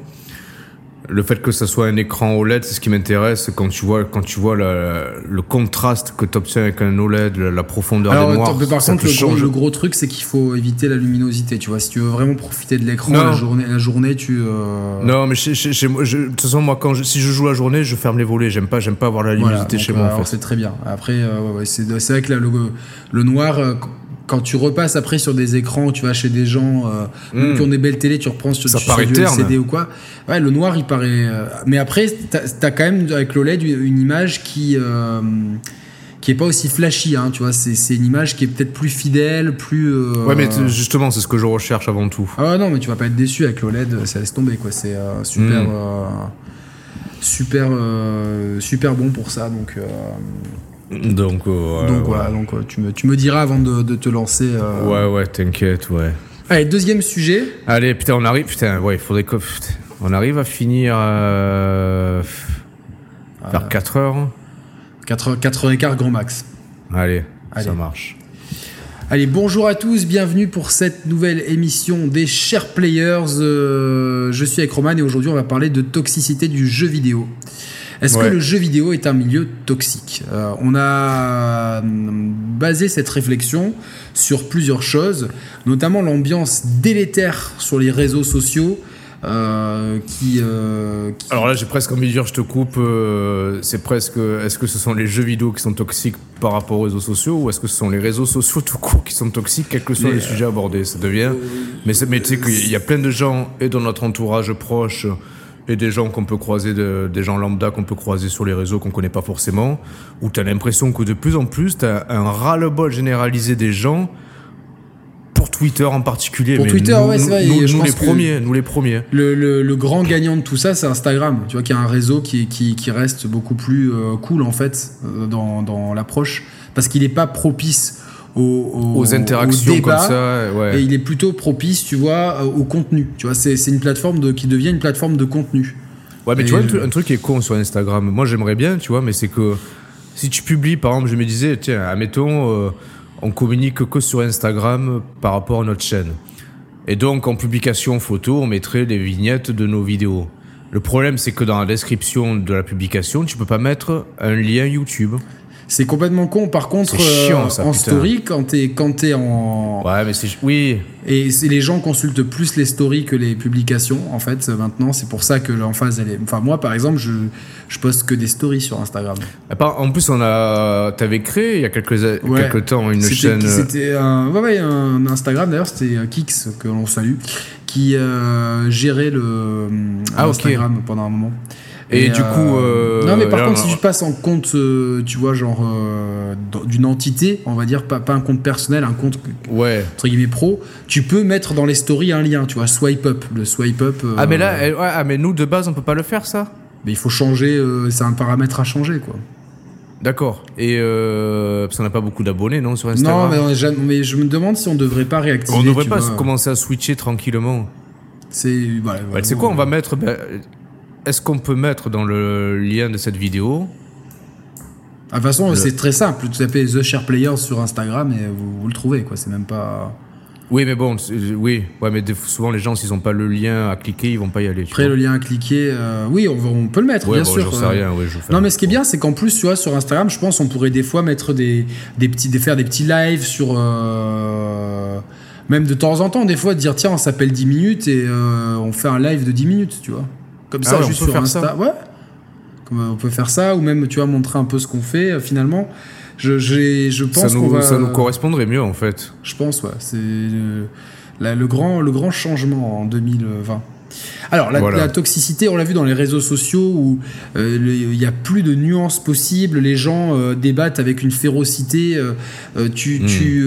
le fait que ça soit un écran OLED, c'est ce qui m'intéresse quand tu vois quand tu vois le contraste que tu obtiens avec un OLED, la, profondeur des noirs. par contre, le gros, le gros, truc, c'est qu'il faut éviter la luminosité. Tu vois, si tu veux vraiment profiter de l'écran la journée, la journée, tu. Euh, non, mais chez, chez, moi, de toute façon, moi, quand si je joue la journée, je ferme les volets. J'aime pas, j'aime pas avoir la luminosité chez moi. Euh, c'est très bien. Après, euh, c'est vrai que le, le noir quand tu repasses après sur des écrans, tu vas chez des gens euh, qui ont des belles télé, tu reprends sur, ça sur du LCD ou quoi. Ouais, le noir, il paraît. Euh, mais après, t'as as quand même avec l'OLED une image qui. Euh, qui est pas aussi flashy, hein, tu vois. C'est une image qui est peut-être plus fidèle, plus. Euh, ouais, mais justement, c'est ce que je recherche avant tout. Ah non, mais tu vas pas être déçu avec l'OLED, ça laisse tomber, quoi. C'est super. Hmm. super, super bon pour ça, donc. Donc, donc voilà, donc tu me, tu me diras avant de, de te lancer. Ouais, ouais, t'inquiète, ouais. Allez, deuxième sujet. Allez, putain, on arrive. Putain, ouais, il faudrait que. on arrive à finir. Euh, vers 4 heures. 4 h 4 h grand max. Allez, ça marche. Allez, bonjour à tous, bienvenue pour cette nouvelle émission des Chers Players. Euh, je suis avec Roman et aujourd'hui on va parler de toxicité du jeu vidéo. Est-ce que le jeu vidéo est un milieu toxique? Euh, On a hum, basé cette réflexion sur plusieurs choses, notamment l'ambiance délétère sur les réseaux sociaux. Euh, euh, qui, Alors là, j'ai presque envie de dire, je te coupe. c'est presque. Est-ce que ce sont les jeux vidéo qui sont toxiques par rapport aux réseaux sociaux, ou est-ce que ce sont les réseaux sociaux tout court qui sont toxiques, quels que soient les, sujets abordés Ça devient. Mais, mais tu sais qu'il y a plein de gens et dans notre entourage proche et des gens qu'on peut croiser, des gens lambda qu'on peut croiser sur les réseaux qu'on connaît pas forcément, où tu as l'impression que de plus en plus, tu as un ras-le-bol généralisé des gens pour Twitter en particulier. Pour Twitter, ouais, c'est vrai. Nous, les premiers, nous les premiers. Le, le, grand gagnant de tout ça, c'est Instagram. Tu vois, qui a un réseau qui, qui, qui reste beaucoup plus euh, cool en fait euh, dans, dans l'approche, parce qu'il n'est pas propice aux, interactions comme ça. Et il est plutôt propice, tu vois, au contenu. Tu vois, c'est une plateforme de, qui devient une plateforme de contenu. Ouais, mais tu vois, un, truc qui est con sur Instagram. Moi, j'aimerais bien, tu vois, mais c'est que si tu publies, par exemple, je me disais, tiens, admettons, euh, on communique que sur Instagram par rapport à notre chaîne. Et donc, en publication photo, on mettrait des vignettes de nos vidéos. Le problème, c'est que dans la description de la publication, tu peux pas mettre un lien YouTube. C'est complètement con. Par contre, chiant, euh, en story, quand t'es quand es en ouais, mais c'est oui. Et les gens consultent plus les stories que les publications. En fait, maintenant, c'est pour ça que l'emphase elle est. Enfin, moi, par exemple, je je poste que des stories sur Instagram. En plus, on a t'avais créé il y a quelques quelques temps une chaîne. Euh, c'était un ouais, ouais un Instagram d'ailleurs. C'était euh, Kix que l'on salue qui euh, gérait le ah, Instagram pendant un moment. Et, du coup. Euh, non, mais par contre, si tu passes en compte, euh, tu vois, genre euh, d'une entité, on va dire, pas, pas un compte personnel, un compte ouais. entre guillemets pro, tu peux mettre dans les stories un lien, tu vois, swipe up, le swipe up. ah, mais là, ouais, ah, mais nous de base, on peut pas le faire, ça? Mais il faut changer, c'est un paramètre à changer, quoi. D'accord. Et parce qu'on n'a pas beaucoup d'abonnés, non, sur Instagram? Non, mais, mais, je me demande si on devrait pas réactiver. On devrait pas commencer à switcher tranquillement. C'est. Bah, c'est quoi On va mettre. Bah, est-ce qu'on peut mettre dans le lien de cette vidéo De toute façon, c'est très simple. Vous tapez The Share Players sur Instagram et vous, le trouvez. quoi. C'est même pas. Oui, mais bon, oui, ouais, mais souvent les gens, s'ils n'ont pas le lien à cliquer, ils vont pas y aller. Après, le lien à cliquer, euh, oui, on, peut le mettre, bien sûr. Sais rien, non, mais ce qui est bien, c'est qu'en plus, tu vois, sur Instagram, je pense, on pourrait des fois mettre des, des petits, faire des petits lives sur. Euh, même de temps en temps, des fois, dire tiens, on s'appelle 10 minutes et euh, on fait un live de 10 minutes, tu vois. Comme ah ça, juste sur Insta. Ouais. on peut faire ça, ou même, tu vois, montrer un peu ce qu'on fait, euh, finalement. Je, je pense qu'on va... Ça nous correspondrait mieux, en fait. Je pense, ouais. C'est le, grand, le grand changement en 2020. Alors, la, toxicité, on l'a vu dans les réseaux sociaux où euh, il n'y a plus de nuances possibles, les gens euh, débattent avec une férocité. Euh, tu, hmm. tu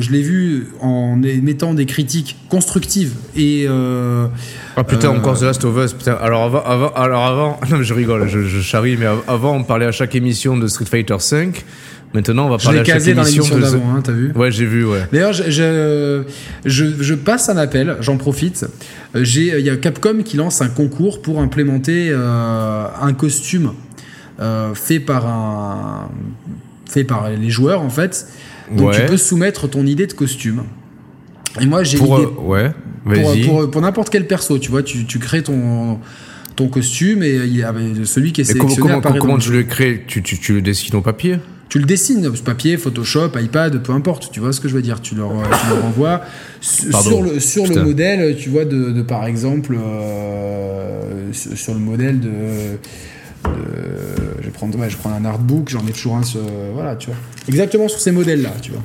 je l'ai vu en mettant des critiques constructives et. ah putain, encore The Last of Us. Putain. Alors avant, alors avant, non, je rigole, je, je charrie, mais avant, on parlait à chaque émission de Street Fighter V. Maintenant, on va parler à chaque émission de d'avant, hein, t'as vu Ouais, j'ai vu, ouais. D'ailleurs, je, je, passe un appel, j'en profite. Euh, il y a Capcom qui lance un concours pour implémenter euh, un costume euh, fait par un fait par les joueurs en fait. Donc tu peux soumettre ton idée de costume. Et moi j'ai pour, ouais, pour, pour, n'importe quel perso, tu vois, tu, tu crées ton ton costume et il y avait celui qui est sélectionné. Et comment, comment tu le crées? Tu, tu, tu le dessines au papier? Tu le dessines, papier, Photoshop, iPad, peu importe, tu vois ce que je veux dire. Tu leur, tu leur envoies sur le, sur le modèle, tu vois, de, de par exemple, euh, sur le modèle de. je, vais prendre, ouais, je prends un artbook, j'en ai toujours un, sur, voilà, tu vois. Exactement sur ces modèles-là, tu vois.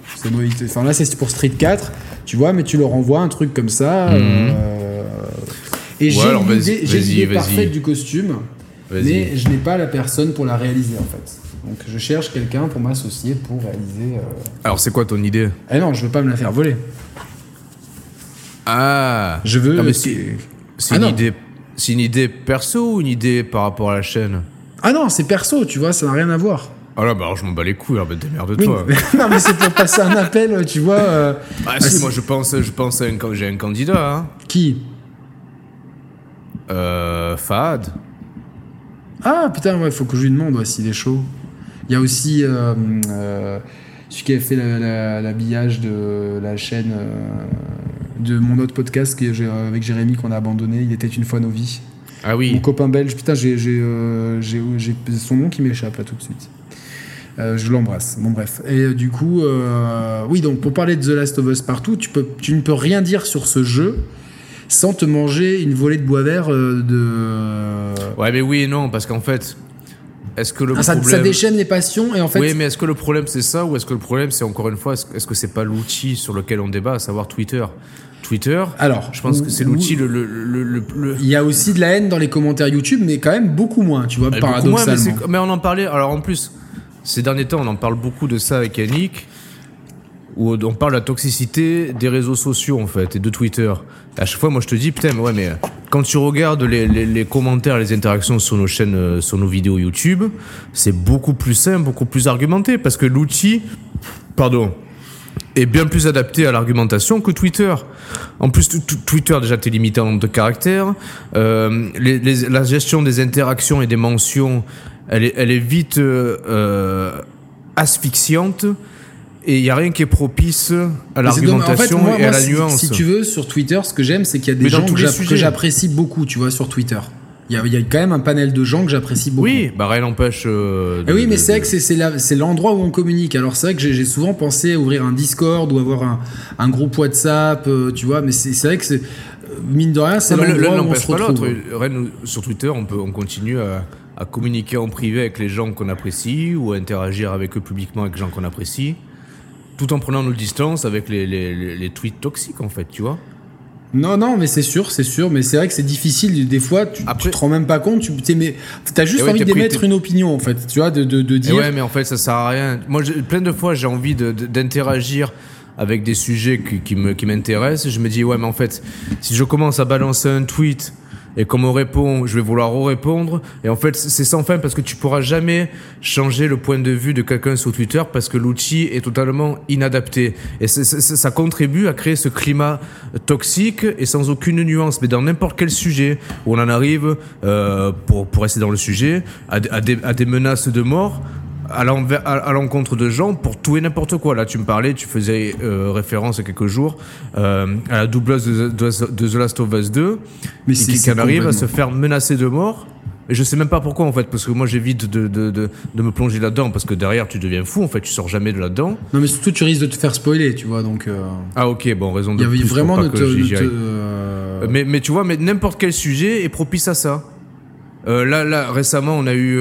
Enfin, là, c'est pour Street 4, tu vois, mais tu leur envoies un truc comme ça. Mhm. Euh, et j'ai l'idée parfaite du costume, mais je n'ai pas la personne pour la réaliser, en fait. Donc je cherche quelqu'un pour m'associer pour réaliser. Alors c'est quoi ton idée? Eh non, je veux pas me la faire voler. Ah Je veux. Ah, c'est ah une, idée, une idée perso ou une idée par rapport à la chaîne? Ah non, c'est perso, tu vois, ça n'a rien à voir. Ah là, bah alors je m'en bats les couilles, alors bah démerde-toi. non, mais c'est pour passer un appel, tu vois. Euh, ah, si, moi je pense, je pense à un, j'ai un candidat. Hein. Qui? Euh. Fahad. Ah putain, il faut que je lui demande s'il est chaud. Il y a aussi euh, euh, celui qui a fait l'habillage de la chaîne de mon autre podcast qui avec Jérémy qu'on a abandonné. Il était une fois nos vies. Ah oui. Mon copain belge. Putain, j'ai son nom qui m'échappe là tout de suite. Euh, je l'embrasse. Bon, bref. Et euh, du coup, euh, oui, donc pour parler de The Last of Us Partout, tu, peux, tu ne peux rien dire sur ce jeu sans te manger une volée de bois vert de. Ouais, mais oui et non, parce qu'en fait. Est-ce que le ah, problème... ça, déchaîne les passions et en fait. Oui, mais est-ce que le problème c'est ça ou est-ce que le problème c'est encore une fois est-ce que c'est pas l'outil sur lequel on débat, à savoir Twitter? Twitter. Alors, je pense que c'est l'outil le, le, le, Il y a aussi de la haine dans les commentaires YouTube, mais quand même beaucoup moins, tu vois, paradoxalement. mais, mais, on en parlait. Alors en plus, ces derniers temps, on en parle beaucoup de ça avec Yannick, où on parle de la toxicité des réseaux sociaux, en fait, et de Twitter. à chaque fois, moi, je te dis, putain, mais ouais, mais quand tu regardes les, les, commentaires, les interactions sur nos chaînes, euh, sur nos vidéos YouTube, c'est beaucoup plus simple, beaucoup plus argumenté, parce que l'outil, pardon, est bien plus adapté à l'argumentation que Twitter. En plus, Twitter, déjà, t'es limité en nombre de caractères. Euh, les, la gestion des interactions et des mentions elle est, elle est vite euh, asphyxiante et il n'y a rien qui est propice à l'argumentation et à la nuance. Si tu veux, sur Twitter, ce que j'aime, c'est qu'il y a des gens que j'apprécie beaucoup, tu vois, sur Twitter. Il y, a, il y, a, quand même un panel de gens que j'apprécie beaucoup. Oui, bah rien n'empêche. Euh, eh oui, mais c'est vrai que c'est l'endroit où on communique. Alors c'est vrai que j'ai souvent pensé à ouvrir un Discord ou avoir un, un groupe WhatsApp, tu vois, mais c'est vrai que c'est mine de rien, c'est l'endroit où on se retrouve. Sur Twitter, on peut, on continue à à communiquer en privé avec les gens qu'on apprécie ou à interagir avec eux publiquement avec les gens qu'on apprécie, tout en prenant nos distances avec les, les, les, tweets toxiques en fait, tu vois. Non, non, mais c'est sûr, c'est sûr, mais c'est vrai que c'est difficile. Des fois, tu, Après, te rends même pas compte. Tu as juste envie d'émettre une opinion, en fait, tu vois, de, de, de dire. ouais, mais en fait, ça sert à rien. Moi, plein de fois, j'ai envie d'interagir avec des sujets qui, qui m'intéressent. Je me dis, ouais, mais en fait, si je commence à balancer un tweet et comme on répond, je vais vouloir répondre. Et en fait, c'est sans fin parce que tu pourras jamais changer le point de vue de quelqu'un sur Twitter parce que l'outil est totalement inadapté. Et ça contribue à créer ce climat toxique et sans aucune nuance. Mais dans n'importe quel sujet où on en arrive, euh, pour, pour rester dans le sujet, à, des, à des menaces de mort, à l'encontre de gens pour tout et n'importe quoi. Là, tu me parlais, tu faisais euh, référence il y a quelques jours euh, à la doubleuse de, de, The Last of Us 2, Mais qui, qui arrive à se faire menacer de mort. Et je sais même pas pourquoi en fait, parce que moi j'évite de, de, de, de, me plonger là-dedans, parce que derrière tu deviens fou, en fait, tu sors jamais de là-dedans. Non, mais surtout tu risques de te faire spoiler, tu vois, donc. Euh, ah ok, bon, raison de. Il y avait vraiment de te. Mais, mais tu vois, mais n'importe quel sujet est propice à ça. là, là, récemment, on a eu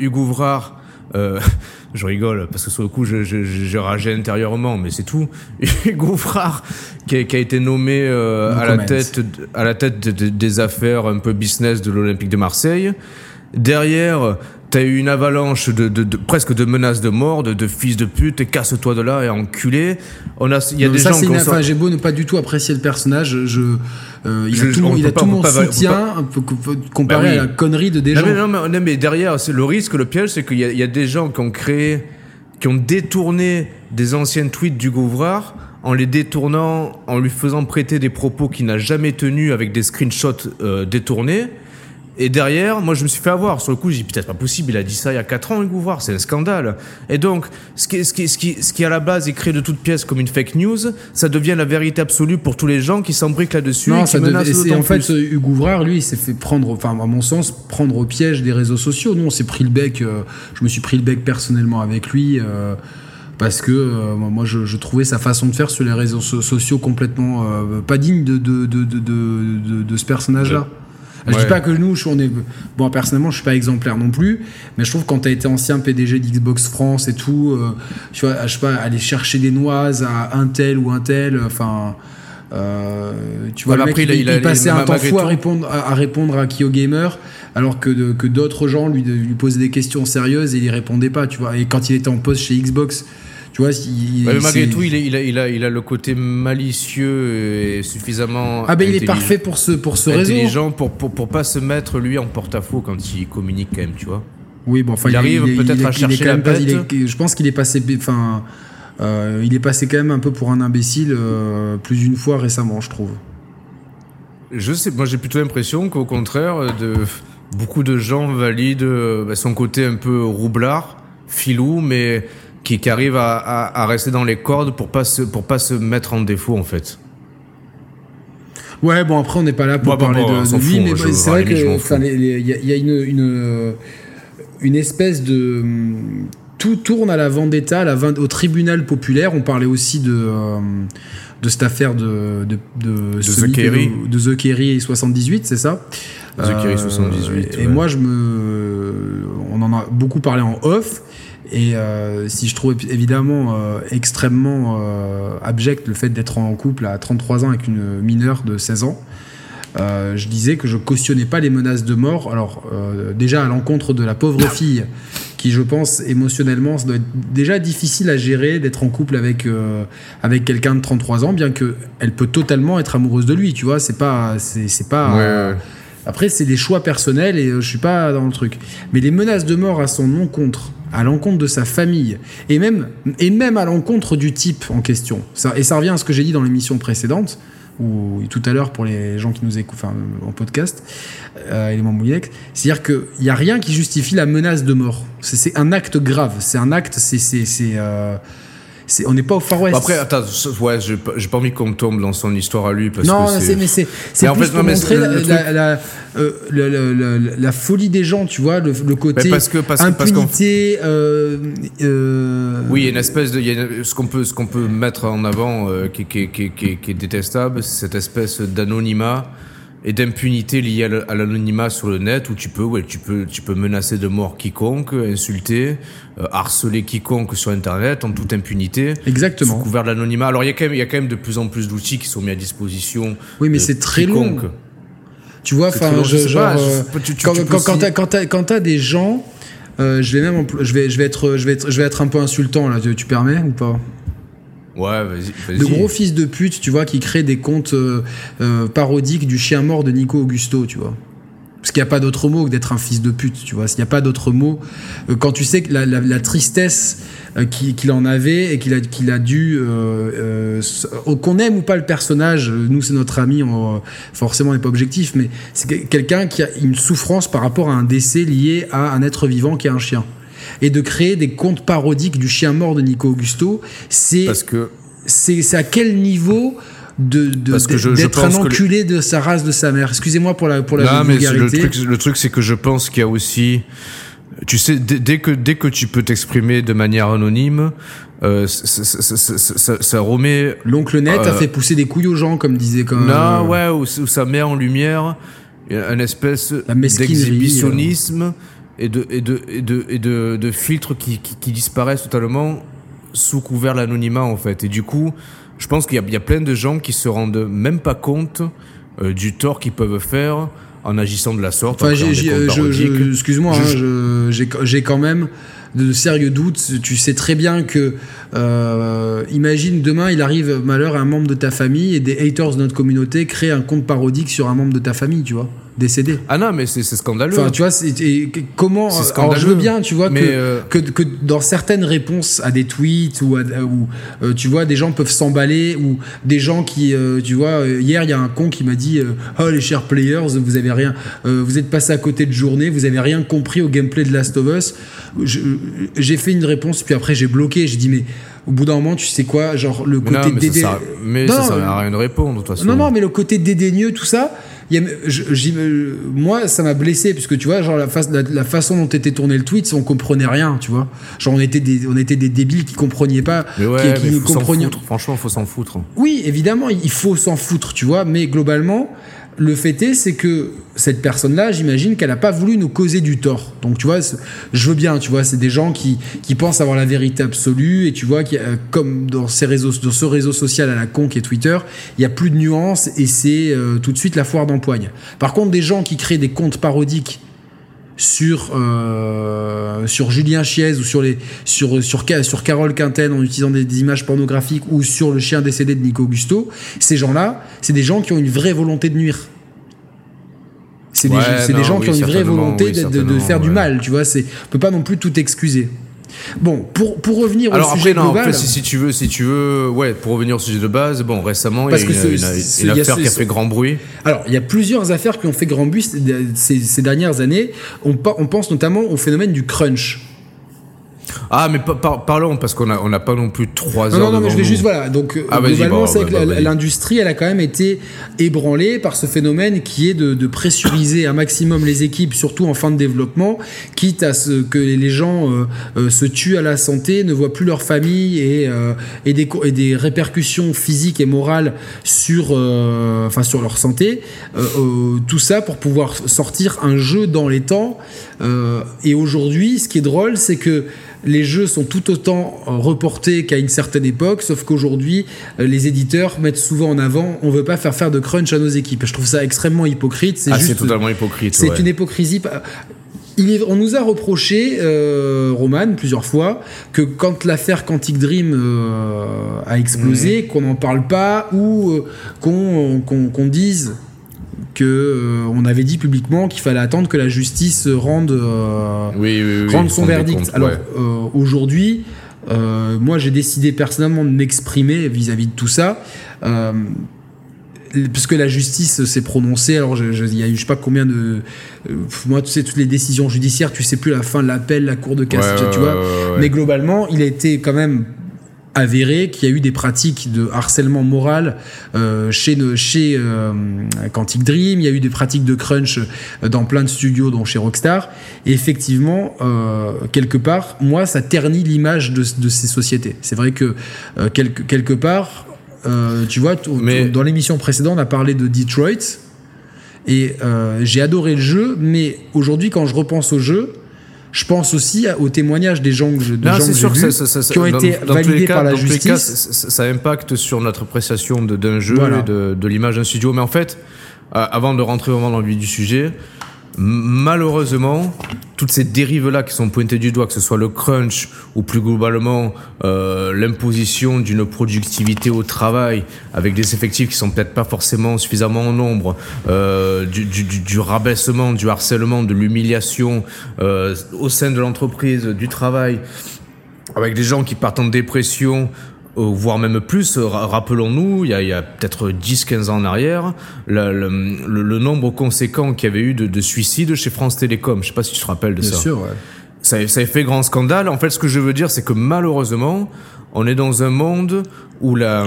Hugo Ouvrard euh, je rigole parce que sur le coup, je, je, je rageais intérieurement, mais c'est tout. Hugo Frard, qui a, qui a été nommé euh, à, la tête, à la tête des affaires un peu business de l'Olympique de Marseille. Derrière, t'as eu une avalanche de, de, de, presque de menaces de mort, de, de fils de pute, casse-toi de là et enculé. On a, il y a des ça, gens qui enfin, j'ai beau ne pas du tout apprécier le personnage, je, euh, il a tout, il a tout mon soutien comparé bah à la connerie de des non, gens. Mais, non, mais, non, mais derrière, c'est le risque, le piège, c'est qu'il y, y, a des gens qui ont créé, qui ont détourné des anciens tweets du Gouvrard en les détournant, en lui faisant prêter des propos qu'il n'a jamais tenus avec des screenshots euh, détournés. Et derrière, moi, je me suis fait avoir. Sur le coup, j'ai dit, c'est pas possible, il a dit ça il y a 4 ans, Hugo Voir, c'est un scandale. Et donc, ce qui, ce, qui, ce, qui, ce qui, à la base, est créé de toutes pièces comme une fake news, ça devient la vérité absolue pour tous les gens qui s'embriquent là-dessus. Non, et ça en fait, Hugo Ouvrard, lui, il s'est fait prendre, enfin, à mon sens, prendre au piège des réseaux sociaux. Nous, on s'est pris le bec, euh, je me suis pris le bec personnellement avec lui. Euh, parce que euh, moi je, je, trouvais sa façon de faire sur les réseaux sociaux complètement pas digne de, de, de, de, de ce personnage-là. Je dis pas que nous, on est. Bon, personnellement, je suis pas exemplaire non plus, mais je trouve que quand tu as été ancien PDG d'Xbox France et tout, euh, tu vois, je sais pas, aller chercher des noises à un tel ou un tel, enfin. tu vois, le mec, il, passait un temps fou à répondre à, répondre à Kyo Gamer, alors que, que d'autres gens lui, lui posaient des questions sérieuses et il répondait pas, tu vois. Et quand il était en poste chez Xbox, tu vois, il, malgré tout, il, il, a, il, a, il a le côté malicieux et suffisamment. Ah ben il est parfait pour ce pour ce intelligent pour, pour pour pas se mettre lui en porte-à-faux quand il communique quand même, tu vois. Oui, bon, enfin, il, arrive peut-être à chercher la bête. je pense qu'il est passé, enfin, euh, il est passé quand même un peu pour un imbécile euh, plus d'une fois récemment, je trouve. Je sais, moi j'ai plutôt l'impression qu'au contraire, de beaucoup de gens valident euh, bah, son côté un peu roublard, filou, mais qui, qui arrive à, à, à, rester dans les cordes pour pas se, pour pas se mettre en défaut en fait. Ouais, bon après on n'est pas là pour parler de, lui, mais c'est vrai qu'il y, y, a une, une, une espèce de tout tourne à la vendetta, à la, au tribunal populaire. On parlait aussi de euh, de cette affaire de de de, The Kerry. de, The Kerry 78, c'est ça? The Kerry 78. Euh, et moi je me on en a beaucoup parlé en off et euh, si je trouve évidemment euh, extrêmement euh, abject le fait d'être en couple à 33 ans avec une mineure de 16 ans, je disais que je cautionnais pas les menaces de mort. Alors déjà à l'encontre de la pauvre fille qui je pense émotionnellement ça doit être déjà difficile à gérer d'être en couple avec avec quelqu'un de 33 ans bien que elle peut totalement être amoureuse de lui tu vois c'est pas c'est pas après c'est des choix personnels et je suis pas dans le truc mais les menaces de mort à son encontre à l'encontre de sa famille, et même, à l'encontre du type en question. Et ça revient à ce que j'ai dit dans l'émission précédente, ou tout à l'heure pour les gens qui nous écoutent enfin, en podcast, euh, élément c'est-à-dire qu'il n'y a rien qui justifie la menace de mort. C'est un acte grave, c'est un acte, c'est... On n'est pas au Far West. après, attends, ouais, j'ai pas envie qu'on tombe dans son histoire à lui. Parce non, c'est, mais c'est, c'est plus pour montrer la, euh, la, folie des gens, tu vois, le, côté parce que, parce, impunité. euh, euh, oui, il y a une espèce de, y a ce qu'on peut, ce qu'on peut mettre en avant euh, qui, qui, qui, qui, est détestable, c'est cette espèce d'anonymat et d'impunité liée à l'anonymat sur le net où tu peux, ouais, tu peux, tu peux menacer de mort quiconque, insulter, euh, harceler quiconque sur Internet en toute impunité. Exactement. Sous couvert de l'anonymat. Alors il y a quand même, il y a quand même de plus en plus d'outils qui sont mis à disposition. Oui, mais c'est très long. Tu vois, enfin, genre, quand, t'as des gens, euh, je vais même, je vais, je vais être, je vais être, je vais être un peu insultant là. Tu, tu permets ou pas? Ouais, vas-y. de gros fils de pute, tu vois, qui créent des contes euh, euh, parodiques du chien mort de Nico Augusto, tu vois. Parce qu'il n'y a pas d'autre mot que d'être un fils de pute, tu vois. S'il n'y a pas d'autre mot, euh, quand tu sais que la, tristesse qu'il en avait et qu'il a, dû, qu'on aime ou pas le personnage, nous c'est notre ami, on, forcément on n'est pas objectif, mais c'est quelqu'un qui a une souffrance par rapport à un décès lié à un être vivant qui est un chien et de créer des contes parodiques du chien mort de Nico Augusto, c'est parce que c'est à quel niveau de d'être un enculé de sa race de sa mère? Excusez-moi pour la pour la non. Mais le truc, le truc c'est que je pense qu'il y a aussi tu sais, dès que dès que tu peux t'exprimer de manière anonyme, euh, ça, ça, ça, remet. L'oncle net a euh, fait pousser des couilles aux gens, comme disait quand. Non, ouais, ou, ça met en lumière une espèce d'exhibitionnisme et de, et de, et de, et de, de filtres qui, qui, qui, disparaissent totalement sous couvert l'anonymat en fait. Et du coup, je pense qu'il y, y, a plein de gens qui se rendent même pas compte euh, du tort qu'ils peuvent faire en agissant de la sorte. Enfin, excuse-moi, hein, j'ai quand même de sérieux doutes. Tu sais très bien que, euh, imagine demain, il arrive malheur à un membre de ta famille et des haters de notre communauté créent un compte parodique sur un membre de ta famille, tu vois décédé. Ah non, mais c'est scandaleux. Enfin, tu vois, comment. Alors, je veux bien, tu vois, que, euh, que, que, dans certaines réponses à des tweets ou, ou euh, tu vois, des gens peuvent s'emballer ou des gens qui, euh, tu vois, hier, il y a un con qui m'a dit Oh, les chers players, vous avez rien. vous êtes passé à côté de journée, vous avez rien compris au gameplay de Last of Us. J'ai fait une réponse, puis après, j'ai bloqué. J'ai dit Mais au bout d'un moment, tu sais quoi, genre le côté dédaigneux. Mais ça, ça, à rien de répondre, de toute façon. Non, non, mais le côté dédaigneux, tout ça, moi, ça m'a blessé, puisque tu vois, genre la, la, façon dont était tourné le tweet, on comprenait rien, tu vois. Genre on était des, on était des débiles qui comprenaient pas, mais ouais, qui, Franchement, faut s'en foutre. Oui, évidemment, il faut s'en foutre, tu vois, mais globalement. Le fait est, c'est que cette personne-là, j'imagine qu'elle n'a pas voulu nous causer du tort. Donc, tu vois, je veux bien, tu vois, c'est des gens qui, pensent avoir la vérité absolue, et tu vois, comme dans ce réseau social à la con qui est Twitter, il n'y a plus de nuances, et c'est euh, tout de suite la foire d'empoigne. Par contre, des gens qui créent des comptes parodiques sur euh, sur Julien Chiez ou sur les sur sur sur Carole Quinten en utilisant des, images pornographiques ou sur le chien décédé de Nico Augusto, ces gens-là, c'est des gens qui ont une vraie volonté de nuire. C'est des, gens qui ont une vraie volonté de, faire du mal, tu vois. On peut pas non plus tout excuser. Bon, pour, pour revenir au sujet après, non, global, si, si, tu veux, si tu veux, ouais, pour revenir au sujet de base, bon, récemment, il y a une, affaire qui a fait grand bruit. Alors, il y a plusieurs affaires qui ont fait grand bruit ces, ces dernières années. On, on pense notamment au phénomène du crunch. Ah, mais parlons, parce qu'on n'a on a pas non plus trois heures. Non, non, mais je vais juste, voilà. Donc, ah, globalement, c'est que l'industrie, elle a quand même été ébranlée par ce phénomène qui est de, pressuriser un maximum les équipes, surtout en fin de développement, quitte à ce que les gens euh, euh, se tuent à la santé, ne voient plus leur famille et, euh, et, des, et des répercussions physiques et morales sur, enfin, sur leur santé. tout ça pour pouvoir sortir un jeu dans les temps. Et aujourd'hui, ce qui est drôle, c'est que les jeux sont tout autant euh, reportés qu'à une certaine époque, sauf qu'aujourd'hui, euh, les éditeurs mettent souvent en avant on veut pas faire faire de crunch à nos équipes. Je trouve ça extrêmement hypocrite. C'est ah, juste, totalement hypocrite. C'est une hypocrisie. on nous a reproché, euh, Roman, plusieurs fois, que quand l'affaire Quantic Dream a explosé, mmh. qu'on n'en parle pas ou qu'on dise que euh, on avait dit publiquement qu'il fallait attendre que la justice rende, euh, rende son verdict. Alors euh, aujourd'hui, moi j'ai décidé personnellement de m'exprimer vis-à-vis de tout ça. puisque la justice s'est prononcée, alors il y a eu je sais pas combien de, moi tu sais toutes les décisions judiciaires, tu sais plus la fin de l'appel, la cour de cassation, tu vois, mais globalement il a été quand même avéré qu'il y a eu des pratiques de harcèlement moral euh, chez, chez euh, Quantic Dream, il y a eu des pratiques de crunch euh, dans plein de studios, dont chez Rockstar. Et effectivement, euh, quelque part, moi, ça ternit l'image de, de, ces sociétés. C'est vrai que euh, quelque, quelque part, euh, tu vois, mais... dans l'émission précédente, on a parlé de Detroit. Et j'ai adoré le jeu, mais aujourd'hui, quand je repense au jeu, je pense aussi aux témoignages des gens que je, de gens que ça, qui ont été validés par la justice. Cas, ça impacte sur notre appréciation d'un jeu et de, de l'image d'un studio. Mais en fait, euh, avant de rentrer vraiment dans le vif du sujet, malheureusement, toutes ces dérives-là qui sont pointées du doigt, que ce soit le crunch ou plus globalement euh, l'imposition d'une productivité au travail avec des effectifs qui sont peut-être pas forcément suffisamment en nombre, euh, du, rabaissement, du harcèlement, de l'humiliation euh, au sein de l'entreprise, du travail, avec des gens qui partent en dépression voire même plus. Rappelons-nous, il y a, a peut-être 10-15 ans en arrière, le, le, le, nombre conséquent qu'il y avait eu de, de, suicides chez France Télécom. Je sais pas si tu te rappelles de Bien ça. Sûr, ouais. Ça, ça a fait grand scandale. En fait, ce que je veux dire, c'est que malheureusement, on est dans un monde où la...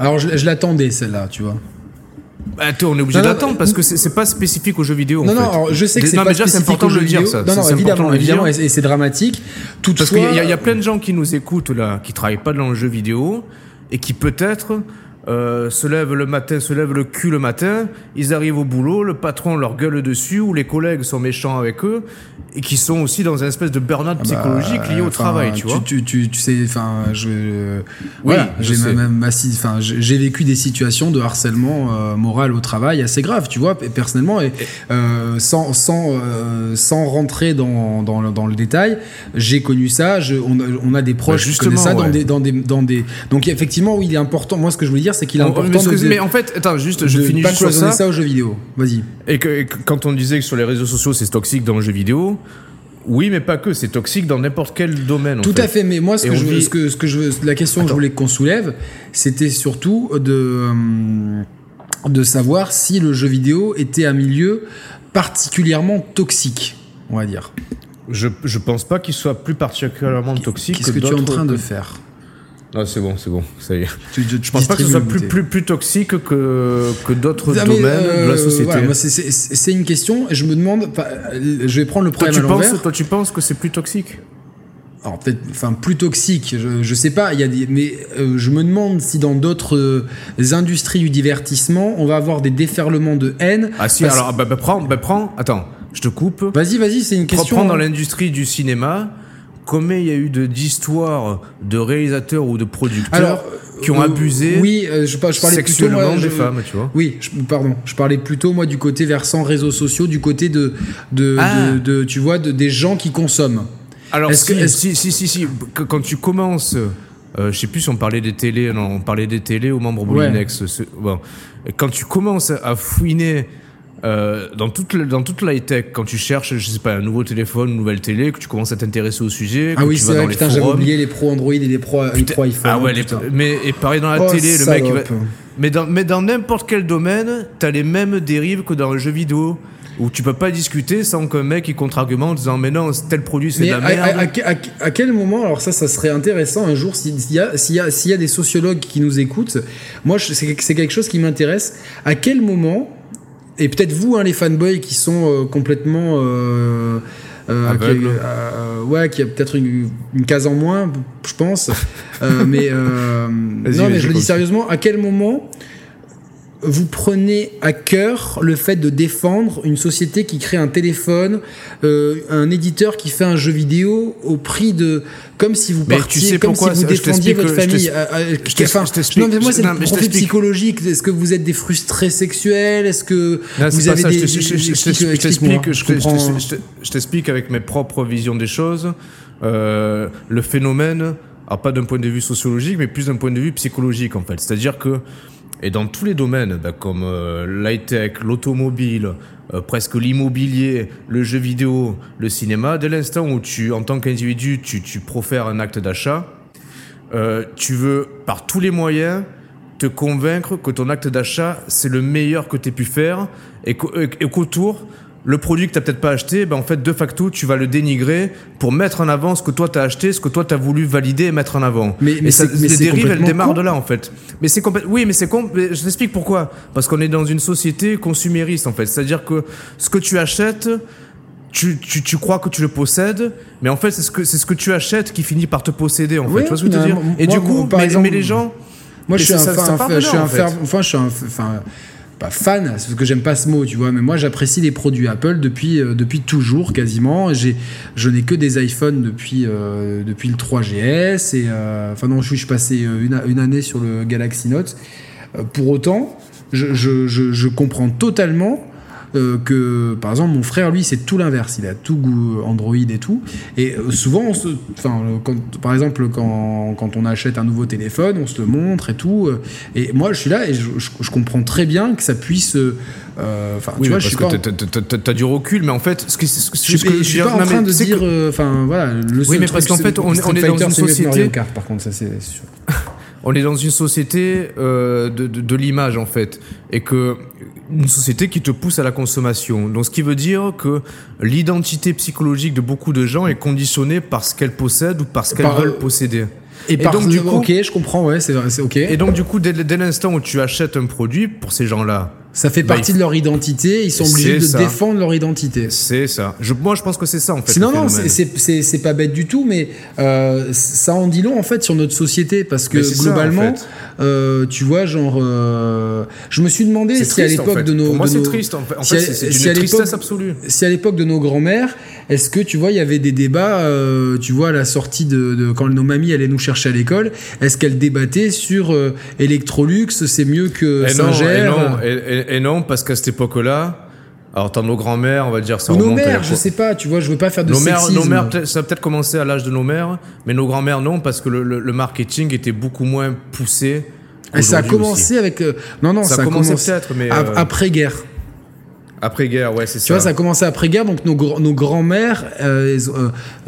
Alors, je, je l'attendais, celle-là, tu vois. Bah, on est obligé d'attendre parce que c'est pas spécifique aux jeux vidéo. Non, en non, je sais que c'est pas spécifique aux jeux vidéo. Ça. Non, non, évidemment, évidemment, et c'est dramatique. Toutefois, parce qu'il y, y, a plein de gens qui nous écoutent là, qui travaillent pas dans le jeu vidéo et qui peut-être euh, se lèvent le matin, se lèvent le cul le matin, ils arrivent au boulot, le patron leur gueule dessus, ou les collègues sont méchants avec eux, et qui sont aussi dans une espèce de burn-out ah bah, psychologique lié au travail, tu, vois. Tu, tu, tu, sais, enfin, je, oui, j'ai même, enfin, j'ai vécu des situations de harcèlement euh, moral au travail assez graves, tu vois, personnellement, et, euh, sans, sans, euh, sans rentrer dans, dans, dans, le détail, j'ai connu ça, je, on, a, on, a, des proches bah qui connaissent ça dans, des, dans, des, dans des, donc effectivement, oui, il est important. Moi, ce que je voulais dire, c'est qu'il est important mais, de, mais en fait, attends, juste, je finis juste sur ça. ça aux jeux vidéo. Vas-y. Et que, quand on disait que sur les réseaux sociaux c'est toxique dans le jeu vidéo, oui, mais pas que. C'est toxique dans n'importe quel domaine. Tout à fait. Mais moi, ce que, je, ce que, ce que je la question que je voulais qu'on soulève, c'était surtout de euh, de savoir si le jeu vidéo était un milieu particulièrement toxique, on va dire. Je, je pense pas qu'il soit plus particulièrement toxique. Qu'est-ce que, que tu es en train de faire? Ah, c'est bon, c'est bon, ça y est. je pense pas que ce soit plus, plus, plus toxique que, que d'autres ah, domaines euh, de la société? Voilà, c'est une question et je me demande, je vais prendre le problème toi, tu à penses, Toi, tu penses que c'est plus toxique? Alors peut-être, enfin plus toxiques, je, je sais pas, il y a des, mais euh, je me demande si dans d'autres euh, industries du divertissement, on va avoir des déferlements de haine. Ah si, alors bah, bah, prends, bah, prends, attends, je te coupe. Vas-y, vas-y, c'est une question. Prends dans l'industrie du cinéma, combien il y a eu d'histoires de réalisateurs ou de producteurs qui ont euh, abusé oui, je, je, parlais sexuellement des femmes, tu vois. Oui, pardon, je parlais plutôt moi du côté versant réseaux sociaux, du côté de, de, ah. de, tu vois, de, des gens qui consomment. Alors, si, que, si, si, si, si, quand tu commences, euh, je sais plus si on parlait des télés, non, on parlait des télés aux membres Bolinex. Bon. quand tu commences à fouiner euh, dans toute dans toute l'high tech, quand tu cherches, je sais pas, un nouveau téléphone, une nouvelle télé, que tu commences à t'intéresser au sujet, ah oui, c'est vrai, putain, j'avais oublié les pros Android et les pros, les pro iPhone. Ah ouais, mais et pareil dans la oh, télé, le mec, va, mais dans mais dans n'importe quel domaine, t'as les mêmes dérives que dans le jeu vidéo où tu peux pas discuter sans qu'un mec il contre-argumente en disant mais non tel produit c'est de la merde. À, quel moment alors ça ça serait intéressant un jour s'il y a s'il y a s'il y a des sociologues qui nous écoutent moi c'est quelque chose qui m'intéresse à quel moment et peut-être vous hein, les fanboys qui sont euh, complètement euh, euh, qui, ouais, qui a peut-être une, case en moins, je pense. mais non, mais je le dis sérieusement. À quel moment vous prenez à cœur le fait de défendre une société qui crée un téléphone, euh, un éditeur qui fait un jeu vidéo au prix de comme si vous partiez, comme si vous défendiez votre famille. non mais moi c'est le profil psychologique. Est-ce que vous êtes des frustrés sexuels Est-ce que vous avez des Je t'explique avec mes propres visions des choses. Euh, le phénomène, alors pas d'un point de vue sociologique, mais plus d'un point de vue psychologique en fait. C'est-à-dire que et dans tous les domaines, bah, comme euh, l'high-tech, l'automobile, euh, presque l'immobilier, le jeu vidéo, le cinéma, dès l'instant où tu, en tant qu'individu, tu, profères un acte d'achat, euh, tu veux, par tous les moyens, te convaincre que ton acte d'achat, c'est le meilleur que tu aies pu faire et qu'autour, le produit que tu peut-être pas acheté, ben en fait, de facto, tu vas le dénigrer pour mettre en avant ce que toi tu as acheté, ce que toi tu as voulu valider et mettre en avant. Mais, mais ça, les dérives, elles démarrent de là, en fait. Mais c'est oui, mais c'est je t'explique pourquoi. Parce qu'on est dans une société consumériste, en fait. C'est-à-dire que ce que tu achètes, tu, tu, tu, crois que tu le possèdes, mais en fait, c'est ce que, c'est ce que tu achètes qui finit par te posséder, en fait. tu vois ce que je veux dire? Et du coup, par mais, exemple, mais les gens, moi, je suis, un, je suis un, enfin, je suis un, enfin, pas fan, parce que j'aime pas ce mot, tu vois, mais moi j'apprécie les produits Apple depuis, euh, toujours quasiment. Je n'ai que des iPhones depuis, euh, le 3GS, et euh, enfin non, je suis passé une, année sur le Galaxy Note. pour autant, je comprends totalement euh, que, par exemple, mon frère, lui, c'est tout l'inverse. Il a tout goût Android et tout. Et euh, souvent, enfin, par exemple, quand, quand, on achète un nouveau téléphone, on se le montre et tout. Euh, et moi, je suis là et je, je, comprends très bien que ça puisse. Enfin, tu vois, je suis pas. T'as du recul, mais en fait, ce que, ce que je, je, suis pas en train de dire. Enfin, voilà. Le oui, mais parce qu'en fait, on, on est dans une société. Kart, par contre, ça c'est sûr. On est dans une société euh, de, de, de l'image en fait, et que une société qui te pousse à la consommation. Donc, ce qui veut dire que l'identité psychologique de beaucoup de gens est conditionnée par ce qu'elles possèdent ou par ce qu'elles veulent posséder. Et, donc, du coup, ok, je comprends, ouais, c'est ok. Et donc, du coup, dès, dès l'instant où tu achètes un produit, pour ces gens-là, ça fait bah, partie de leur identité, ils sont obligés de défendre leur identité. C'est ça. Je, moi, je pense que c'est ça, en fait. Non, non, c'est pas bête du tout, mais euh, ça en dit long, en fait, sur notre société, parce que globalement, euh, tu vois, genre, euh, je me suis demandé si à l'époque de nos. Pour moi, c'est triste, en fait. En fait c'est si une tristesse absolue. Si à l'époque de nos grands-mères, est-ce que, tu vois, il y avait des débats, tu vois, à la sortie de, de, quand nos mamies allaient nous chercher à l'école, est-ce qu'elles débattaient sur Electrolux, c'est mieux que Singer et, non, parce qu'à cette époque-là, alors, tant nos grands-mères, on va dire ça. Ou nos mères, je sais pas, tu vois, je veux pas faire de nos sexisme. Mères, nos mères, ça a peut-être commencé à l'âge de nos mères, mais nos grands-mères, non, parce que le, le, marketing était beaucoup moins poussé. Et ça a commencé avec. Euh, non, non, ça, a commencé, peut-être, mais. Euh, après-guerre. Après-guerre, ouais, c'est ça. Tu vois, ça a commencé après-guerre, donc nos, nos grands-mères. Euh,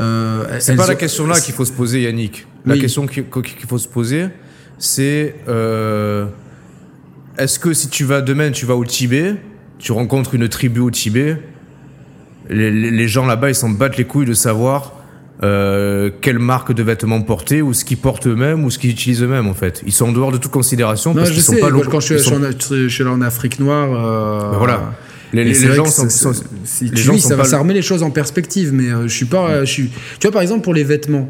euh, c'est pas la question là qu'il faut se poser, Yannick. La question qu'il faut se poser, c'est. Euh, est-ce que si tu vas demain, tu vas au Tibet, tu rencontres une tribu au Tibet, les, gens là-bas, ils s'en battent les couilles de savoir euh, quelle marque de vêtements porter ou ce qu'ils portent eux-mêmes ou ce qu'ils utilisent eux-mêmes en fait. Ils sont en dehors de toute considération parce qu'ils sont pas Quand je suis, là en Afrique noire, euh, ben voilà. Les, gens sont, si les gens ça va, ça remet les choses en perspective, mais euh, je suis pas, je suis. Tu vois par exemple pour les vêtements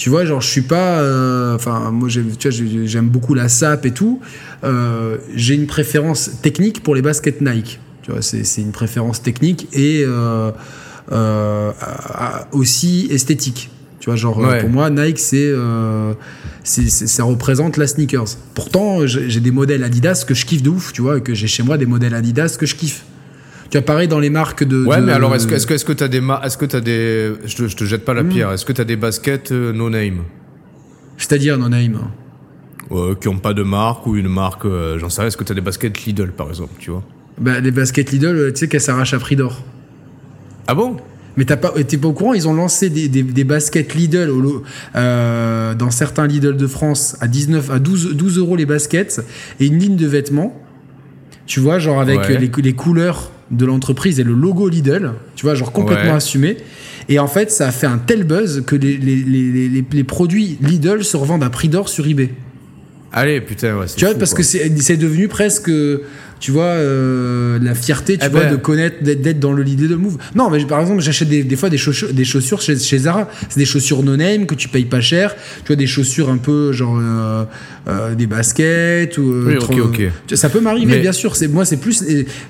Tu vois, genre, je suis pas. euh, Enfin, moi, j'aime- tu vois, j'ai- j'aime beaucoup la SAP et tout. Euh, j'ai une préférence technique pour les baskets Nike. Tu vois, c'est c'est une préférence technique et euh, aussi esthétique. Tu vois, genre, Ouais. pour moi, Nike, c'est. c'est- c'est- ça représente la sneakers. Pourtant, j'ai des modèles Adidas que je kiffe de ouf, tu vois, que j'ai chez moi des modèles Adidas que je kiffe. Tu vois, pareil dans les marques de. Ouais, de- mais alors, est-ce que, est-ce que, est-ce que t'as des, ma- est-ce que t'as des, je te, je te jette pas la Mm. pierre, est-ce que t'as des baskets euh, no name? C'est-à-dire, non name. euh, qui ont pas de marque ou une marque, euh, j'en sais rien, est-ce que t'as des baskets Lidl par exemple, tu vois? Bah, les baskets Lidl, euh, tu sais qu'elles s'arrachent à prix d'or. Ah bon? Mais t'as pas, t'es pas au courant, ils ont lancé des, des, des baskets Lidl au euh, dans certains Lidl de France à 19, à 12, 12 euros les baskets et une ligne de vêtements. Tu vois, genre avec Ouais. les, les couleurs de l'entreprise et le logo Lidl, tu vois, genre complètement Ouais. assumé. Et en fait, ça a fait un tel buzz que les, les, les, les, produits Lidl se revendent à prix d'or sur eBay. Allez, putain, ouais, c'est Tu vois, fou, parce quoi. que c'est c'est devenu presque, tu vois, euh, la fierté, tu Eh vois, ben. de connaître, d'être dans le l'idée de move. Non, mais par exemple, j'achète des, des fois des chaussures, des chaussures chez, chez Zara. C'est des chaussures no name que tu payes pas cher. Tu vois, des chaussures un peu genre euh, euh, des baskets ou. Oui, ok, trop- ok. Tu vois, Ça peut m'arriver, Mais- bien sûr. C'est moi, c'est plus.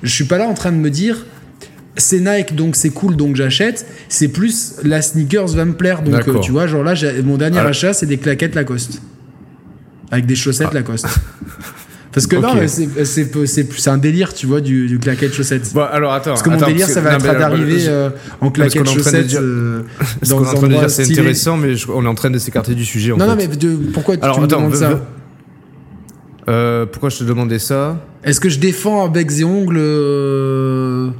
Je suis pas là en train de me dire. C'est Nike, donc c'est cool, donc j'achète. C'est plus la sneakers va me plaire, donc euh, tu vois, genre là, mon dernier Alors- achat, c'est des claquettes Lacoste, avec des chaussettes Ah. Lacoste. Parce que non, c'est- un délire, tu vois, du, du claquette chaussette. Bon, alors attends. Parce que mon attends, délire, ça va non, être alors, d'arriver euh, en claquette chaussette dire- euh, Ce dans qu'on est un en train de endroit dire, c'est intéressant, mais je- on est en train de s'écarter du sujet. En Non, fait. non, mais de, pourquoi tu, Alors, tu me demandes ça Euh, pourquoi je te demandais ça? Est-ce que je défends à becs et ongles euh,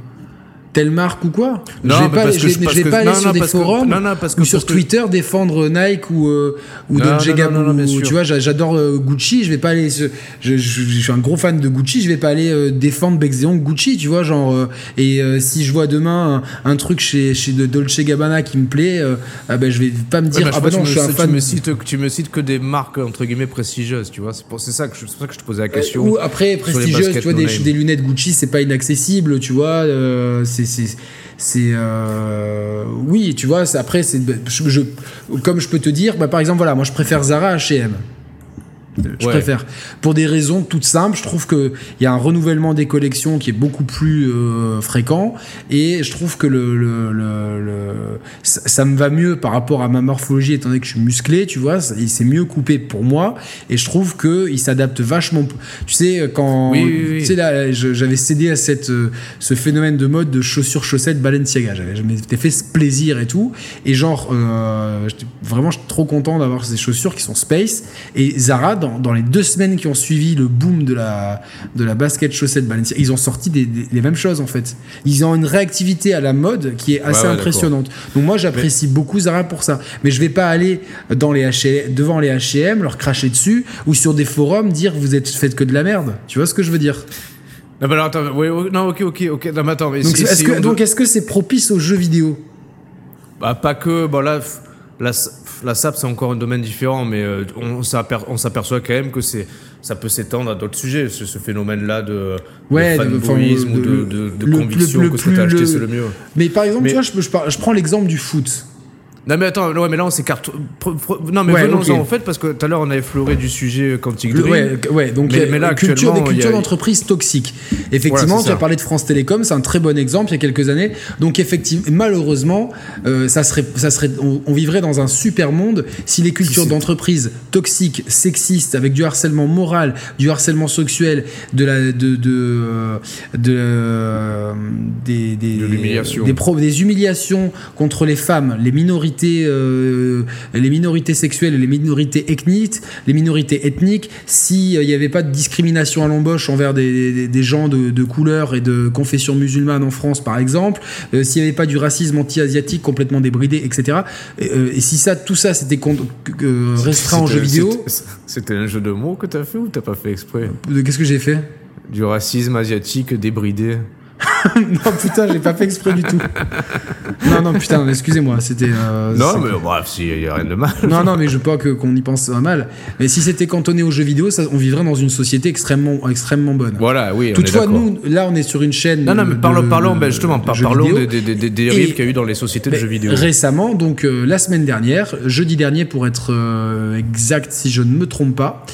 telle marque ou quoi Non, Je vais pas, parce je que vais, je- je parce vais que- pas aller sur non, des que- forums non, non, parce que- ou sur parce Twitter défendre Nike ou, euh, ou Dolce non, non, non, non, bien Gabbana. Tu vois, j'a- j'adore euh, Gucci. Je vais pas aller. Je, je- je suis un gros fan de Gucci. Je vais pas aller euh, défendre ongles Gucci. Tu vois, genre. euh, et si je vois demain un, un truc chez, chez de Dolce Gabbana qui me plaît, ah ben, je vais pas me Ouais, dire bah, ah bah tu non, me- je suis un tu fan. me cites, tu me cites que des marques entre guillemets prestigieuses, tu vois. C'est pour, c'est ça que je, c'est ça que je te posais la question. Ou après les prestigieuse, baskets tu vois, des, des lunettes Gucci, c'est pas inaccessible, tu vois. c'est euh, oui, tu vois. Après, comme je peux te dire, bah, par exemple, voilà, moi je préfère Zara à H&M. Je Ouais. préfère. Pour des raisons toutes simples, je trouve qu'il y a un renouvellement des collections qui est beaucoup plus euh, fréquent et je trouve que le, le, le- le- ça, ça me va mieux par rapport à ma morphologie étant donné que je suis musclé, tu vois, il s'est mieux coupé pour moi et je trouve qu'il s'adapte vachement. Tu sais, quand. Oui, oui, oui. Tu sais, là, je- j'avais cédé à cette, euh, ce phénomène de mode de chaussures-chaussettes Balenciaga. J'avais, je m'étais fait ce plaisir et tout. Et genre, euh, vraiment j'étais trop content d'avoir ces chaussures qui sont space. Et Zara, dans, dans les deux semaines qui ont suivi le boom de la, de la basket chaussette Balenciaga, ils ont sorti des, des- les mêmes choses en fait. Ils ont une réactivité à la mode qui est assez ouais, impressionnante. Donc moi, j'apprécie beaucoup Zara pour ça. Mais je vais pas aller dans les H&M, devant les H&M, leur cracher dessus ou sur des forums dire vous êtes faites que de la merde. Tu vois ce que je veux dire? Non, alors, attends, ouais, ouais, non, ok, ok, ok. Non, mais attends, mais Donc est-ce c'est- que on donc est-ce que c'est propice aux jeux vidéo? Bah, pas que, bon là, f- la, SAP c'est encore un domaine différent, mais euh, on, s'aper- on s'aperçoit quand même que c'est, ça peut s'étendre à d'autres sujets, ce, ce phénomène-là de, Ouais, de fanboyisme ou de, le- de, de le- conviction le- que le ce que t'as plus- acheté le- c'est le mieux. Mais par exemple, Mais- tu vois, je, je je prends l'exemple du foot. Non mais attends, ouais, mais là on s'écarte. Non mais Ouais, venons-en en fait parce que tout à l'heure on a effleuré du sujet Quantic Le- Dream. ouais, ouais, donc Mais- euh, mais là, culture, des y a- cultures d'entreprise toxiques. Effectivement, Voilà, tu as parlé de France Télécom, c'est un très bon exemple il y a quelques années. Donc effectivement, malheureusement, euh, ça serait, ça serait, on, on vivrait dans un super monde si les cultures d'entreprise toxiques, sexistes, avec du harcèlement moral, du harcèlement sexuel, de la, de, de, euh, de, euh, des, des, De des, pro- des humiliations contre les femmes, les minorités, euh, les minorités sexuelles et les minorités ethniques, les minorités ethniques, s'il n'y avait pas de discrimination à l'embauche envers des, des- des gens de, de couleur et de confession musulmane en France, par exemple, euh, s'il n'y avait pas du racisme anti-asiatique complètement débridé, etc. Et, euh, si ça, tout ça, c'était euh, restreint en jeux vidéo, c'était- un jeu de mots que t'as fait ou t'as pas fait exprès? Qu'est-ce que j'ai fait? Du racisme asiatique débridé. non, putain, j'ai pas fait exprès du tout. Non, non, putain, excusez-moi, c'était. Euh, non, mais bref, il n'y a rien de mal. Non, non, mais je veux pas qu'on y pense mal. Mais si c'était cantonné aux jeux vidéo, ça, on vivrait dans une société extrêmement, extrêmement bonne. Voilà, oui. Toutefois, nous, là, on est sur une chaîne. Non, non, mais parlons, parlons ben justement, parlons des, des, des, dérives qu'il y a eu dans les sociétés de ben, jeux vidéo. Récemment, donc euh, la semaine dernière, jeudi dernier pour être euh, exact, si je ne me trompe pas.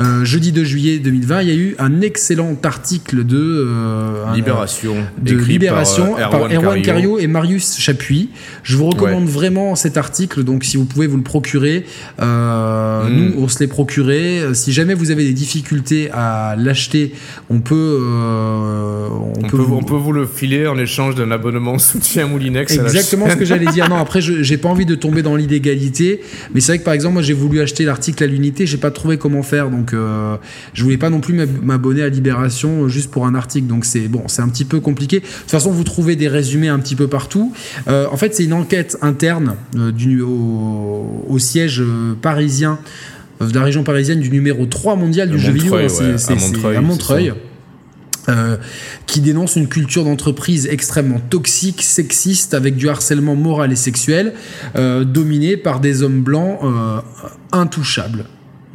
Euh, jeudi 2 juillet 2020, il y a eu un excellent article de euh, Libération, de Libération par, Erwan, Cario. et Marius Chapuis. Je vous recommande vraiment cet article, donc si vous pouvez vous le procurer, euh, mm. nous on se l'est procuré. Si jamais vous avez des difficultés à l'acheter, on peut on, peut, vous... on peut vous le filer en échange d'un abonnement soutien Moulinex. Exactement ce que j'allais dire. Non, après j'ai pas envie de tomber dans l'illégalité, mais c'est vrai que par exemple moi j'ai voulu acheter l'article à l'unité, j'ai pas trouvé comment faire donc donc euh, je voulais pas non plus m'abonner à Libération juste pour un article. Donc c'est bon, c'est un petit peu compliqué. De toute façon, vous trouvez des résumés un petit peu partout. Euh, en fait, c'est une enquête interne euh, du, au, siège parisien de la région parisienne du numéro 3 mondial du jeu vidéo. C'est à Montreuil. qui dénonce une culture d'entreprise extrêmement toxique, sexiste, avec du harcèlement moral et sexuel, dominé par des hommes blancs intouchables.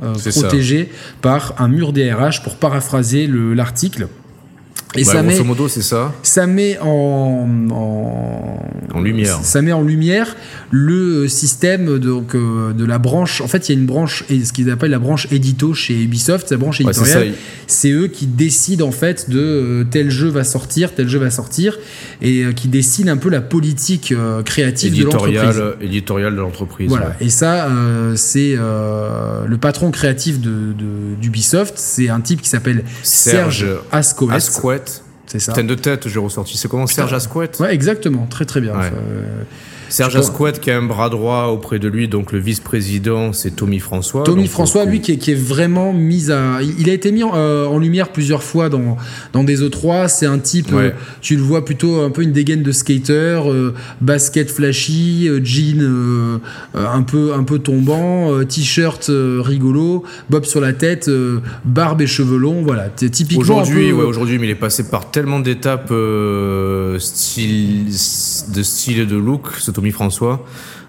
Euh, protégé par un mur DRH, pour paraphraser l'article. Et bah, ça met, modo, c'est ça. Ça met en, en, lumière. Ça met en lumière le système donc, euh, de la branche. En fait, il y a une branche, ce qu'ils appellent la branche édito chez Ubisoft, la branche éditoriale. c'est eux qui décident en fait de euh, tel jeu va sortir, tel jeu va sortir, et euh, qui décident un peu la politique créative de l'entreprise. Éditoriale de l'entreprise. Voilà. Et ça, c'est le patron créatif d'Ubisoft, de, c'est un type qui s'appelle Serge, Serge. C'est ça. De tête, j'ai ressorti. C'est comment Serge Asquette Ouais, exactement. Très très bien. Serge Asquette qui a un bras droit auprès de lui, donc le vice-président, c'est Tommy François. Tommy François, lui, qui est, vraiment mis à. Il a été mis en, euh, lumière plusieurs fois dans, dans des E3. C'est un type, euh, tu le vois plutôt un peu une dégaine de skater, euh, basket flashy, jean un, peu, un peu tombant, t-shirt rigolo, bob sur la tête, barbe et cheveux longs. Voilà, typiquement. Aujourd'hui, ouais, aujourd'hui, mais il est passé par tellement d'étapes style, de style et de look. Tommy François.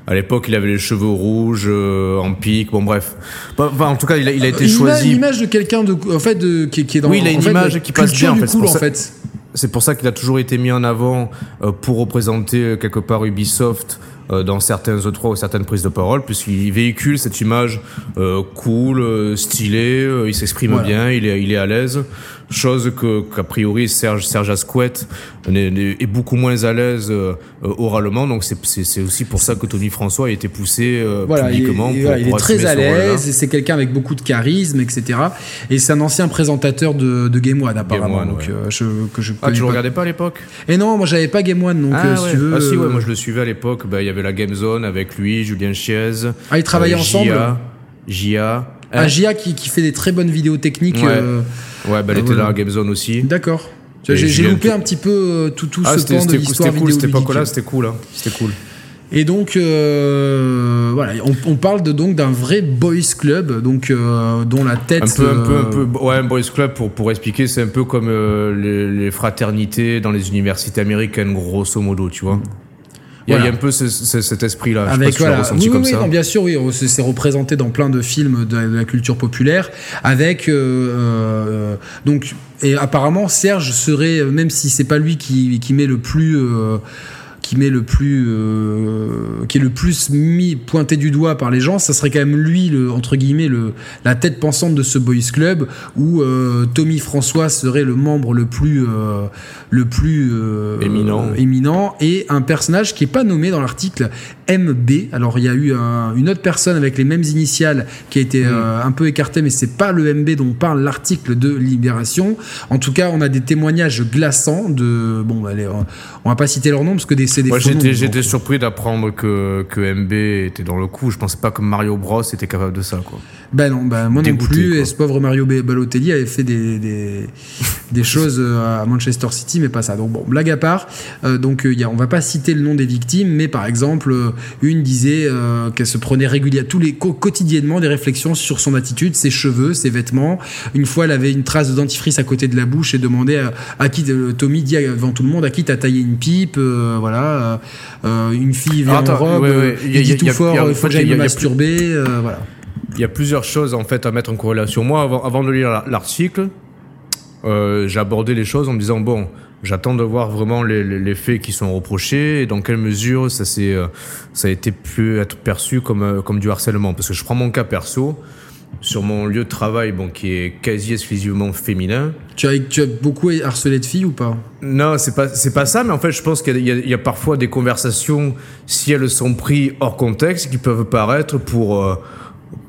À l'époque, il avait les cheveux rouges, euh, en pique, bon bref. en tout cas, il a, il a été choisi. Une image de quelqu'un de, en fait, de, qui, est dans. Oui, il a une image qui passe bien. En fait. en fait. C'est pour ça qu'il a toujours été mis en avant euh, pour représenter euh, quelque part Ubisoft dans certains E3 ou certaines prises de parole, puisqu'il véhicule cette image cool, stylée, il s'exprime bien, il est, il est à l'aise chose que qu'a priori Serge Serge Asquette est, beaucoup moins à l'aise euh, oralement. Donc c'est aussi pour ça que Tony François a été poussé euh, publiquement il, est très à l'aise c'est quelqu'un avec beaucoup de charisme etc et c'est un ancien présentateur de, de Game One apparemment. Donc euh, je, que je ah tu le regardais pas à l'époque? Et non moi j'avais pas Game One donc ah, si tu veux, ah si ouais moi je le suivais à l'époque. Bah, il y avait la Game Zone avec lui Julien Chiez. Ah ils travaillaient ensemble? Gia ah, Gia qui, qui, fait des très bonnes vidéos techniques Ouais, bah, elle était dans la Game Zone aussi. D'accord. J'ai loupé un petit peu euh, tout, tout ah, ce pan de l'histoire vidéo. C'était cool, là c'était cool. Hein. C'était cool. Et donc, euh, voilà, on, parle de, donc d'un vrai boys club, donc euh, dont la tête. Un peu, un peu, un peu. Ouais, un boys club pour pour expliquer, c'est un peu comme les, les, fraternités dans les universités américaines, grosso modo, tu vois. Il y, a un peu cet esprit-là. Avec, je sais pas oui, comme oui, ça. Non, bien sûr, oui, c'est représenté dans plein de films de, la culture populaire. Avec euh, euh, donc et apparemment Serge serait, même si c'est pas lui qui, qui met le plus euh, qui met le plus euh, qui est le plus mis pointé du doigt par les gens ça serait quand même lui le entre guillemets le la tête pensante de ce boys club où euh, Tommy François serait le membre le plus euh, le plus éminent. éminent et un personnage qui est pas nommé dans l'article MB alors il y a eu une autre personne avec les mêmes initiales qui a été mm. un peu écartée mais c'est pas le MB dont parle l'article de Libération en tout cas on a des témoignages glaçants de bon allez, on va pas citer leur nom parce que des moi, j'étais, surpris d'apprendre que, que MB était dans le coup. Je pensais pas que Mario Bros était capable de ça, quoi. Ben non, ben moi non plus. Et ce pauvre Mario Balotelli avait fait des, des, des choses euh, à Manchester City, mais pas ça. Donc bon, blague à part. Euh, donc euh, y a, on va pas citer le nom des victimes, mais par exemple, une disait qu'elle se prenait régulièrement, tous les quotidiennement des réflexions sur son attitude, ses cheveux, ses vêtements. Une fois, elle avait une trace de dentifrice à côté de la bouche et demandait à, qui Tommy dit avant tout le monde à qui t'as taillé une pipe, voilà. une fille vient en robe, il dit tout fort, il faut que j'aille me masturber, voilà. Il y a plusieurs choses en fait à mettre en corrélation. Moi, avant, avant de lire l'article, euh, abordé les choses en me disant bon, j'attends de voir vraiment les, les, faits qui sont reprochés et dans quelle mesure ça euh, ça a été pu être perçu comme euh, comme du harcèlement. Parce que je prends mon cas perso sur mon lieu de travail, bon, qui est quasi exclusivement féminin. Tu as, tu as beaucoup harcelé de filles ou pas? Non, c'est pas, c'est pas ça, mais en fait, je pense qu'il y, y, a parfois des conversations, si elles sont prises hors contexte, qui peuvent paraître pour,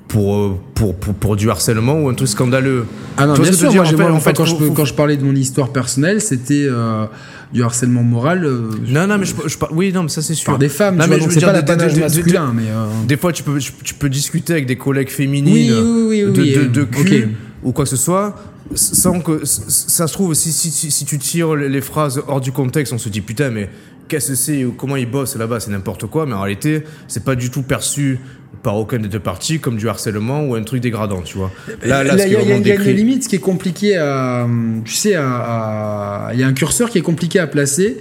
pour, pour, pour, pour, du harcèlement ou un truc scandaleux. Ah non, bien sûr, moi, en fait, quand, je, quand, je, parlais de mon histoire personnelle, c'était euh, du harcèlement moral. Euh, non, non, mais je, je, oui, non, mais ça c'est sûr. Par des femmes, non, tu vois, c'est pas l'apanage masculin, mais. Euh... Des fois, tu peux, tu peux discuter avec des collègues féminines oui, oui, de, de, de cul ou quoi que ce soit, sans que ça se trouve, si, si, si, si tu tires les phrases hors du contexte, on se dit putain, mais qu'est-ce que c'est, comment ils bossent là-bas, c'est n'importe quoi, mais en réalité, c'est pas du tout perçu par aucune des deux parties comme du harcèlement ou un truc dégradant, tu vois. Là, là, il y, a, une limite qui est compliquée à, tu sais, il y a un curseur qui est compliqué à placer.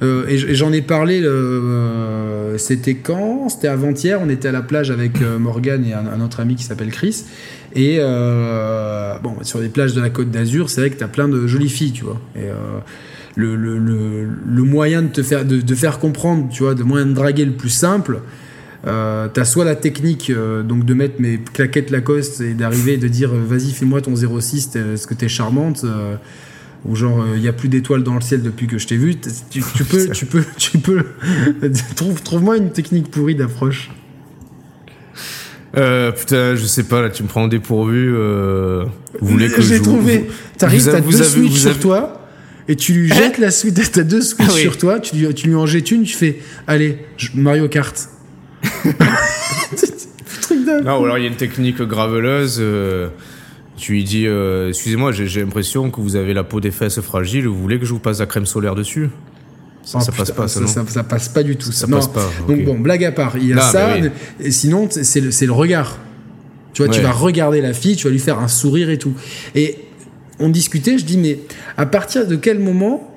Euh, et j'en ai parlé, euh, c'était quand? C'était avant-hier, on était à la plage avec euh, Morgan et un, autre ami qui s'appelle Chris. Et bon, sur les plages de la Côte d'Azur, c'est vrai que tu as plein de jolies filles, tu vois. Et le, le, le, moyen de te faire, de, de, faire comprendre, tu vois, de moyen de draguer le plus simple, euh, t'as soit la technique euh, donc de mettre mes claquettes Lacoste et d'arriver et de dire euh, vas-y fais-moi ton 06 est-ce que t'es charmante ou genre il y a plus d'étoiles dans le ciel depuis que je t'ai vu tu, peux tu peux tu peux trouve trouve-moi une technique pourrie d'approche putain, je sais pas, là, tu me prends au dépourvu. vous voulez que J'ai trouvé. T'arrives, t'as deux suites sur toi, et tu lui jettes la suite, t'as deux suites ah sur toi, tu lui, tu lui en jettes une, tu fais, allez, Mario Kart. non, ou alors il y a une technique graveleuse. Euh, tu lui dis euh, Excusez-moi, j'ai l'impression que vous avez la peau des fesses fragile, vous voulez que je vous passe la crème solaire dessus? Ça, oh, passe pas, ça, ça, passe pas du tout. Ça, passe pas. Donc bon, blague à part, il y a ça. Et sinon, c'est le, le, regard. Tu vois, tu vas regarder la fille, tu vas lui faire un sourire et tout. Et on discutait, je dis mais à partir de quel moment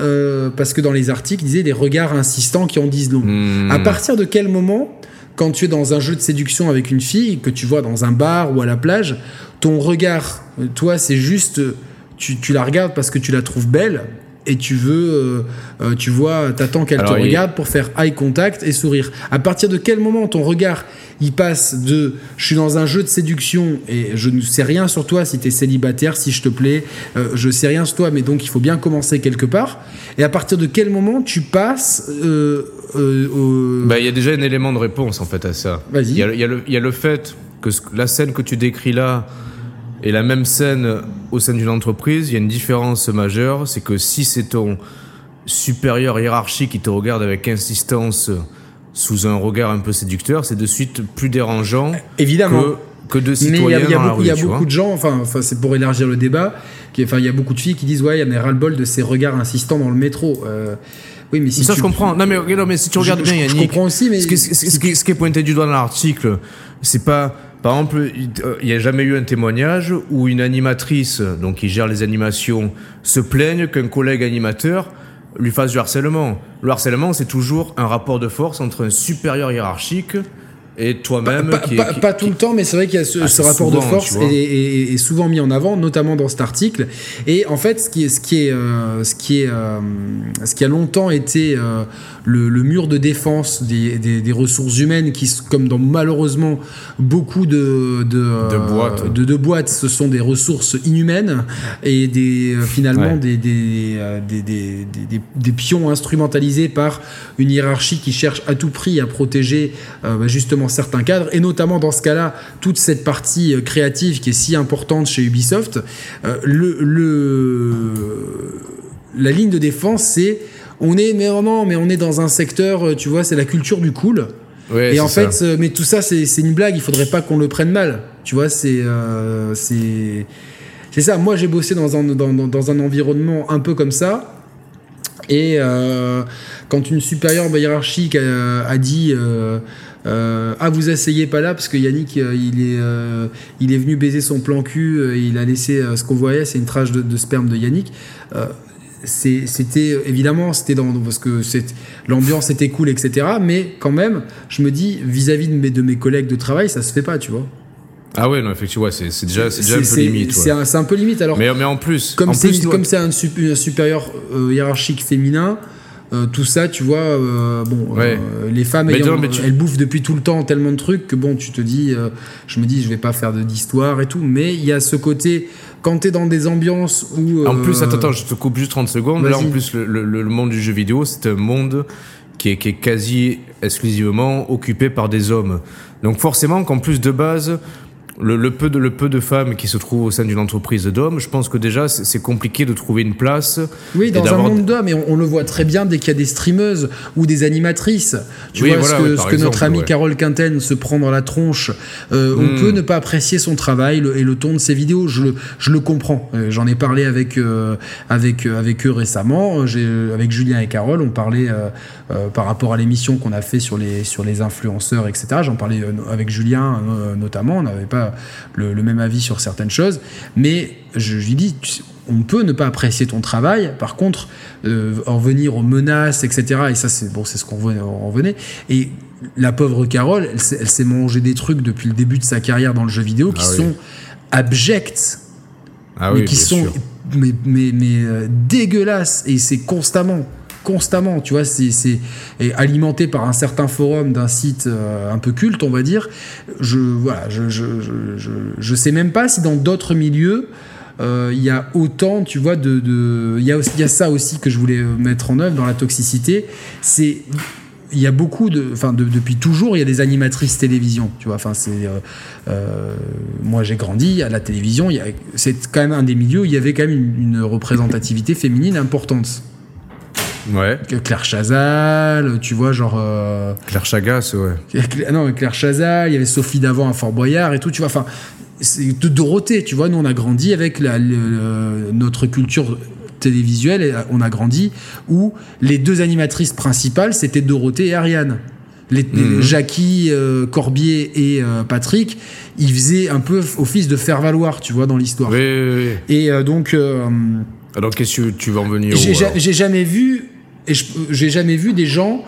euh, parce que dans les articles, ils disaient des regards insistants qui en disent long. Hmm. À partir de quel moment, quand tu es dans un jeu de séduction avec une fille, que tu vois dans un bar ou à la plage, ton regard, toi, c'est juste, tu, tu la regardes parce que tu la trouves belle, et tu veux, euh, euh, tu vois, t'attends qu'elle te regarde pour faire eye contact et sourire. À partir de quel moment ton regard il passe de je suis dans un jeu de séduction et je ne sais rien sur toi si tu es célibataire, si je te plais, euh, je sais rien sur toi, mais donc il faut bien commencer quelque part. Et à partir de quel moment tu passes Bah, il y a déjà un élément de réponse en fait à ça. Vas-y. Il y, y, a le fait que la scène que tu décris là et la même scène au sein d'une entreprise, il y a une différence majeure, c'est que si c'est ton supérieur hiérarchique qui te regarde avec insistance sous un regard un peu séducteur, c'est de suite plus dérangeant Évidemment. que, que de citoyens Mais il y a, beaucoup, il y a beaucoup de gens, enfin, enfin c'est pour élargir le débat, qui, enfin, il y a beaucoup de filles qui disent ouais, il y a ras-le-bol de ces regards insistants dans le métro. Euh, oui, mais si ça tu... je comprends. Non mais, non, mais si tu regardes bien, Yannick, je comprends aussi, mais ce qui est pointé du doigt dans l'article, c'est pas par exemple, il n'y a jamais eu un témoignage où une animatrice, donc qui gère les animations, se plaigne qu'un collègue animateur lui fasse du harcèlement. Le harcèlement, c'est toujours un rapport de force entre un supérieur hiérarchique et toi-même. Pas, pas, pas, tout le temps, mais c'est vrai qu'il y a ce, ce rapport de force est, est, souvent mis en avant, notamment dans cet article. Et en fait, ce qui est, ce qui est, euh, ce qui est, euh, ce qui a longtemps été euh, le, le, mur de défense des, des, des, ressources humaines, qui, comme dans malheureusement beaucoup de, de, de, boîtes. de, de boîtes, ce sont des ressources inhumaines et des, finalement ouais. des, pions instrumentalisés par une hiérarchie qui cherche à tout prix à protéger bah, justement certains cadres, et notamment dans ce cas-là, toute cette partie euh, créative qui est si importante chez Ubisoft, euh, le, le, la ligne de défense, c'est on est, mais mais on est dans un secteur, euh, tu vois, c'est la culture du cool. Ouais, et en fait, ça. mais tout ça, c'est une blague, il faudrait pas qu'on le prenne mal. Tu vois, c'est. Euh, c'est ça, moi j'ai bossé dans un, dans, dans un environnement un peu comme ça. Et quand une supérieure hiérarchique a, dit ah vous asseyez pas là parce que Yannick il est il est venu baiser son plan cul et il a laissé ce qu'on voyait c'est une trace de, de, sperme de Yannick c'était évidemment c'était dans parce que l'ambiance était cool etc mais quand même je me dis vis-à-vis de mes, de mes collègues de travail ça se fait pas tu vois. Ah ouais non effectivement c'est déjà c'est déjà un peu limite c'est un, peu limite alors mais, mais en plus comme c'est comme c'est un, supérieur euh, hiérarchique féminin euh, tout ça, tu vois, euh, bon, les femmes, elles bouffent depuis tout le temps tellement de trucs que bon, tu te dis, je me dis, je vais pas faire d'histoire et tout, mais il y a ce côté, quand tu es dans des ambiances où. En plus, attends, attends, je te coupe juste 30 secondes. Là, en plus, le, monde du jeu vidéo, c'est un monde qui est, qui est quasi exclusivement occupé par des hommes. Donc forcément qu'en plus de base, le, peu de, le peu de femmes qui se trouvent au sein d'une entreprise d'hommes, je pense que déjà c'est compliqué de trouver une place. Oui, dans un monde d'hommes, et on, le voit très bien dès qu'il y a des streameuses ou des animatrices. Tu vois ce que, ce que notre amie Carole Quinten se prend dans la tronche. Euh, on hmm. peut ne pas apprécier son travail et le ton de ses vidéos. Je, je le comprends. Euh, j'en ai parlé avec, euh, avec, avec eux récemment. Avec Julien et Carole, on parlait par rapport à l'émission qu'on a fait sur les, sur les influenceurs, etc. J'en parlais avec Julien notamment. On n'avait pas le, même avis sur certaines choses, mais je, lui dis, on peut ne pas apprécier ton travail. Par contre, euh, en venir aux menaces, etc. Et ça, c'est bon, c'est ce qu'on en venait. Et la pauvre Carole, elle, s'est mangé des trucs depuis le début de sa carrière dans le jeu vidéo qui ah sont abjects, ah mais qui sont mais, mais, mais euh, dégueulasses. Et c'est constamment constamment, tu vois, c'est alimenté par un certain forum d'un site euh, un peu culte, on va dire. Je voilà, je je, je, je sais même pas si dans d'autres milieux euh, il y a autant, tu vois, de il y a y a ça aussi que je voulais mettre en œuvre dans la toxicité, c'est il y a beaucoup de, enfin depuis toujours, il y a des animatrices télévision, tu vois. Enfin, c'est, euh, moi j'ai grandi à la télévision. C'est quand même un des milieux où il y avait quand même une représentativité féminine importante. Ouais. Claire Chazal, tu vois, genre. Euh, Claire Chagas, ouais. Non, Claire Chazal, il y avait Sophie Davant à Fort Boyard et tout, tu vois. Enfin, c'est de Dorothée, tu vois. Nous, on a grandi avec la, notre culture télévisuelle, et on a grandi où les deux animatrices principales, c'était Dorothée et Ariane. Les, mhm. Jackie, euh, Corbier et euh, Patrick, ils faisaient un peu office de faire valoir, tu vois, dans l'histoire. Oui, oui, oui. Et donc. Alors, qu'est-ce que tu vas en venir J'ai jamais vu et j'ai jamais vu des gens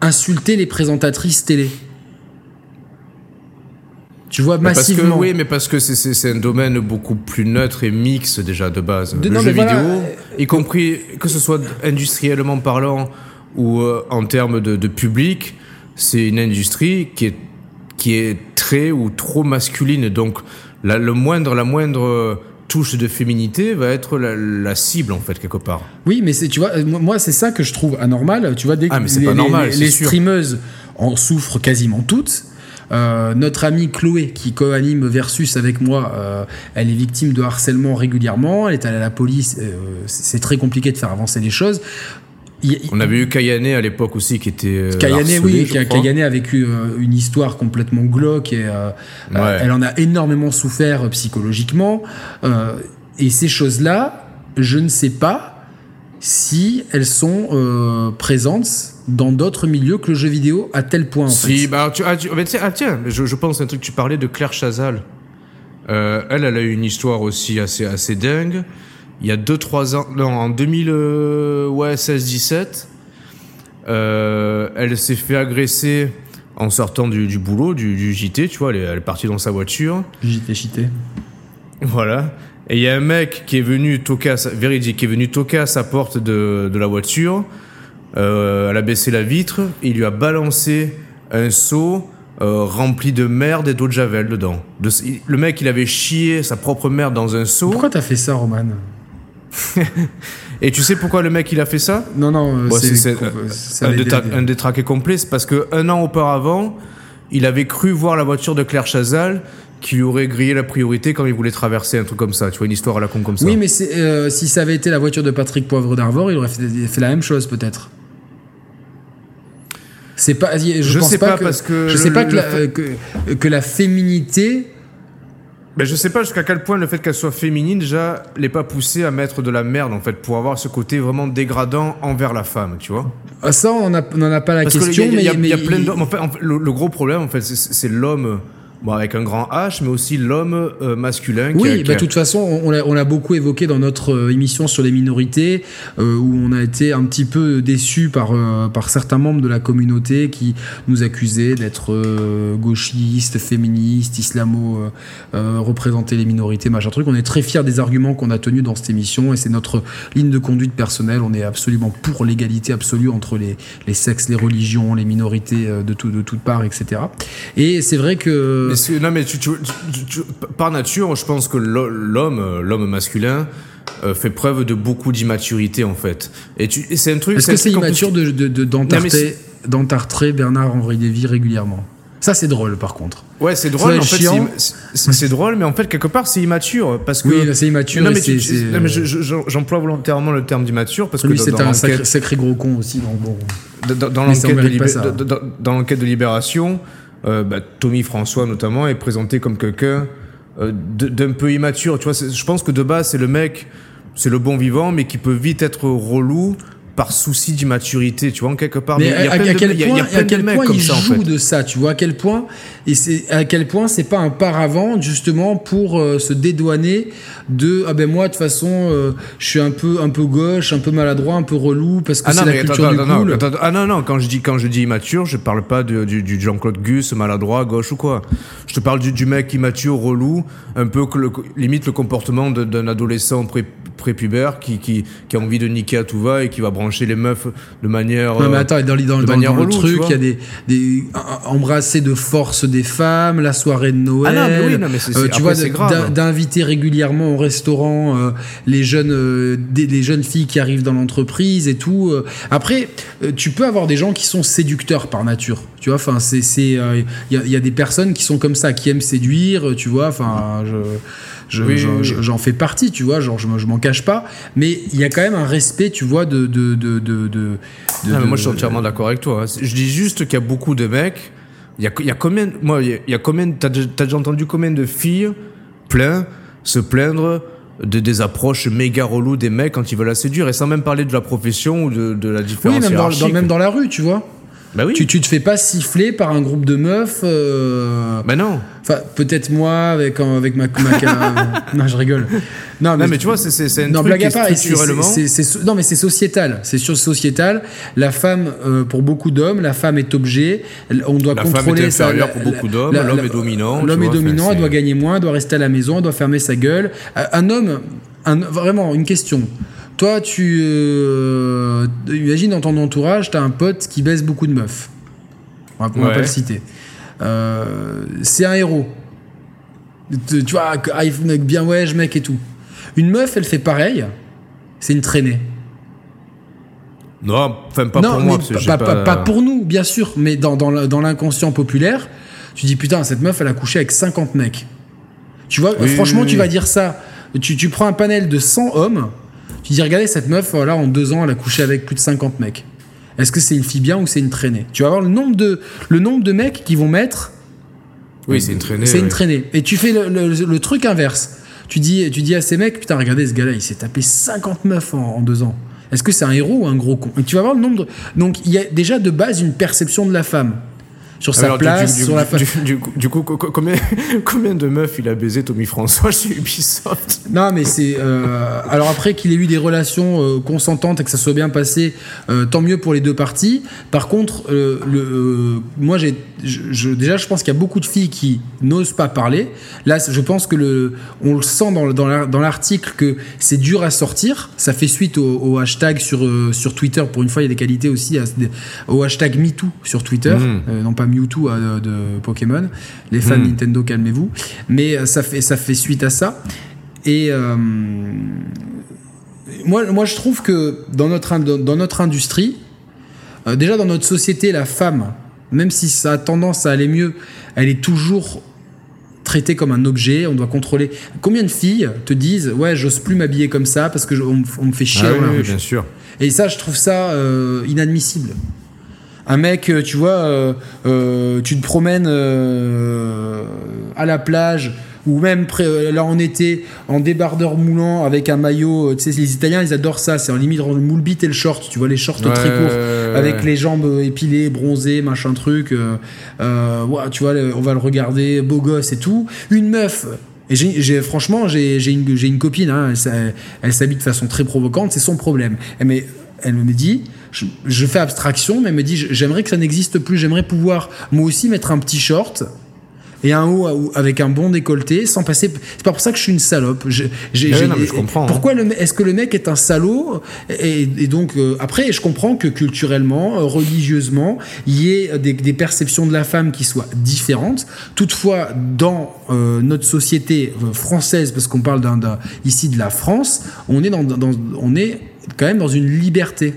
insulter les présentatrices télé. Tu vois, massivement. Parce que, oui, mais parce que c'est un domaine beaucoup plus neutre et mixte déjà de base. De, le jeu vidéo, y compris que ce soit industriellement parlant ou euh, en termes de, de public, c'est une industrie qui est, qui est très ou trop masculine. Donc, la, le moindre, la moindre touche de féminité va être la, cible en fait quelque part. Oui, mais c'est tu vois moi c'est ça que je trouve anormal. Tu vois dès ah, que les, pas normal, les, streameuses en souffrent quasiment toutes. Euh, notre amie Chloé, qui co-anime Versus avec moi, euh, elle est victime de harcèlement régulièrement. Elle est allée à la police. Euh, c'est très compliqué de faire avancer les choses. On avait eu Kayane à l'époque aussi qui était. Euh, Kayane, oui, Kayane a vécu euh, une histoire complètement glauque et euh, elle en a énormément souffert psychologiquement. et ces choses-là, je ne sais pas si elles sont présentes dans d'autres milieux que le jeu vidéo à tel point. En si, bah, tu, ah, ah, tiens, je, je, pense un truc, tu parlais de Claire Chazal. elle, elle a eu une histoire aussi assez, assez dingue il y a 2-3 ans, non, en 2016-17, euh, euh, elle s'est fait agresser en sortant du, boulot, du, JT, tu vois, elle est, partie dans sa voiture. JT, JT. Voilà. Et il y a un mec qui est venu toquer à sa, véridique, qui est venu toquer à sa porte de, la voiture. Euh, elle a baissé la vitre, il lui a balancé un seau rempli de merde et d'eau de javel dedans. le mec, il avait chié sa propre merde dans un seau. Pourquoi t'as fait ça, Roman? Et tu sais pourquoi le mec il a fait ça? Non, non, c'est un, détraqué complet. C'est parce que un an auparavant, il avait cru voir la voiture de Claire Chazal qui lui aurait grillé la priorité quand il voulait traverser un truc comme ça. Tu vois, une histoire à la con comme ça. Oui, mais euh, si ça avait été la voiture de Patrick Poivre d'Arvor, il aurait fait, la même chose peut-être. C'est pas. Je, je sais pas, parce que. Je sais pas que, la, que, que la féminité Mais je sais pas jusqu'à quel point le fait qu'elle soit féminine, déjà, l'est pas poussé à mettre de la merde, en fait, pour avoir ce côté vraiment dégradant envers la femme, tu vois. Ah, ça, on n'en a, pas la question, mais. Il y a, plein. En fait, le, gros problème, en fait, c'est l'homme Bon, avec un grand H, mais aussi l'homme euh, masculin. Oui, bah, de toute façon, on l'a, on l'a beaucoup évoqué dans notre euh, émission sur les minorités, euh, où on a été un petit peu déçu par, par certains membres de la communauté qui nous accusaient d'être gauchistes, féministes, islamo, représenter les minorités, machin truc. On est très fiers des arguments qu'on a tenus dans cette émission, et c'est notre ligne de conduite personnelle. On est absolument pour l'égalité absolue entre les, les sexes, les religions, les minorités de, tout, de toutes parts, etc. Et c'est vrai que non, mais tu, par nature, je pense que l'homme, euh, l'homme masculin, euh, fait preuve de beaucoup d'immaturité en fait. Et, c'est un truc. Est-ce que c'est immature de, de, d'entartrer Bernard-Henri Lévy régulièrement? Ça, c'est drôle, par contre. Ouais, c'est drôle. En fait, c'est drôle, mais en fait, quelque part, c'est immature. Parce que... Oui, c'est immature. Non, mais, j'emploie volontairement le terme d'immature parce Lui, que. c'est un sacré, gros con aussi. Donc bon. Dans, l'enquête de, dans l'enquête de Libération, euh, bah, Tommy François notamment est présenté comme quelqu'un euh, d'un peu immature. Tu vois, je pense que de base c'est le mec, c'est le bon vivant, mais qui peut vite être relou par souci d'immaturité, tu vois, en quelque part. Mais, à, quel point, à quel point il joue de ça, tu vois, à quel point et c'est à quel point c'est pas un paravent justement pour euh, se dédouaner de ah ben moi de toute façon euh, je suis un peu un peu gauche, un peu maladroit, un peu relou parce que ah c'est la culture du cool. ah non non, quand je dis quand je dis immature, je parle pas du, du Jean-Claude Gus maladroit, gauche ou quoi. Je te parle du, du mec immature, relou, un peu que le, limite le comportement d'un adolescent pré prépubère qui, qui, qui, a envie de niquer à tout va et qui va brancher les meufs de manière. Non, mais attends, dans, dans, dans, dans le truc, il y a des, des embrasser de force des femmes, la soirée de Noël. Ah non, mais oui, non, mais c'est, euh, tu vois, d'inviter régulièrement au restaurant euh, les jeunes, euh, des, les jeunes filles qui arrivent dans l'entreprise et tout. Après, tu peux avoir des gens qui sont séducteurs par nature. Tu vois, enfin, c'est, c'est, il y, y, a des personnes qui sont comme ça, qui aiment séduire. Tu vois, enfin, je j'en fais partie, tu vois, genre je, je m'en cache pas, mais il y a quand même un respect, tu vois, de. de, de, de, de moi je suis entièrement d'accord avec toi. Hein. Je dis juste qu'il y a beaucoup de mecs. Il y a, il y a combien. Moi, il y a combien. T'as déjà entendu combien de filles plein se plaindre de des approches méga reloues des mecs quand ils veulent la séduire et sans même parler de la profession ou de, de la différence. Oui, même dans, même dans la rue, tu vois. Bah oui. Tu, tu te fais pas siffler par un groupe de meufs. Euh... Bah non. Enfin, peut-être moi avec avec ma, non, je rigole. Non, mais, mais tu vois, c'est non, blague à part, structurellement. non, mais c'est sociétal. C'est sur sociétal. La femme, euh, pour beaucoup d'hommes, la femme est objet. On doit la contrôler femme est pour beaucoup d'hommes. L'homme est dominant. L'homme est dominant. Elle doit gagner moins. Elle doit rester à la maison. Elle doit fermer sa gueule. Un homme, un, vraiment, une question. Toi, tu euh, imagines dans ton entourage, t'as un pote qui baisse beaucoup de meufs. On va, va pas le citer. Euh, c'est un héros. Tu, vois, mec, bien ouais, je mec et tout. Une meuf, elle fait pareil. C'est une traînée. Non, enfin pas pour moi. pas, pas, pour nous, bien sûr, mais dans, dans l'inconscient populaire, tu dis putain, cette meuf, elle a couché avec 50 mecs. Tu vois, franchement, tu vas dire ça. Tu, tu prends un panel de 100 hommes, tu dis, regardez, cette meuf, voilà, en deux ans, elle a couché avec plus de 50 mecs. Est-ce que c'est une fille bien ou c'est une traînée? Tu vas voir le nombre, de, le nombre de mecs qui vont mettre. Oui, c'est une traînée. C'est une traînée. Et tu fais le, truc inverse. Tu dis, tu dis à ces mecs, putain, regardez ce gars-là, il s'est tapé 50 meufs en, deux ans. Est-ce que c'est un héros ou un gros con? Et tu vas voir le nombre de... Donc, il y a déjà de base une perception de la femme sur sa place, du, sur la du, du, coup, combien, combien de meufs il a baisé Tommy François chez Ubisoft? Non, mais c'est. Euh, alors après qu'il ait eu des relations euh, consentantes et que ça soit bien passé, euh, tant mieux pour les deux parties. Par contre, le, moi, j'ai, je, déjà, je pense qu'il y a beaucoup de filles qui n'osent pas parler. Là, je pense que le, on le sent dans, dans l'article que c'est dur à sortir. Ça fait suite au, hashtag sur, sur Twitter. Pour une fois, il y a des qualités aussi au hashtag MeToo sur Twitter, mmh. non pas Mewtwo euh, de Pokémon. Les fans hmm. Nintendo, calmez-vous. Mais euh, ça fait, ça fait suite à ça. Et euh, moi, moi, je trouve que dans notre, dans notre industrie, déjà dans notre société, la femme, même si ça a tendance à aller mieux, elle est toujours traitée comme un objet, on doit contrôler. Combien de filles te disent ouais, j'ose plus m'habiller comme ça parce que on, me fait chier ah bien sûr. Et ça, je trouve ça inadmissible. Un mec, euh, tu vois, euh, euh, tu te promènes à la plage ou même là on était en débardeur moulant avec un maillot tu sais les Italiens ils adorent ça c'est en limite le moule bit et le short tu vois les shorts très courts avec les jambes épilées bronzées machin truc euh, tu vois on va le regarder beau gosse et tout une meuf et franchement, j'ai, une, une, copine, hein, elle, s'habille de façon très provocante, c'est son problème. Mais elle me dit, je, fais abstraction, mais elle me dit, j'aimerais que ça n'existe plus, j'aimerais pouvoir moi aussi mettre un petit short et un haut avec un bon décolleté sans passer. C'est pas pour ça que je suis une salope. je comprends. Hein. Pourquoi est-ce que le mec est un salaud et, donc euh, après, je comprends que culturellement, euh, religieusement, il y ait des, perceptions de la femme qui soient différentes. Toutefois, dans euh, notre société française, parce qu'on parle ici de la France, on est dans, dans, on est quand même dans une liberté.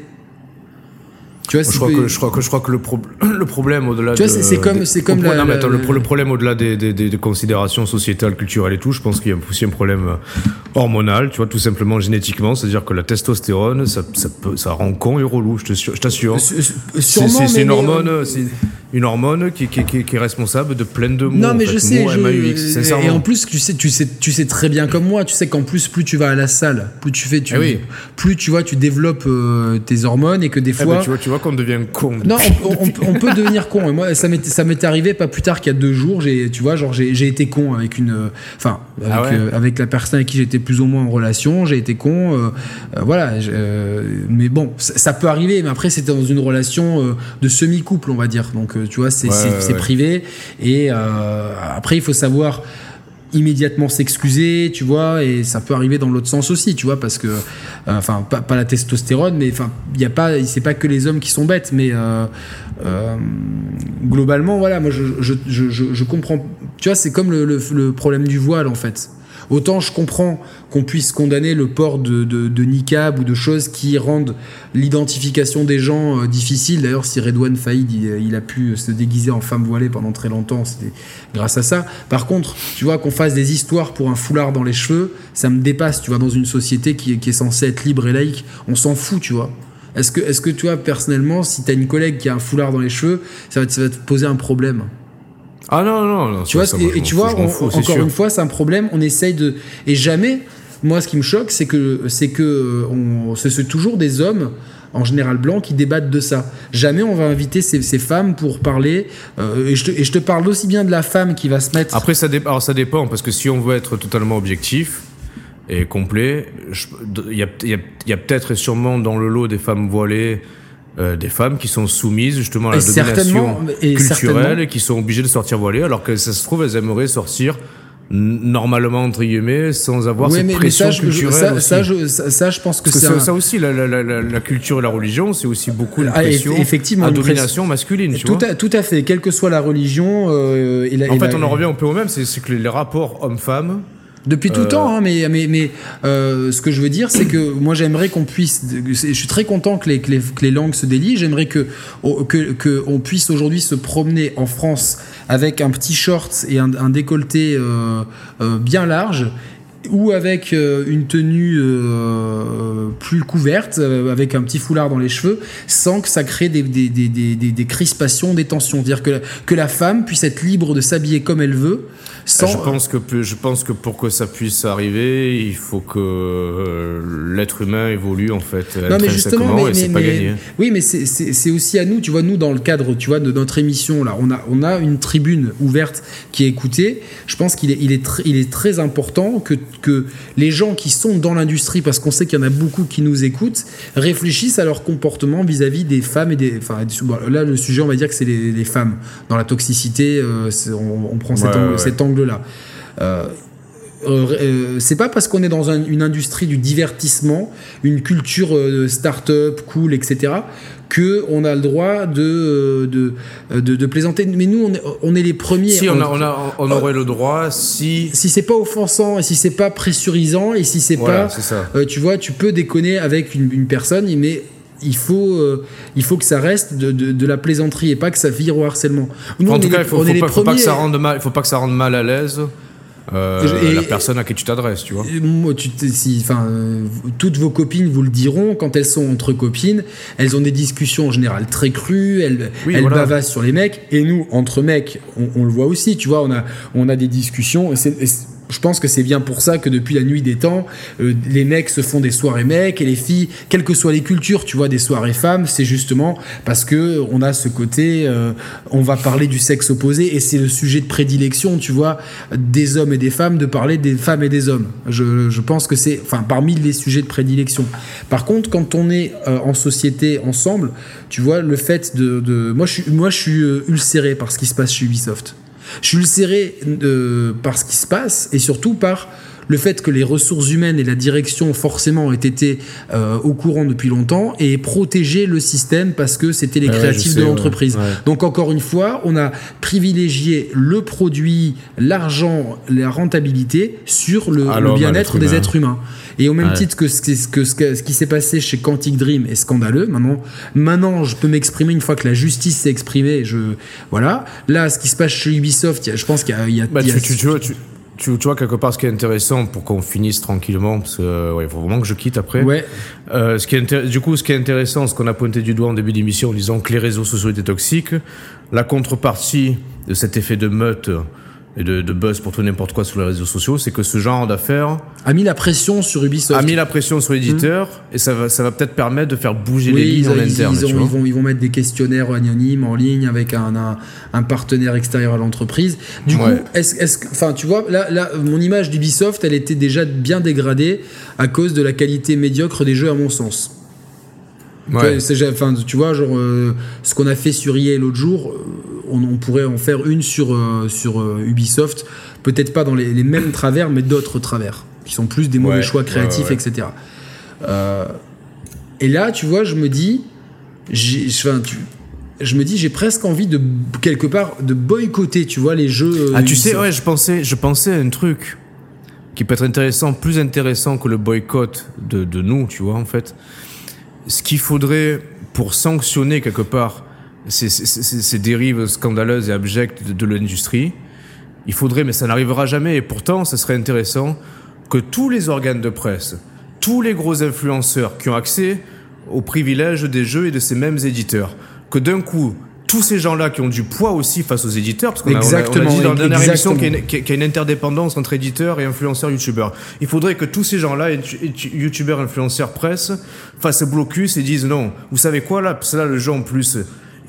Tu vois, je, crois que, je, crois que, je crois que le, le problème au-delà tu vois, c'est comme, c'est comme la, attends, le, le, problème au-delà des, des, des, considérations sociétales, culturelles et tout, je pense qu'il y a aussi un problème euh, hormonal, tu vois, tout simplement génétiquement, c'est-à-dire que la testostérone, ça, ça, peut, ça rend con et relou, je t'assure. C'est une hormone, euh, une hormone qui, qui, qui, qui, est responsable de plein de mots. Non, mais je sais, je, et en plus, tu sais, tu sais, tu sais très bien comme moi, tu sais qu'en plus, plus tu vas à la salle, plus tu fais, tu, eh plus tu vois, tu développes euh, tes hormones et que des eh ben, fois. tu vois, tu vois qu'on devient con. Non, on, peut devenir con. Et moi, ça m'est arrivé pas plus tard qu'il y a deux jours. J'ai, tu vois, genre j'ai été con avec une, enfin, ah avec, euh, avec, la personne avec qui j'étais plus ou moins en relation. J'ai été con, euh, voilà. mais bon, ça, peut arriver. Mais après, c'était dans une relation de semi-couple, on va dire. Donc, tu vois, c'est privé. Et après, il faut savoir immédiatement s'excuser, tu vois, et ça peut arriver dans l'autre sens aussi, tu vois, parce que, euh, enfin, pas, la testostérone, mais enfin, il y a pas, c'est pas que les hommes qui sont bêtes, mais euh, euh, globalement, voilà, moi, je, je, je, je, comprends, tu vois, c'est comme le, le problème du voile, en fait. Autant je comprends qu'on puisse condamner le port de, de, niqab ou de choses qui rendent l'identification des gens euh, difficile. D'ailleurs, si Redouane Faïd il, a pu se déguiser en femme voilée pendant très longtemps, c'était grâce à ça. Par contre, tu vois, qu'on fasse des histoires pour un foulard dans les cheveux, ça me dépasse. Tu vois, dans une société qui, est censée être libre et laïque, on s'en fout, tu vois. Est-ce que, est-ce que toi, personnellement, si tu as une collègue qui a un foulard dans les cheveux, ça va te poser un problème? Ah non, non, non. Tu vois, et, tu vois, encore une fois, c'est un problème. On essaye de. Et jamais, moi, ce qui me choque, c'est que c'est que on, c'est toujours des hommes en général blancs qui débattent de ça. Jamais on va inviter ces, ces femmes pour parler. Euh, et, je te, et, je te, parle aussi bien de la femme qui va se mettre. Après, ça, dépend, alors, ça dépend, parce que si on veut être totalement objectif et complet, il y a, y a, y a peut-être et sûrement dans le lot des femmes voilées euh, des femmes qui sont soumises justement à la domination culturelle et qui sont obligées de sortir voilées, alors que ça se trouve, elles aimeraient sortir normalement entre guillemets sans avoir cette pression culturelle ça, ça, je, ça, je pense que, c'est ça aussi la, la, la, la, culture et la religion c'est aussi beaucoup une ah, pression effectivement, à domination masculine tu tout, vois. à, tout à fait quelle que soit la religion euh, et en fait on en revient un peu au même c'est que les rapports hommes-femmes depuis tout le temps, hein, mais, mais, mais euh, ce que je veux dire, c'est que moi j'aimerais qu'on puisse. Je suis très content que les, que les, que les langues se délient. J'aimerais que, que, que on puisse aujourd'hui se promener en France avec un petit short et un, un décolleté euh, euh, bien large ou avec euh, une tenue euh, plus couverte, euh, avec un petit foulard dans les cheveux, sans que ça crée des, des, des, des, des crispations, des tensions. Dire que, que la femme puisse être libre de s'habiller comme elle veut. Sans... Je, pense que, je pense que pour que ça puisse arriver, il faut que l'être humain évolue en fait. Non, mais justement, mais, et pas gagné. Oui, mais c'est aussi à nous, tu vois, nous dans le cadre tu vois, de notre émission, là, on a, on a une tribune ouverte qui est écoutée. Je pense qu'il est, il est, il est très important que que les gens qui sont dans l'industrie, parce qu'on sait qu'il y en a beaucoup qui nous écoutent, réfléchissent à leur comportement vis-à-vis des femmes et des. Enfin, là, le sujet, on va dire que c'est les, femmes. Dans la toxicité, euh, on, prend cet, angle, là euh, euh, c'est pas parce qu'on est dans une industrie du divertissement, une culture start-up, cool, etc., que on a le droit de, de, de, plaisanter. Mais nous, on est, on est les premiers. Si, on, on, a, on, aurait le droit si. Si c'est pas offensant, et si c'est pas pressurisant, et si c'est pas. Euh, tu vois, tu peux déconner avec une, personne, mais il faut, euh, il faut que ça reste de, de, la plaisanterie et pas que ça vire au harcèlement. en tout cas, il faut, faut, faut, pas que ça rende mal, faut pas que ça rende mal à l'aise. Euh, la personne à qui tu t'adresses, tu vois. Moi, tu si, enfin, euh, toutes vos copines vous le diront, quand elles sont entre copines, elles ont des discussions en général très crues, elles, elles sur les mecs, et nous, entre mecs, on, le voit aussi, tu vois, on a, on a des discussions, je pense que c'est bien pour ça que depuis la nuit des temps, euh, les mecs se font des soirées mecs et les filles, quelles que soient les cultures, tu vois, des soirées femmes, c'est justement parce que on a ce côté, euh, on va parler du sexe opposé et c'est le sujet de prédilection, tu vois, des hommes et des femmes, de parler des femmes et des hommes. Je, pense que c'est, enfin, parmi les sujets de prédilection. Par contre, quand on est euh, en société ensemble, tu vois, le fait de, de, moi, je suis, moi, je suis ulcéré par ce qui se passe chez Ubisoft. Je suis ulcéré par ce qui se passe et surtout par le fait que les ressources humaines et la direction forcément ont été euh, au courant depuis longtemps et protéger le système parce que c'était les créatifs de l'entreprise. Donc encore une fois, on a privilégié le produit, l'argent, la rentabilité sur le, bien-être des êtres humains. Et au même titre que ce, que, ce, qui s'est passé chez Quantic Dream est scandaleux, maintenant, maintenant je peux m'exprimer une fois que la justice s'est exprimée. Je, voilà. Là, ce qui se passe chez Ubisoft, je pense qu'il y a. Bah, tu, vois, tu, vois, quelque part, ce qui est intéressant pour qu'on finisse tranquillement, parce qu'il euh, faut vraiment que je quitte après. Ouais. Euh, ce qui est du coup, ce qui est intéressant, ce qu'on a pointé du doigt en début d'émission en disant que les réseaux sociaux étaient toxiques, la contrepartie de cet effet de meute et de, de, buzz pour tout n'importe quoi sur les réseaux sociaux, c'est que ce genre d'affaires a mis la pression sur Ubisoft, a mis la pression sur l'éditeur, mmh. et ça va, ça va peut-être permettre de faire bouger les lignes en interne. Ils, ils, vont, ils vont mettre des questionnaires anonymes en ligne avec un, un, un partenaire extérieur à l'entreprise. Du coup, est-ce, est enfin, tu vois, là, là, mon image d'Ubisoft, elle était déjà bien dégradée à cause de la qualité médiocre des jeux, à mon sens. Ouais. Enfin, tu vois, genre, euh, ce qu'on a fait sur EA l'autre jour, euh, on, on, pourrait en faire une sur, euh, sur Ubisoft, peut-être pas dans les, les, mêmes travers, mais d'autres travers, qui sont plus des mauvais ouais, choix créatifs, ouais, etc. et là, tu vois, je me dis, enfin, tu, je me dis, j'ai presque envie de, quelque part, de boycotter, tu vois, les jeux. Ah, tu sais, ouais, je pensais, je pensais à un truc qui peut être intéressant, plus intéressant que le boycott de, de nous, tu vois, en fait ce qu'il faudrait pour sanctionner quelque part ces, ces, ces, dérives scandaleuses et abjectes de, de l'industrie, il faudrait, mais ça n'arrivera jamais, et pourtant, ce serait intéressant que tous les organes de presse, tous les gros influenceurs qui ont accès aux privilèges des jeux et de ces mêmes éditeurs, que d'un coup, tous ces gens-là qui ont du poids aussi face aux éditeurs, parce qu'on a, on a, on a dit dans la dernière émission qu'il y, qu y, a une interdépendance entre éditeurs et influenceurs youtubeurs. Il faudrait que tous ces gens-là, youtubeurs, influenceurs, presse, fassent blocus et disent non, vous savez quoi là, c'est là le jeu en plus.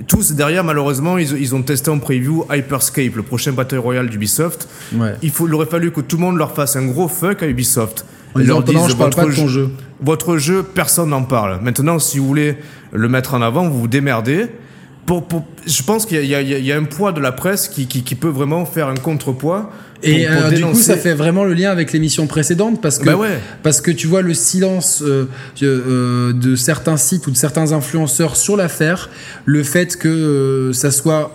Tous derrière, malheureusement, ils, ils, ont testé en preview Hyperscape, le prochain Battle Royale d'Ubisoft. Ouais. Il, faut, il aurait fallu que tout le monde leur fasse un gros fuck à Ubisoft. En leur disent, je parle pas de ton jeu. Votre jeu, personne n'en parle. Maintenant, si vous voulez le mettre en avant, vous vous démerdez. Pour, pour, je pense qu'il y, y, y, a un poids de la presse qui, qui, qui peut vraiment faire un contrepoids et pour, pour euh, du coup, ça fait vraiment le lien avec l'émission précédente parce que, bah ouais. parce que tu vois le silence euh, euh, de certains sites ou de certains influenceurs sur l'affaire, le fait que ça soit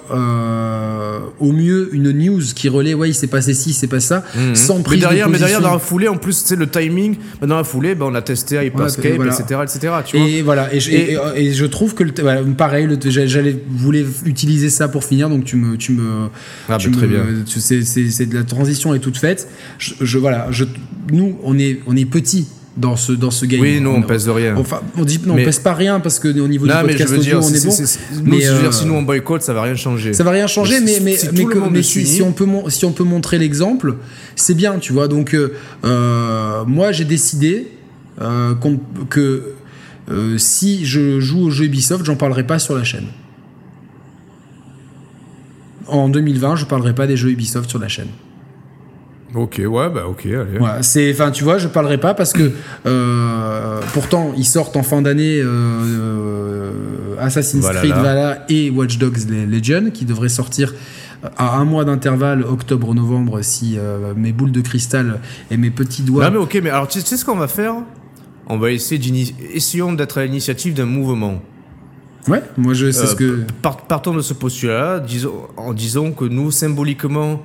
au mieux une news qui relaie, ouais, il s'est passé ci, il s'est passé ça, mmh. sans prise mais derrière, de Mais derrière, dans la foulée, en plus, c'est le timing. Dans la foulée, ben, on a testé Hyperscape, voilà. etc., etc. Tu vois et voilà, et je, et, et, et je trouve que, le, voilà, pareil, j'allais voulais utiliser ça pour finir, donc tu me, tu me, ah, tu bah, me, très bien. c'est de la transition est toute faite. Je, je voilà, je, nous on est on est petit dans ce dans ce game. Oui, nous on, on pèse de rien. Enfin, on dit non, mais... on pèse pas rien parce que au niveau non, du podcast audio, dire, on est, bon. C est, c est, mais euh, dire, si nous on boycotte, ça va rien changer. Ça va rien changer, mais mais si mais, mais, mais si, si, on peut si on peut montrer l'exemple, c'est bien, tu vois. Donc euh, moi j'ai décidé euh, que euh, si je joue au jeu Ubisoft, j'en parlerai pas sur la chaîne. En 2020, je parlerai pas des jeux Ubisoft sur la chaîne. Ok, ouais, bah ok, allez. Ouais, c'est, enfin, tu vois, je parlerai pas parce que euh, pourtant ils sortent en fin d'année euh, Assassin's voilà, Creed Valhalla et Watch Dogs Legion qui devraient sortir à un mois d'intervalle, octobre-novembre, si euh, mes boules de cristal et mes petits doigts. Non mais ok, mais alors tu sais ce qu'on va faire? On va essayer essayons d'être à l'initiative d'un mouvement. Ouais, moi je sais ce que. Partons de ce postulat, disons, en disant que nous symboliquement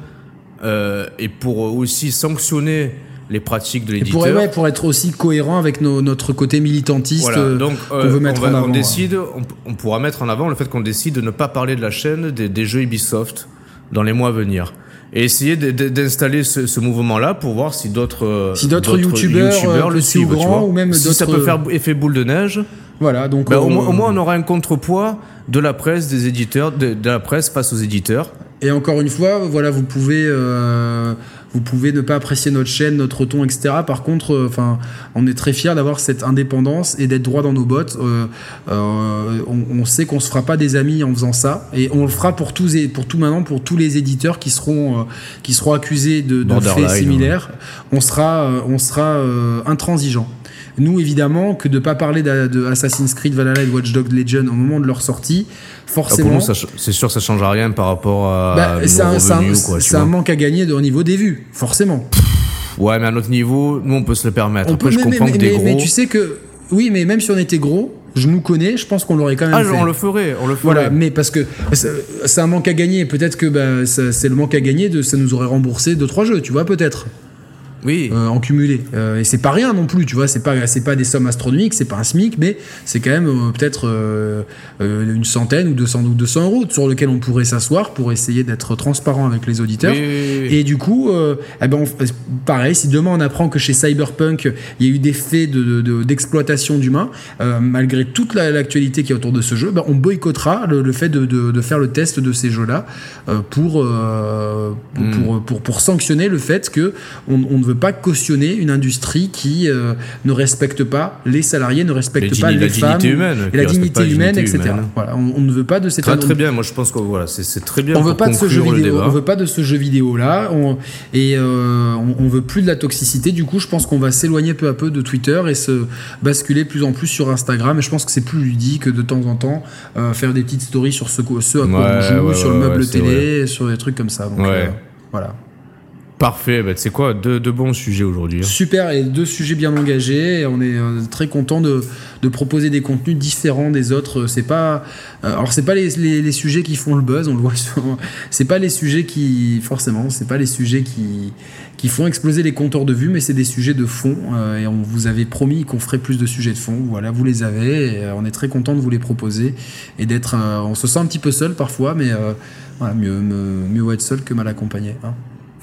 euh, et pour aussi sanctionner les pratiques de l'éditeur. Pour, ouais, pour être aussi cohérent avec nos, notre côté militantiste voilà. Euh, qu'on veut mettre on va, en avant. On, décide, on, on, pourra mettre en avant le fait qu'on décide de ne pas parler de la chaîne des, des jeux Ubisoft dans les mois à venir. Et essayer d'installer ce, ce mouvement-là pour voir si d'autres euh, si d'autres youtubeurs, YouTubeurs le suivent, grand, ou même si ça peut faire effet boule de neige. Voilà, donc on... au, moins, au, moins, on aura un contrepoids de la presse, des éditeurs, de, de la presse face aux éditeurs. Et encore une fois, voilà, vous pouvez, euh, vous pouvez ne pas apprécier notre chaîne, notre ton, etc. Par contre, enfin, on est très fiers d'avoir cette indépendance et d'être droit dans nos bottes. On, sait qu'on se fera pas des amis en faisant ça, et on le fera pour tous et pour tout maintenant pour tous les éditeurs qui seront qui seront accusés de, de faits similaires. On sera on sera intransigeant. Nous, évidemment, que de ne pas parler de, Assassin's Creed Valhalla et Watch Dogs Legion au moment de leur sortie, forcément. c'est sûr ça change rien par rapport à. Bah, c'est un, un, manque à gagner au niveau des vues, forcément. Ouais, mais à notre niveau, nous, on peut se le permettre. On peut, je comprends que gros. mais tu sais que. Oui, mais même si on était gros, je nous connais, je pense qu'on l'aurait quand même ah, fait. on le ferait, on le ferait. Voilà, mais parce que c'est un manque à gagner. Peut-être que bah, c'est le manque à gagner de ça nous aurait remboursé deux trois jeux, tu vois, peut-être oui. Euh, en cumulé. Euh, et c'est pas rien non plus, tu vois, c'est pas, c'est pas des sommes astronomiques, c'est pas un SMIC, mais c'est quand même euh, peut-être une centaine ou 200, ou 200 euros sur lequel on pourrait s'asseoir pour essayer d'être transparent avec les auditeurs. et du coup, eh ben pareil, si demain on apprend que chez Cyberpunk, il y a eu des faits d'exploitation d'humains, malgré toute l'actualité qui est autour de ce jeu, ben on boycottera le, fait de, faire le test de ces jeux-là pour, hmm. pour, pour, pour, sanctionner le fait que on, on ne veut pas cautionner une industrie qui euh, ne respecte pas les salariés, ne respecte pas les femmes, humaine, et la dignité humaine, etc. Voilà, on, ne veut pas de cette. Très, très bien. Moi, je pense que voilà, c'est très bien. On veut pas de ce jeu vidéo. On veut pas de ce jeu vidéo là. et euh, on, veut plus de la toxicité. Du coup, je pense qu'on va s'éloigner peu à peu de Twitter et se basculer plus en plus sur Instagram. Et je pense que c'est plus ludique de temps en temps euh, faire des petites stories sur ce, ce à quoi on joue, sur le meuble télé, sur des trucs comme ça. Donc, voilà. Parfait, bah, quoi deux, bons sujets aujourd'hui. Hein. Super, et deux sujets bien engagés. on est euh, très content de, proposer des contenus différents des autres. C'est pas, euh, alors c'est pas les, sujets qui font le buzz, on le voit. C'est pas les sujets qui, forcément, c'est pas les sujets qui font exploser les compteurs de vues, mais c'est des sujets de fond. Euh, et on vous avait promis qu'on ferait plus de sujets de fond. Voilà, vous les avez. On est très content de vous les proposer et d'être. on se sent un petit peu seul parfois, mais mieux, mieux être seul que mal accompagné. Hein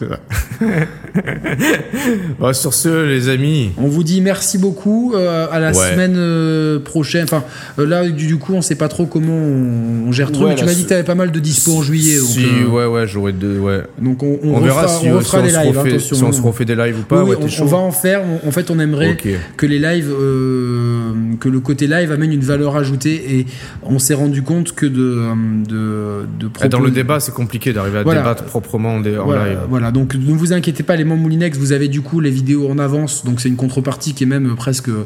sur ce, les amis. On vous dit merci beaucoup. Euh, à la semaine euh, prochaine. Enfin, euh, là, du, coup, on sait pas trop comment on, gère tout. mais tu m'as dit que tu avais pas mal de dispo en juillet. Si, ouais, ouais, j'aurais deux. Ouais. Donc, on, on, verra si, on refera les lives. attention, si on se refait des lives ou pas. on, va en faire. en fait, on aimerait que les lives, que le côté live amène une valeur ajoutée. Et on s'est rendu compte que de. de, de Dans le débat, c'est compliqué d'arriver à débattre proprement voilà, donc ne vous inquiétez pas, les membres Moulinex, vous avez du coup les vidéos en avance, donc c'est une contrepartie qui est même presque. Euh,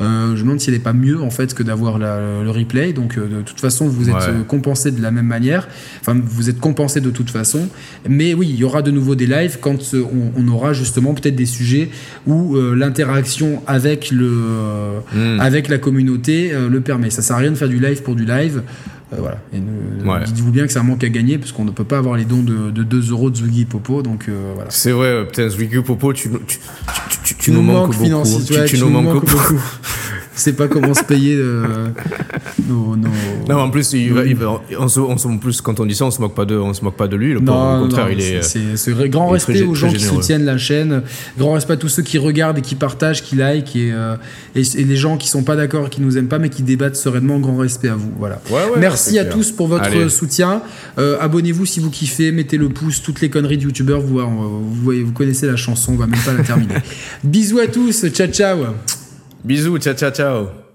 je me demande si elle n'est pas mieux en fait que d'avoir le replay. Donc euh, de toute façon, vous êtes euh, compensé de la même manière. Enfin, vous êtes compensé de toute façon. Mais oui, il y aura de nouveau des lives quand on, aura justement peut-être des sujets où l'interaction avec le hmm. avec la communauté le permet. Ça sert à rien de faire du live pour du live. Euh, voilà. Et dites-vous bien que c'est un manque à gagner parce qu'on ne peut pas avoir les dons de, de 2 euros de Zwiggy Popo. Donc euh, voilà. C'est vrai, putain, Zwiggy Popo, tu, tu, tu, tu nous, manques, beaucoup. tu, nous manques beaucoup. sait pas comment se payer euh, nos, Non, en plus, il on, se, on plus quand on dit ça, on se moque pas de, on se moque pas de lui. Le non, au contraire, il est. C'est grand respect aux gens qui soutiennent la chaîne, grand respect à tous ceux qui regardent et qui partagent, qui like et, euh, et, les gens qui sont pas d'accord, qui nous aiment pas, mais qui débattent sereinement. Grand respect à vous. Voilà. Merci à tous pour votre soutien. Euh, abonnez-vous si vous kiffez, mettez le pouce, toutes les conneries de youtubeurs. Vous, vous, voyez, vous connaissez la chanson, on va même pas la terminer. Bisous à tous, ciao ciao. Bisous, ciao, ciao, ciao.